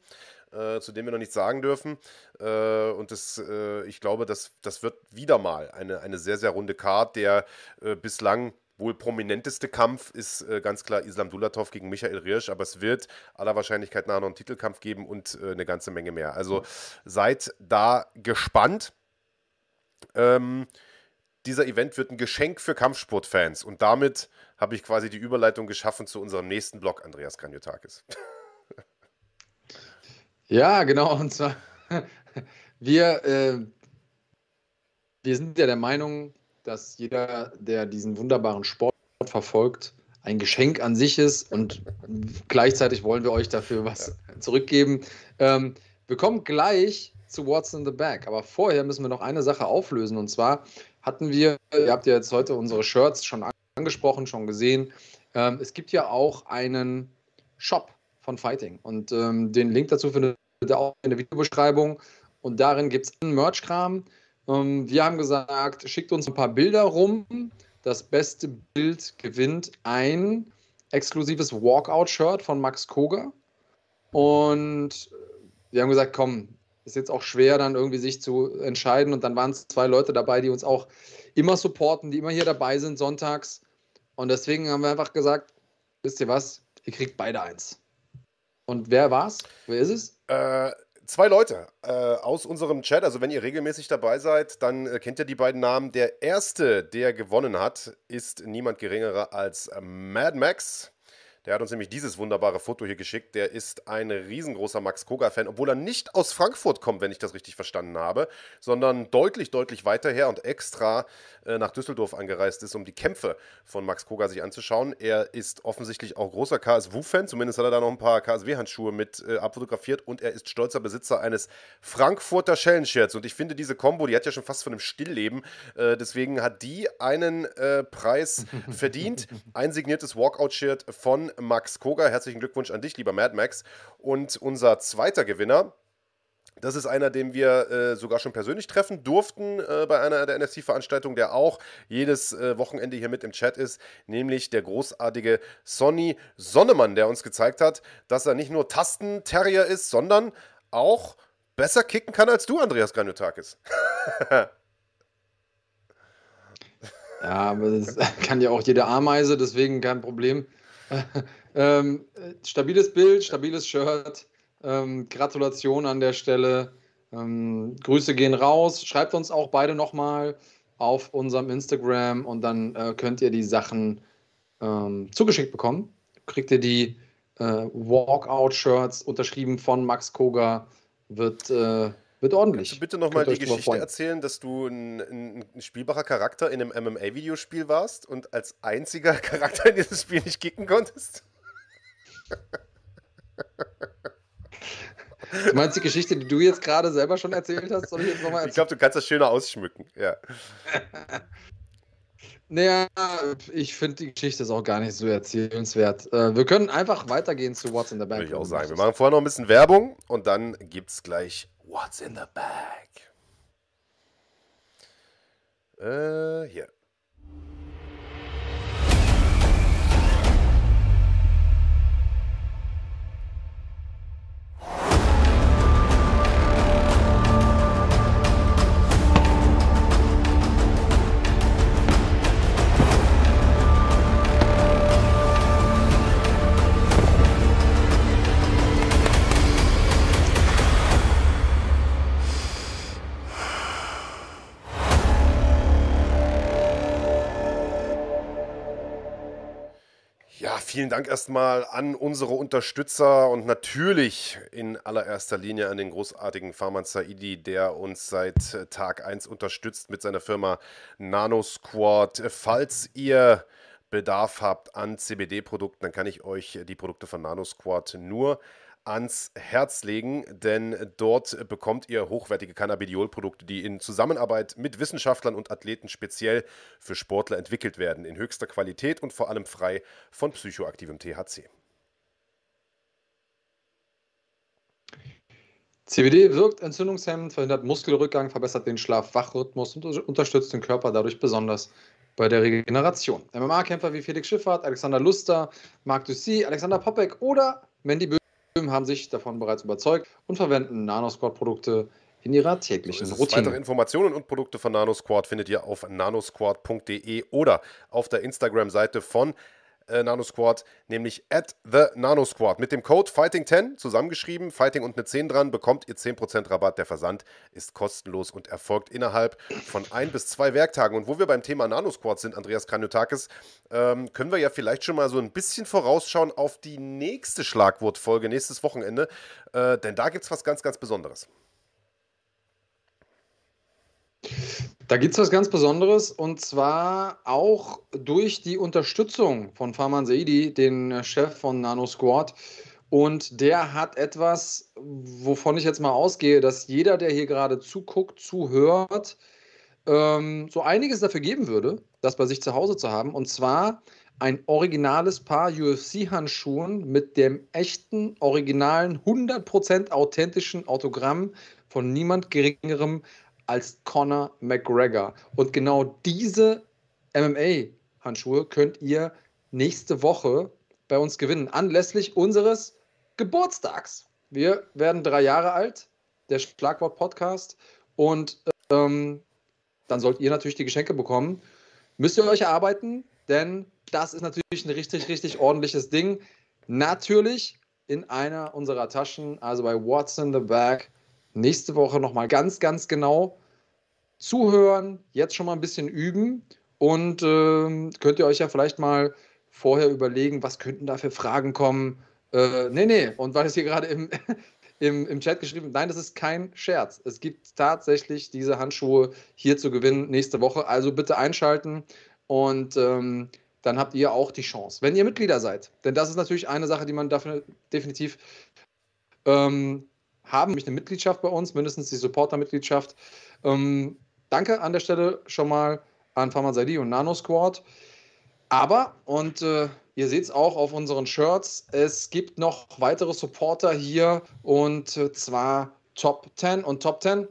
äh, zu denen wir noch nichts sagen dürfen. Äh, und das, äh, ich glaube, das, das wird wieder mal eine, eine sehr, sehr runde Card, der äh, bislang wohl prominenteste Kampf ist äh, ganz klar Islam Dulatov gegen Michael Riersch, aber es wird aller Wahrscheinlichkeit nach noch einen Titelkampf geben und eine ganze Menge mehr. Also seid da gespannt. Ähm, dieser Event wird ein Geschenk für Kampfsportfans und damit habe ich quasi die Überleitung geschaffen zu unserem nächsten Blog, Andreas Kanyotakis. *laughs* Ja, genau. Und zwar, *laughs* wir, äh, wir sind ja der Meinung, dass jeder, der diesen wunderbaren Sport verfolgt, ein Geschenk an sich ist und gleichzeitig wollen wir euch dafür was ja. zurückgeben. Ähm, wir kommen gleich zu What's in the Bag, aber vorher müssen wir noch eine Sache auflösen und zwar hatten wir, ihr habt ja jetzt heute unsere Shirts schon angesprochen, schon gesehen, ähm, es gibt ja auch einen Shop von Fighting. Und ähm, den Link dazu findet ihr auch in der Videobeschreibung. Und darin gibt es einen Merch-Kram. Ähm, wir haben gesagt, schickt uns ein paar Bilder rum. Das beste Bild gewinnt ein exklusives Walkout-Shirt von Max Koga. Und wir haben gesagt, komm, ist jetzt auch schwer, dann irgendwie sich zu entscheiden. Und dann waren es zwei Leute dabei, die uns auch immer supporten, die immer hier dabei sind sonntags. Und deswegen haben wir einfach gesagt, wisst ihr was, ihr kriegt beide eins. Und wer war's? Wer ist es? Äh, zwei Leute äh, aus unserem Chat. Also, wenn ihr regelmäßig dabei seid, dann äh, kennt ihr die beiden Namen. Der erste, der gewonnen hat, ist niemand geringerer als Mad Max. Der hat uns nämlich dieses wunderbare Foto hier geschickt. Der ist ein riesengroßer Max Koga-Fan, obwohl er nicht aus Frankfurt kommt, wenn ich das richtig verstanden habe, sondern deutlich, deutlich weiter her und extra äh, nach Düsseldorf angereist ist, um die Kämpfe von Max Koga sich anzuschauen. Er ist offensichtlich auch großer KSW-Fan, zumindest hat er da noch ein paar KSW-Handschuhe mit äh, abfotografiert und er ist stolzer Besitzer eines Frankfurter Schellenshirts. Und ich finde diese Combo, die hat ja schon fast von einem Stillleben. Äh, deswegen hat die einen äh, Preis *laughs* verdient. Ein signiertes Walkout-Shirt von Max Koga. Herzlichen Glückwunsch an dich, lieber Mad Max. Und unser zweiter Gewinner, das ist einer, den wir äh, sogar schon persönlich treffen durften äh, bei einer der NFC-Veranstaltungen, der auch jedes äh, Wochenende hier mit im Chat ist, nämlich der großartige Sonny Sonnemann, der uns gezeigt hat, dass er nicht nur Tastenterrier ist, sondern auch besser kicken kann als du, Andreas Graniotakis. *laughs* ja, aber das *laughs* kann ja auch jede Ameise, deswegen kein Problem. *laughs* ähm, stabiles Bild, stabiles Shirt. Ähm, Gratulation an der Stelle. Ähm, Grüße gehen raus. Schreibt uns auch beide nochmal auf unserem Instagram und dann äh, könnt ihr die Sachen ähm, zugeschickt bekommen. Kriegt ihr die äh, Walkout-Shirts unterschrieben von Max Koga. Wird, äh, wird ordentlich. Kannst du bitte nochmal die Geschichte erzählen, dass du ein, ein, spielbarer Charakter in einem MMA-Videospiel warst und als einziger *laughs* Charakter in diesem Spiel nicht kicken konntest? Du meinst die Geschichte, die du jetzt gerade selber schon erzählt hast? Soll ich jetzt nochmal erzählen? Ich glaube, du kannst das schöner ausschmücken, ja. *laughs* Naja, ich finde die Geschichte ist auch gar nicht so erzählenswert. Äh, wir können einfach weitergehen zu What's in the Bag. Würde ich auch sagen. Wir machen vorher noch ein bisschen Werbung und dann gibt es gleich What's in the Bag. Uh, hier. Vielen Dank erstmal an unsere Unterstützer und natürlich in allererster Linie an den großartigen Farman Saidi, der uns seit Tag 1 unterstützt mit seiner Firma NanoSquad. Falls ihr Bedarf habt an CBD-Produkten, dann kann ich euch die Produkte von NanoSquad nur ans Herz legen, denn dort bekommt ihr hochwertige Cannabidiol-Produkte, die in Zusammenarbeit mit Wissenschaftlern und Athleten speziell für Sportler entwickelt werden, in höchster Qualität und vor allem frei von psychoaktivem THC. CBD wirkt entzündungshemmend, verhindert Muskelrückgang, verbessert den Schlaf-Wach-Rhythmus und unterstützt den Körper dadurch besonders bei der Regeneration. MMA-Kämpfer wie Felix Schiffert, Alexander Luster, Marc Dussy, Alexander Popek oder Mandy Böhm haben sich davon bereits überzeugt und verwenden Nanosquad-Produkte in ihrer täglichen so Routine. Weitere Informationen und Produkte von Nanosquad findet ihr auf nanosquad.de oder auf der Instagram-Seite von äh, Nano Squad, nämlich at the Nano Squad. Mit dem Code Fighting10 zusammengeschrieben, Fighting und eine 10 dran, bekommt ihr 10% Rabatt. Der Versand ist kostenlos und erfolgt innerhalb von ein bis zwei Werktagen. Und wo wir beim Thema Nano Squad sind, Andreas Kranjotakis, ähm, können wir ja vielleicht schon mal so ein bisschen vorausschauen auf die nächste Schlagwortfolge, nächstes Wochenende. Äh, denn da gibt es was ganz, ganz Besonderes. Da gibt es was ganz Besonderes und zwar auch durch die Unterstützung von Farman Saidi, den Chef von Nano Squad. Und der hat etwas, wovon ich jetzt mal ausgehe, dass jeder, der hier gerade zuguckt, zuhört, ähm, so einiges dafür geben würde, das bei sich zu Hause zu haben. Und zwar ein originales Paar UFC-Handschuhen mit dem echten, originalen, 100% authentischen Autogramm von niemand Geringerem als Conor McGregor. Und genau diese MMA-Handschuhe könnt ihr nächste Woche bei uns gewinnen, anlässlich unseres Geburtstags. Wir werden drei Jahre alt, der Schlagwort-Podcast. Und ähm, dann sollt ihr natürlich die Geschenke bekommen. Müsst ihr euch erarbeiten, denn das ist natürlich ein richtig, richtig ordentliches Ding. Natürlich in einer unserer Taschen, also bei What's in the Bag nächste Woche nochmal ganz, ganz genau zuhören, jetzt schon mal ein bisschen üben und äh, könnt ihr euch ja vielleicht mal vorher überlegen, was könnten da für Fragen kommen. Äh, nee, nee, und weil es hier gerade im, *laughs* im, im Chat geschrieben nein, das ist kein Scherz. Es gibt tatsächlich diese Handschuhe hier zu gewinnen nächste Woche. Also bitte einschalten und ähm, dann habt ihr auch die Chance, wenn ihr Mitglieder seid. Denn das ist natürlich eine Sache, die man dafür definitiv ähm, haben nämlich eine Mitgliedschaft bei uns, mindestens die Supporter-Mitgliedschaft. Ähm, danke an der Stelle schon mal an Pharmazeidi und Nano Squad. Aber, und äh, ihr seht es auch auf unseren Shirts, es gibt noch weitere Supporter hier und äh, zwar Top 10 und Top 10.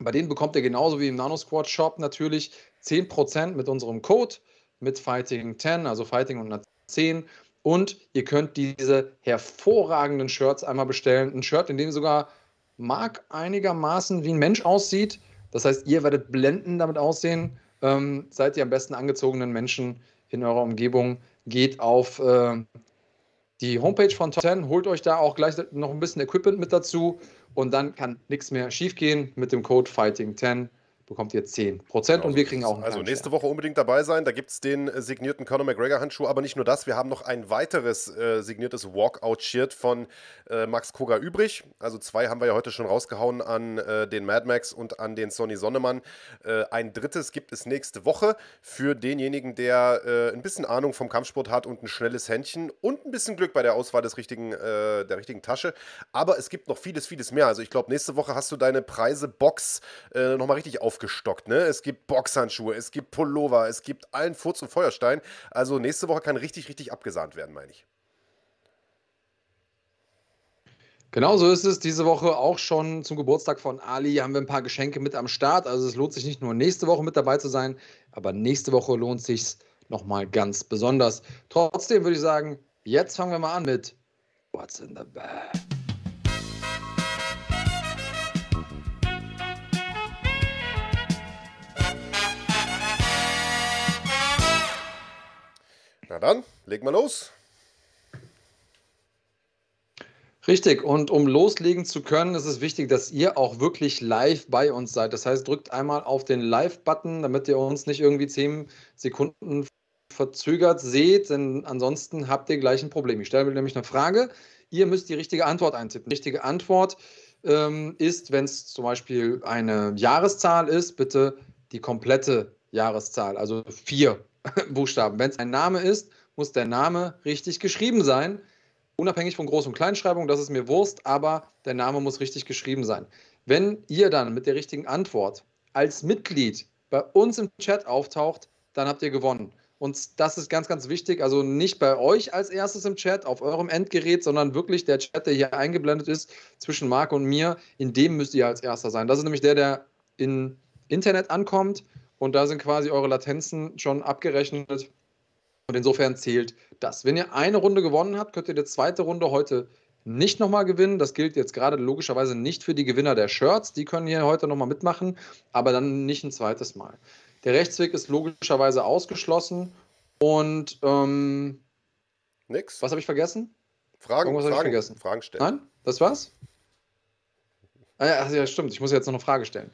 Bei denen bekommt ihr genauso wie im Nano Squad Shop natürlich 10% mit unserem Code mit Fighting 10, also Fighting und 10. Und ihr könnt diese hervorragenden Shirts einmal bestellen. Ein Shirt, in dem sogar Mark einigermaßen wie ein Mensch aussieht. Das heißt, ihr werdet blendend damit aussehen. Ähm, seid ihr am besten angezogenen Menschen in eurer Umgebung. Geht auf äh, die Homepage von Top 10, holt euch da auch gleich noch ein bisschen Equipment mit dazu und dann kann nichts mehr schiefgehen mit dem Code Fighting10 bekommt ihr 10% genau, und wir kriegen auch einen Also nächste Woche unbedingt dabei sein. Da gibt es den äh, signierten Conor McGregor-Handschuh, aber nicht nur das. Wir haben noch ein weiteres äh, signiertes Walkout-Shirt von äh, Max Koga übrig. Also zwei haben wir ja heute schon rausgehauen an äh, den Mad Max und an den Sonny Sonnemann. Äh, ein drittes gibt es nächste Woche für denjenigen, der äh, ein bisschen Ahnung vom Kampfsport hat und ein schnelles Händchen und ein bisschen Glück bei der Auswahl des richtigen, der richtigen Tasche. Aber es gibt noch vieles, vieles mehr. Also ich glaube, nächste Woche hast du deine Preise-Box äh, nochmal richtig auf aufgestockt. Ne? Es gibt Boxhandschuhe, es gibt Pullover, es gibt allen Furz und Feuerstein. Also nächste Woche kann richtig, richtig abgesahnt werden, meine ich. Genau so ist es. Diese Woche auch schon zum Geburtstag von Ali haben wir ein paar Geschenke mit am Start. Also es lohnt sich nicht nur nächste Woche mit dabei zu sein, aber nächste Woche lohnt sich nochmal ganz besonders. Trotzdem würde ich sagen, jetzt fangen wir mal an mit What's in the Bag. Na dann, leg mal los. Richtig, und um loslegen zu können, ist es wichtig, dass ihr auch wirklich live bei uns seid. Das heißt, drückt einmal auf den Live-Button, damit ihr uns nicht irgendwie zehn Sekunden verzögert seht, denn ansonsten habt ihr gleich ein Problem. Ich stelle mir nämlich eine Frage, ihr müsst die richtige Antwort eintippen. Die richtige Antwort ähm, ist, wenn es zum Beispiel eine Jahreszahl ist, bitte die komplette Jahreszahl, also vier Buchstaben. Wenn es ein Name ist, muss der Name richtig geschrieben sein. unabhängig von Groß- und Kleinschreibung, das ist mir Wurst, aber der Name muss richtig geschrieben sein. Wenn ihr dann mit der richtigen Antwort als Mitglied bei uns im Chat auftaucht, dann habt ihr gewonnen. Und das ist ganz, ganz wichtig. Also nicht bei euch als erstes im Chat auf eurem Endgerät, sondern wirklich der Chat, der hier eingeblendet ist zwischen Marc und mir. In dem müsst ihr als erster sein. Das ist nämlich der, der in Internet ankommt. Und da sind quasi eure Latenzen schon abgerechnet. Und insofern zählt das. Wenn ihr eine Runde gewonnen habt, könnt ihr die zweite Runde heute nicht nochmal gewinnen. Das gilt jetzt gerade logischerweise nicht für die Gewinner der Shirts. Die können hier heute nochmal mitmachen, aber dann nicht ein zweites Mal. Der Rechtsweg ist logischerweise ausgeschlossen. Und ähm, nix. Was habe ich vergessen? Fragen, Irgendwas Fragen, ich vergessen. Fragen stellen. Nein? Das war's? Ah, ja, ja, stimmt. Ich muss jetzt noch eine Frage stellen.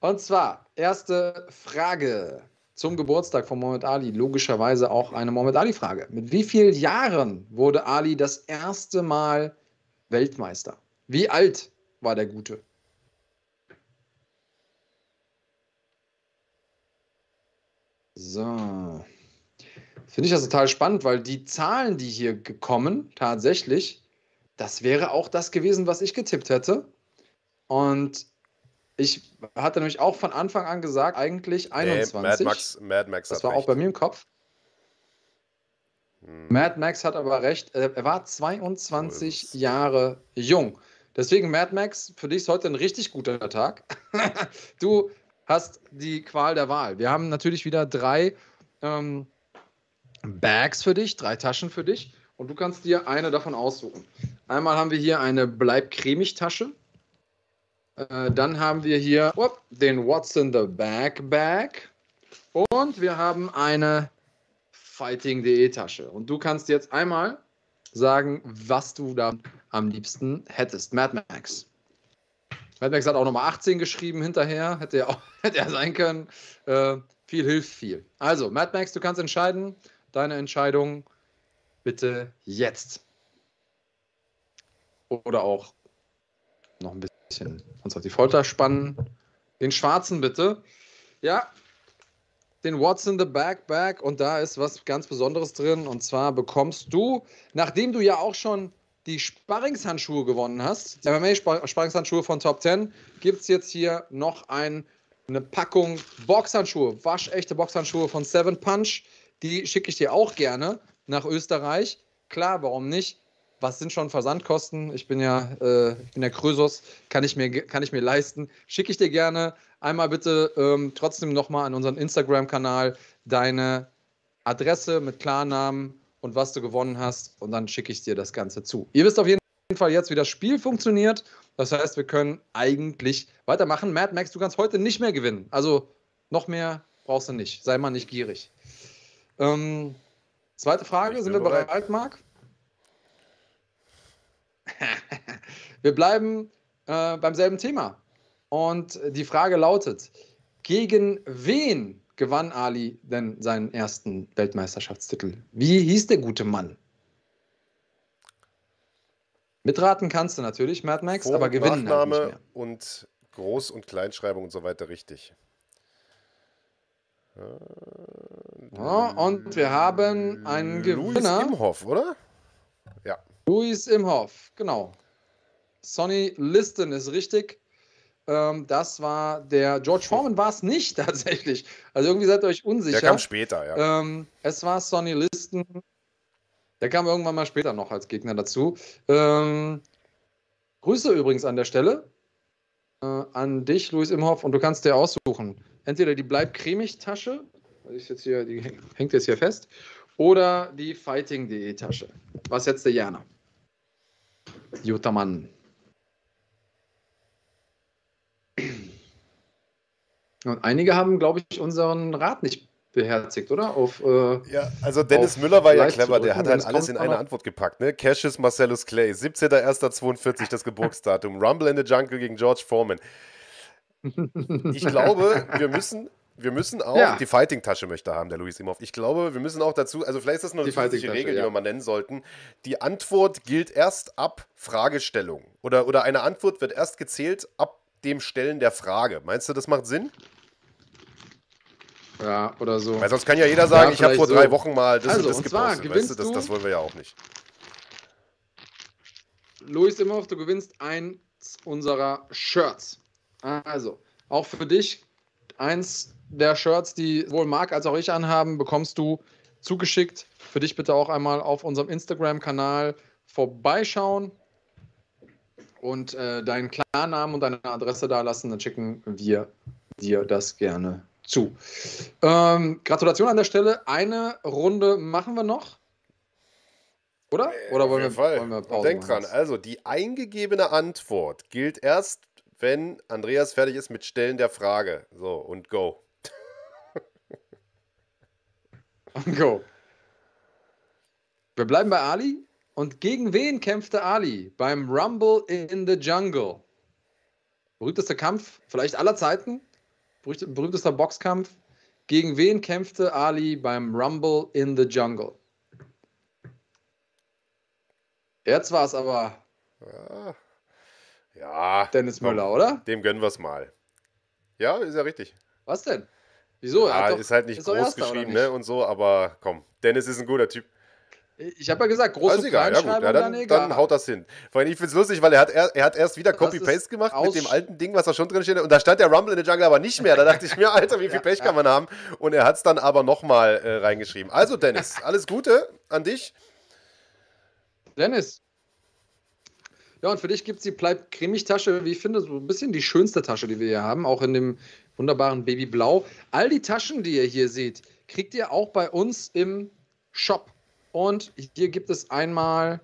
Und zwar, erste Frage zum Geburtstag von Mohammed Ali. Logischerweise auch eine Mohammed Ali-Frage. Mit wie vielen Jahren wurde Ali das erste Mal Weltmeister? Wie alt war der Gute? So. Finde ich das total spannend, weil die Zahlen, die hier gekommen, tatsächlich, das wäre auch das gewesen, was ich getippt hätte. Und ich hatte nämlich auch von Anfang an gesagt, eigentlich 21. Nee, Mad Max, Mad Max das war recht. auch bei mir im Kopf. Hm. Mad Max hat aber recht. Äh, er war 22 oh, Jahre jung. Deswegen, Mad Max, für dich ist heute ein richtig guter Tag. *laughs* du hast die Qual der Wahl. Wir haben natürlich wieder drei ähm, Bags für dich, drei Taschen für dich. Und du kannst dir eine davon aussuchen. Einmal haben wir hier eine Bleib cremig Tasche. Äh, dann haben wir hier whoop, den What's in the Bag Bag. Und wir haben eine Fighting.de Tasche. Und du kannst jetzt einmal sagen, was du da am liebsten hättest. Mad Max. Mad Max hat auch nochmal 18 geschrieben hinterher. Hätte er, auch, *laughs* hätte er sein können. Äh, viel hilft viel. Also, Mad Max, du kannst entscheiden. Deine Entscheidung bitte jetzt. Oder auch noch ein bisschen bisschen uns auf die Folter spannen. Den schwarzen bitte. Ja, den What's in the Backpack und da ist was ganz Besonderes drin. Und zwar bekommst du, nachdem du ja auch schon die Sparringshandschuhe gewonnen hast, die MMA-Sparringshandschuhe von Top 10, gibt es jetzt hier noch ein, eine Packung Boxhandschuhe, waschechte Boxhandschuhe von Seven Punch. Die schicke ich dir auch gerne nach Österreich. Klar, warum nicht? Was sind schon Versandkosten? Ich bin ja, äh, ich bin der Krösus, kann ich mir, kann ich mir leisten. Schicke ich dir gerne einmal bitte ähm, trotzdem nochmal an unseren Instagram-Kanal deine Adresse mit Klarnamen und was du gewonnen hast und dann schicke ich dir das Ganze zu. Ihr wisst auf jeden Fall jetzt, wie das Spiel funktioniert. Das heißt, wir können eigentlich weitermachen. Mad Max, du kannst heute nicht mehr gewinnen. Also noch mehr brauchst du nicht. Sei mal nicht gierig. Ähm, zweite Frage, sind wir bereit, bereit Marc? *laughs* Wir bleiben äh, beim selben Thema. Und die Frage lautet: Gegen wen gewann Ali denn seinen ersten Weltmeisterschaftstitel? Wie hieß der gute Mann? Mitraten kannst du natürlich, Mad Max, Vor aber gewinnen Nachname halt nicht mehr. und Groß- und Kleinschreibung und so weiter richtig. Ja, und wir haben einen Louis Gewinner. Imhoff, oder? Ja. Louis Imhoff, genau. Sonny Liston ist richtig. Ähm, das war der George Foreman war es nicht *laughs* tatsächlich. Also irgendwie seid ihr euch unsicher. Der kam später, ja. Ähm, es war Sonny Liston. Der kam irgendwann mal später noch als Gegner dazu. Ähm, Grüße übrigens an der Stelle äh, an dich, Luis Imhoff, und du kannst dir aussuchen. Entweder die Bleib cremig Tasche, ist jetzt hier, die hängt jetzt hier fest, oder die Fighting.de Tasche. Was jetzt der Jana? Guter Mann. Und einige haben, glaube ich, unseren Rat nicht beherzigt, oder? Auf, äh, ja, also Dennis Müller war ja clever, der hat halt alles in eine Antwort gepackt. Ne? Cassius Marcellus Clay, 17.01.42 das Geburtsdatum. Rumble in the Jungle gegen George Foreman. Ich glaube, wir müssen, wir müssen auch, ja. die Fighting-Tasche möchte haben, der Luis Imhoff. Ich glaube, wir müssen auch dazu, also vielleicht ist das noch eine zusätzliche Regel, ja. die wir mal nennen sollten. Die Antwort gilt erst ab Fragestellung. Oder, oder eine Antwort wird erst gezählt ab dem Stellen der Frage. Meinst du, das macht Sinn? Ja, oder so. Weil sonst kann ja jeder sagen, ja, ich habe vor drei so. Wochen mal das also, und das und zwar. Weißt du, das, das wollen wir ja auch nicht. Luis Imhoff, du gewinnst eins unserer Shirts. Also, auch für dich eins der Shirts, die sowohl Marc als auch ich anhaben, bekommst du zugeschickt. Für dich bitte auch einmal auf unserem Instagram-Kanal vorbeischauen und äh, deinen Klarnamen und deine Adresse da lassen. Dann schicken wir dir das gerne zu. Ähm, Gratulation an der Stelle. Eine Runde machen wir noch. Oder? Oder wollen wir, wollen wir Pause Denk dran, also die eingegebene Antwort gilt erst, wenn Andreas fertig ist mit Stellen der Frage. So, und go. *laughs* go. Wir bleiben bei Ali. Und gegen wen kämpfte Ali beim Rumble in the Jungle? Berühmtester Kampf vielleicht aller Zeiten? Berühmtester Boxkampf? Gegen wen kämpfte Ali beim Rumble in the Jungle? Jetzt war es aber. Ja. ja. Dennis Müller, komm, oder? Dem gönnen wir es mal. Ja, ist ja richtig. Was denn? Wieso? Ja, doch, ist halt nicht ist groß geschrieben, ne? Und so, aber komm, Dennis ist ein guter Typ. Ich habe ja gesagt, große also egal, ja, gut, ja, dann, dann, dann, haut das hin. Vor allem, ich finde es lustig, weil er hat, er, er hat erst wieder Copy-Paste gemacht mit dem alten Ding, was da schon drin steht. Und da stand der Rumble in the Jungle aber nicht mehr. Da dachte ich mir, Alter, wie viel *laughs* Pech kann man haben? Und er hat es dann aber nochmal äh, reingeschrieben. Also, Dennis, *laughs* alles Gute an dich. Dennis. Ja, und für dich gibt es die Bleib cremig Tasche, wie ich finde, so ein bisschen die schönste Tasche, die wir hier haben, auch in dem wunderbaren Babyblau. All die Taschen, die ihr hier seht, kriegt ihr auch bei uns im Shop. Und hier gibt es einmal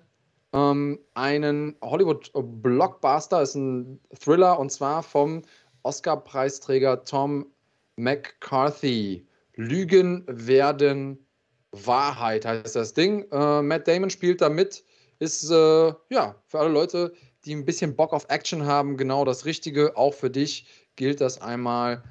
ähm, einen Hollywood-Blockbuster, ist ein Thriller und zwar vom Oscar-Preisträger Tom McCarthy. Lügen werden Wahrheit heißt das Ding. Äh, Matt Damon spielt da mit. Ist äh, ja für alle Leute, die ein bisschen Bock auf Action haben, genau das Richtige. Auch für dich gilt das einmal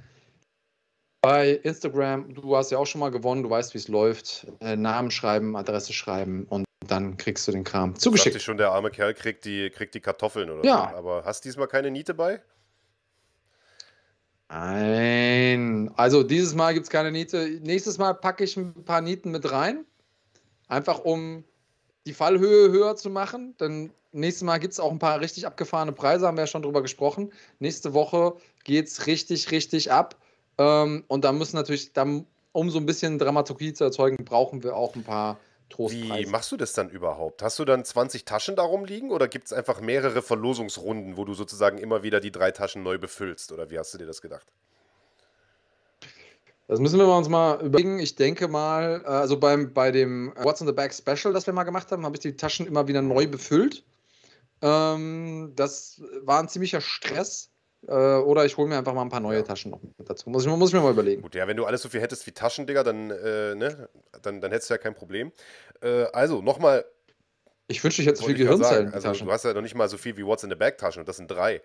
bei Instagram, du hast ja auch schon mal gewonnen, du weißt, wie es läuft. Äh, Namen schreiben, Adresse schreiben und dann kriegst du den Kram zugeschickt. Ich schon, der arme Kerl kriegt die, kriegt die Kartoffeln oder ja. so. Aber hast diesmal keine Niete bei? Nein. Also dieses Mal gibt es keine Niete. Nächstes Mal packe ich ein paar Nieten mit rein. Einfach um die Fallhöhe höher zu machen. Denn nächstes Mal gibt es auch ein paar richtig abgefahrene Preise, haben wir ja schon drüber gesprochen. Nächste Woche geht es richtig, richtig ab. Ähm, und da müssen natürlich, dann, um so ein bisschen Dramaturgie zu erzeugen, brauchen wir auch ein paar Trostpreise. Wie machst du das dann überhaupt? Hast du dann 20 Taschen darum liegen oder gibt es einfach mehrere Verlosungsrunden, wo du sozusagen immer wieder die drei Taschen neu befüllst? Oder wie hast du dir das gedacht? Das müssen wir uns mal überlegen. Ich denke mal, äh, also beim, bei dem What's in the Bag Special, das wir mal gemacht haben, habe ich die Taschen immer wieder neu befüllt. Ähm, das war ein ziemlicher Stress. Äh, oder ich hole mir einfach mal ein paar neue. Taschen noch mit dazu. Muss ich, muss ich mir mal überlegen. Gut, ja, wenn du alles so viel hättest wie Taschen, Digga, dann, äh, ne, dann, dann hättest du ja kein Problem. Äh, also, nochmal. Ich wünschte, ich hätte so viel Gehirnzellen. Also, du hast ja noch nicht mal so viel wie What's in the Bag Taschen und das sind drei.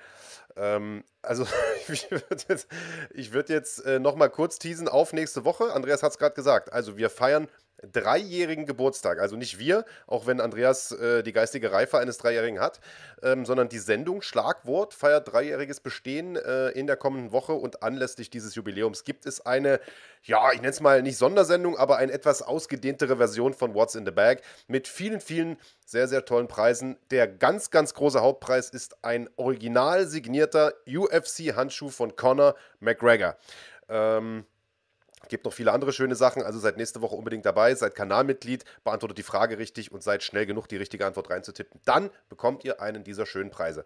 Ähm, also, *laughs* ich würde jetzt, ich würd jetzt äh, nochmal kurz teasen auf nächste Woche. Andreas hat es gerade gesagt. Also, wir feiern dreijährigen Geburtstag. Also nicht wir, auch wenn Andreas äh, die geistige Reife eines Dreijährigen hat, ähm, sondern die Sendung Schlagwort feiert dreijähriges Bestehen äh, in der kommenden Woche und anlässlich dieses Jubiläums gibt es eine, ja, ich nenne es mal nicht Sondersendung, aber eine etwas ausgedehntere Version von What's in the Bag mit vielen, vielen sehr, sehr tollen Preisen. Der ganz, ganz große Hauptpreis ist ein original signierter UFC-Handschuh von Conor McGregor. Ähm, Gibt noch viele andere schöne Sachen, also seid nächste Woche unbedingt dabei, seid Kanalmitglied, beantwortet die Frage richtig und seid schnell genug, die richtige Antwort reinzutippen. Dann bekommt ihr einen dieser schönen Preise.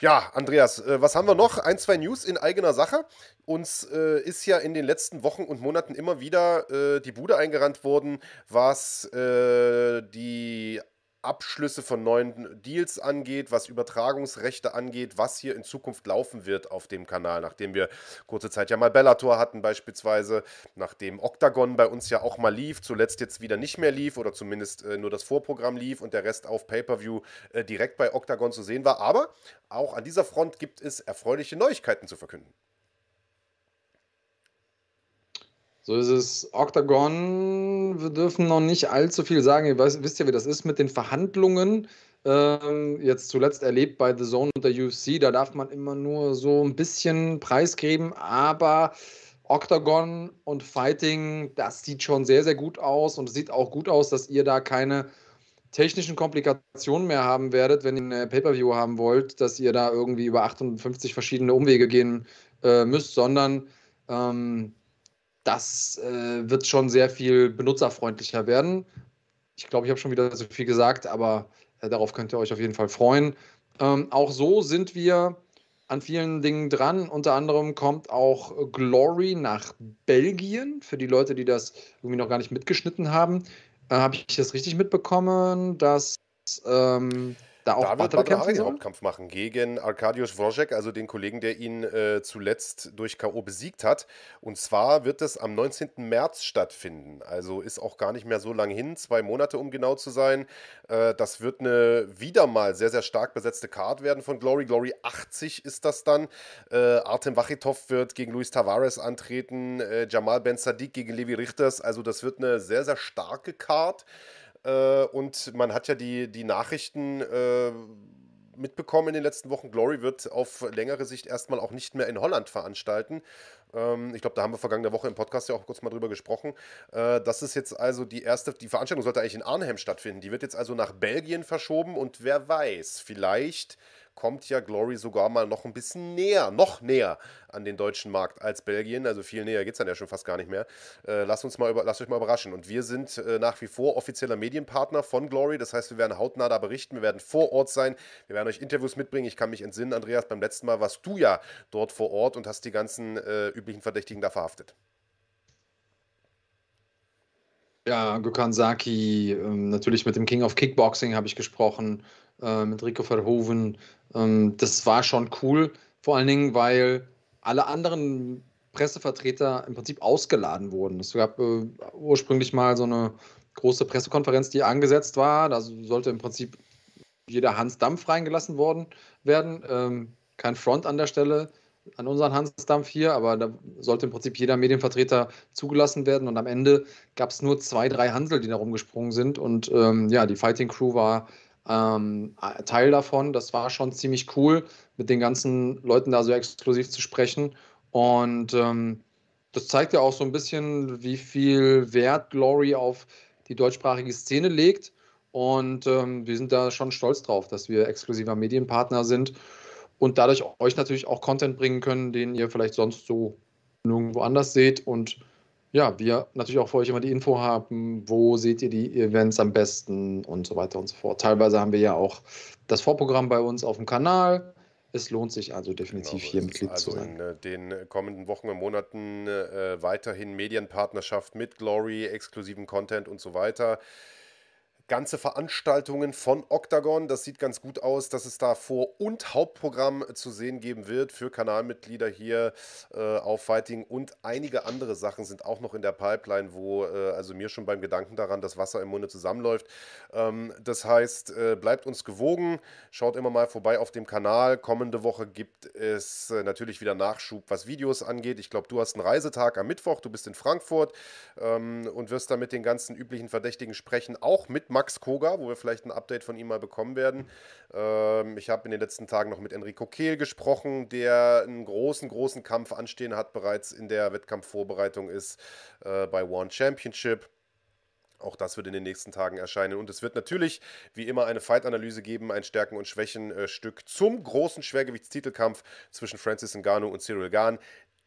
Ja, Andreas, äh, was haben wir noch? Ein, zwei News in eigener Sache. Uns äh, ist ja in den letzten Wochen und Monaten immer wieder äh, die Bude eingerannt worden, was äh, die Abschlüsse von neuen Deals angeht, was Übertragungsrechte angeht, was hier in Zukunft laufen wird auf dem Kanal, nachdem wir kurze Zeit ja mal Bellator hatten beispielsweise, nachdem Octagon bei uns ja auch mal lief, zuletzt jetzt wieder nicht mehr lief oder zumindest äh, nur das Vorprogramm lief und der Rest auf Pay-per-view äh, direkt bei Octagon zu sehen war. Aber auch an dieser Front gibt es erfreuliche Neuigkeiten zu verkünden. So ist es. Octagon, wir dürfen noch nicht allzu viel sagen. Ihr weiß, wisst ja, wie das ist mit den Verhandlungen. Ähm, jetzt zuletzt erlebt bei The Zone und der UFC, da darf man immer nur so ein bisschen Preis geben, aber Octagon und Fighting, das sieht schon sehr, sehr gut aus und es sieht auch gut aus, dass ihr da keine technischen Komplikationen mehr haben werdet, wenn ihr ein Pay-Per-View haben wollt, dass ihr da irgendwie über 58 verschiedene Umwege gehen äh, müsst, sondern ähm, das äh, wird schon sehr viel benutzerfreundlicher werden. Ich glaube, ich habe schon wieder so viel gesagt, aber äh, darauf könnt ihr euch auf jeden Fall freuen. Ähm, auch so sind wir an vielen Dingen dran. Unter anderem kommt auch Glory nach Belgien. Für die Leute, die das irgendwie noch gar nicht mitgeschnitten haben, äh, habe ich das richtig mitbekommen, dass ähm, da auch da wird Badr den Hauptkampf machen gegen Arkadiusz Wojek, also den Kollegen, der ihn äh, zuletzt durch K.O. besiegt hat. Und zwar wird es am 19. März stattfinden. Also ist auch gar nicht mehr so lang hin, zwei Monate, um genau zu sein. Äh, das wird eine wieder mal sehr, sehr stark besetzte Card werden von Glory. Glory 80 ist das dann. Äh, Artem Wachitov wird gegen Luis Tavares antreten, äh, Jamal Ben Sadiq gegen Levi Richters. Also das wird eine sehr, sehr starke Card. Äh, und man hat ja die, die Nachrichten äh, mitbekommen in den letzten Wochen. Glory wird auf längere Sicht erstmal auch nicht mehr in Holland veranstalten. Ähm, ich glaube, da haben wir vergangene Woche im Podcast ja auch kurz mal drüber gesprochen. Äh, das ist jetzt also die erste, die Veranstaltung sollte eigentlich in Arnhem stattfinden. Die wird jetzt also nach Belgien verschoben und wer weiß, vielleicht kommt ja Glory sogar mal noch ein bisschen näher, noch näher an den deutschen Markt als Belgien. Also viel näher geht es dann ja schon fast gar nicht mehr. Äh, lasst, uns mal über, lasst euch mal überraschen. Und wir sind äh, nach wie vor offizieller Medienpartner von Glory. Das heißt, wir werden hautnah da berichten. Wir werden vor Ort sein. Wir werden euch Interviews mitbringen. Ich kann mich entsinnen, Andreas, beim letzten Mal warst du ja dort vor Ort und hast die ganzen äh, üblichen Verdächtigen da verhaftet. Ja, Gökhan Saki, ähm, natürlich mit dem King of Kickboxing habe ich gesprochen, äh, mit Rico Verhoeven. Ähm, das war schon cool, vor allen Dingen, weil alle anderen Pressevertreter im Prinzip ausgeladen wurden. Es gab äh, ursprünglich mal so eine große Pressekonferenz, die angesetzt war. Da sollte im Prinzip jeder Hans Dampf reingelassen worden werden. Ähm, kein Front an der Stelle an unseren Hansdampf hier, aber da sollte im Prinzip jeder Medienvertreter zugelassen werden. Und am Ende gab es nur zwei, drei Hansel, die da rumgesprungen sind. Und ähm, ja, die Fighting Crew war ähm, Teil davon. Das war schon ziemlich cool, mit den ganzen Leuten da so exklusiv zu sprechen. Und ähm, das zeigt ja auch so ein bisschen, wie viel Wert Glory auf die deutschsprachige Szene legt. Und ähm, wir sind da schon stolz drauf, dass wir exklusiver Medienpartner sind und dadurch euch natürlich auch Content bringen können, den ihr vielleicht sonst so nirgendwo anders seht. Und ja, wir natürlich auch für euch immer die Info haben, wo seht ihr die Events am besten und so weiter und so fort. Teilweise haben wir ja auch das Vorprogramm bei uns auf dem Kanal. Es lohnt sich also definitiv genau, hier Mitglied also zu sein. In den kommenden Wochen und Monaten äh, weiterhin Medienpartnerschaft mit Glory, exklusiven Content und so weiter ganze Veranstaltungen von Octagon. Das sieht ganz gut aus, dass es da Vor- und Hauptprogramm zu sehen geben wird für Kanalmitglieder hier äh, auf Fighting und einige andere Sachen sind auch noch in der Pipeline, wo äh, also mir schon beim Gedanken daran das Wasser im Munde zusammenläuft. Ähm, das heißt, äh, bleibt uns gewogen, schaut immer mal vorbei auf dem Kanal. Kommende Woche gibt es äh, natürlich wieder Nachschub, was Videos angeht. Ich glaube, du hast einen Reisetag am Mittwoch, du bist in Frankfurt ähm, und wirst da mit den ganzen üblichen Verdächtigen sprechen, auch mit Max Koga, wo wir vielleicht ein Update von ihm mal bekommen werden. Ähm, ich habe in den letzten Tagen noch mit Enrico Kehl gesprochen, der einen großen, großen Kampf anstehen hat, bereits in der Wettkampfvorbereitung ist äh, bei One Championship. Auch das wird in den nächsten Tagen erscheinen. Und es wird natürlich, wie immer, eine Fight-Analyse geben, ein Stärken- und Schwächen-Stück zum großen Schwergewichtstitelkampf zwischen Francis Ngannou und Cyril Gahn.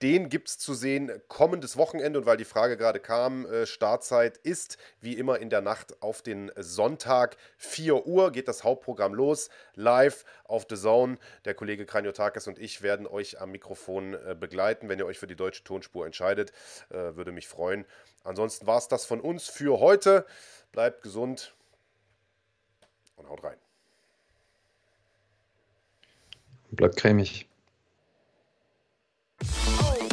Den gibt es zu sehen kommendes Wochenende und weil die Frage gerade kam, äh, Startzeit ist wie immer in der Nacht auf den Sonntag. 4 Uhr geht das Hauptprogramm los, live auf The Zone. Der Kollege Kranjotakis und ich werden euch am Mikrofon äh, begleiten. Wenn ihr euch für die deutsche Tonspur entscheidet, äh, würde mich freuen. Ansonsten war es das von uns für heute. Bleibt gesund und haut rein. Bleibt cremig. Oh.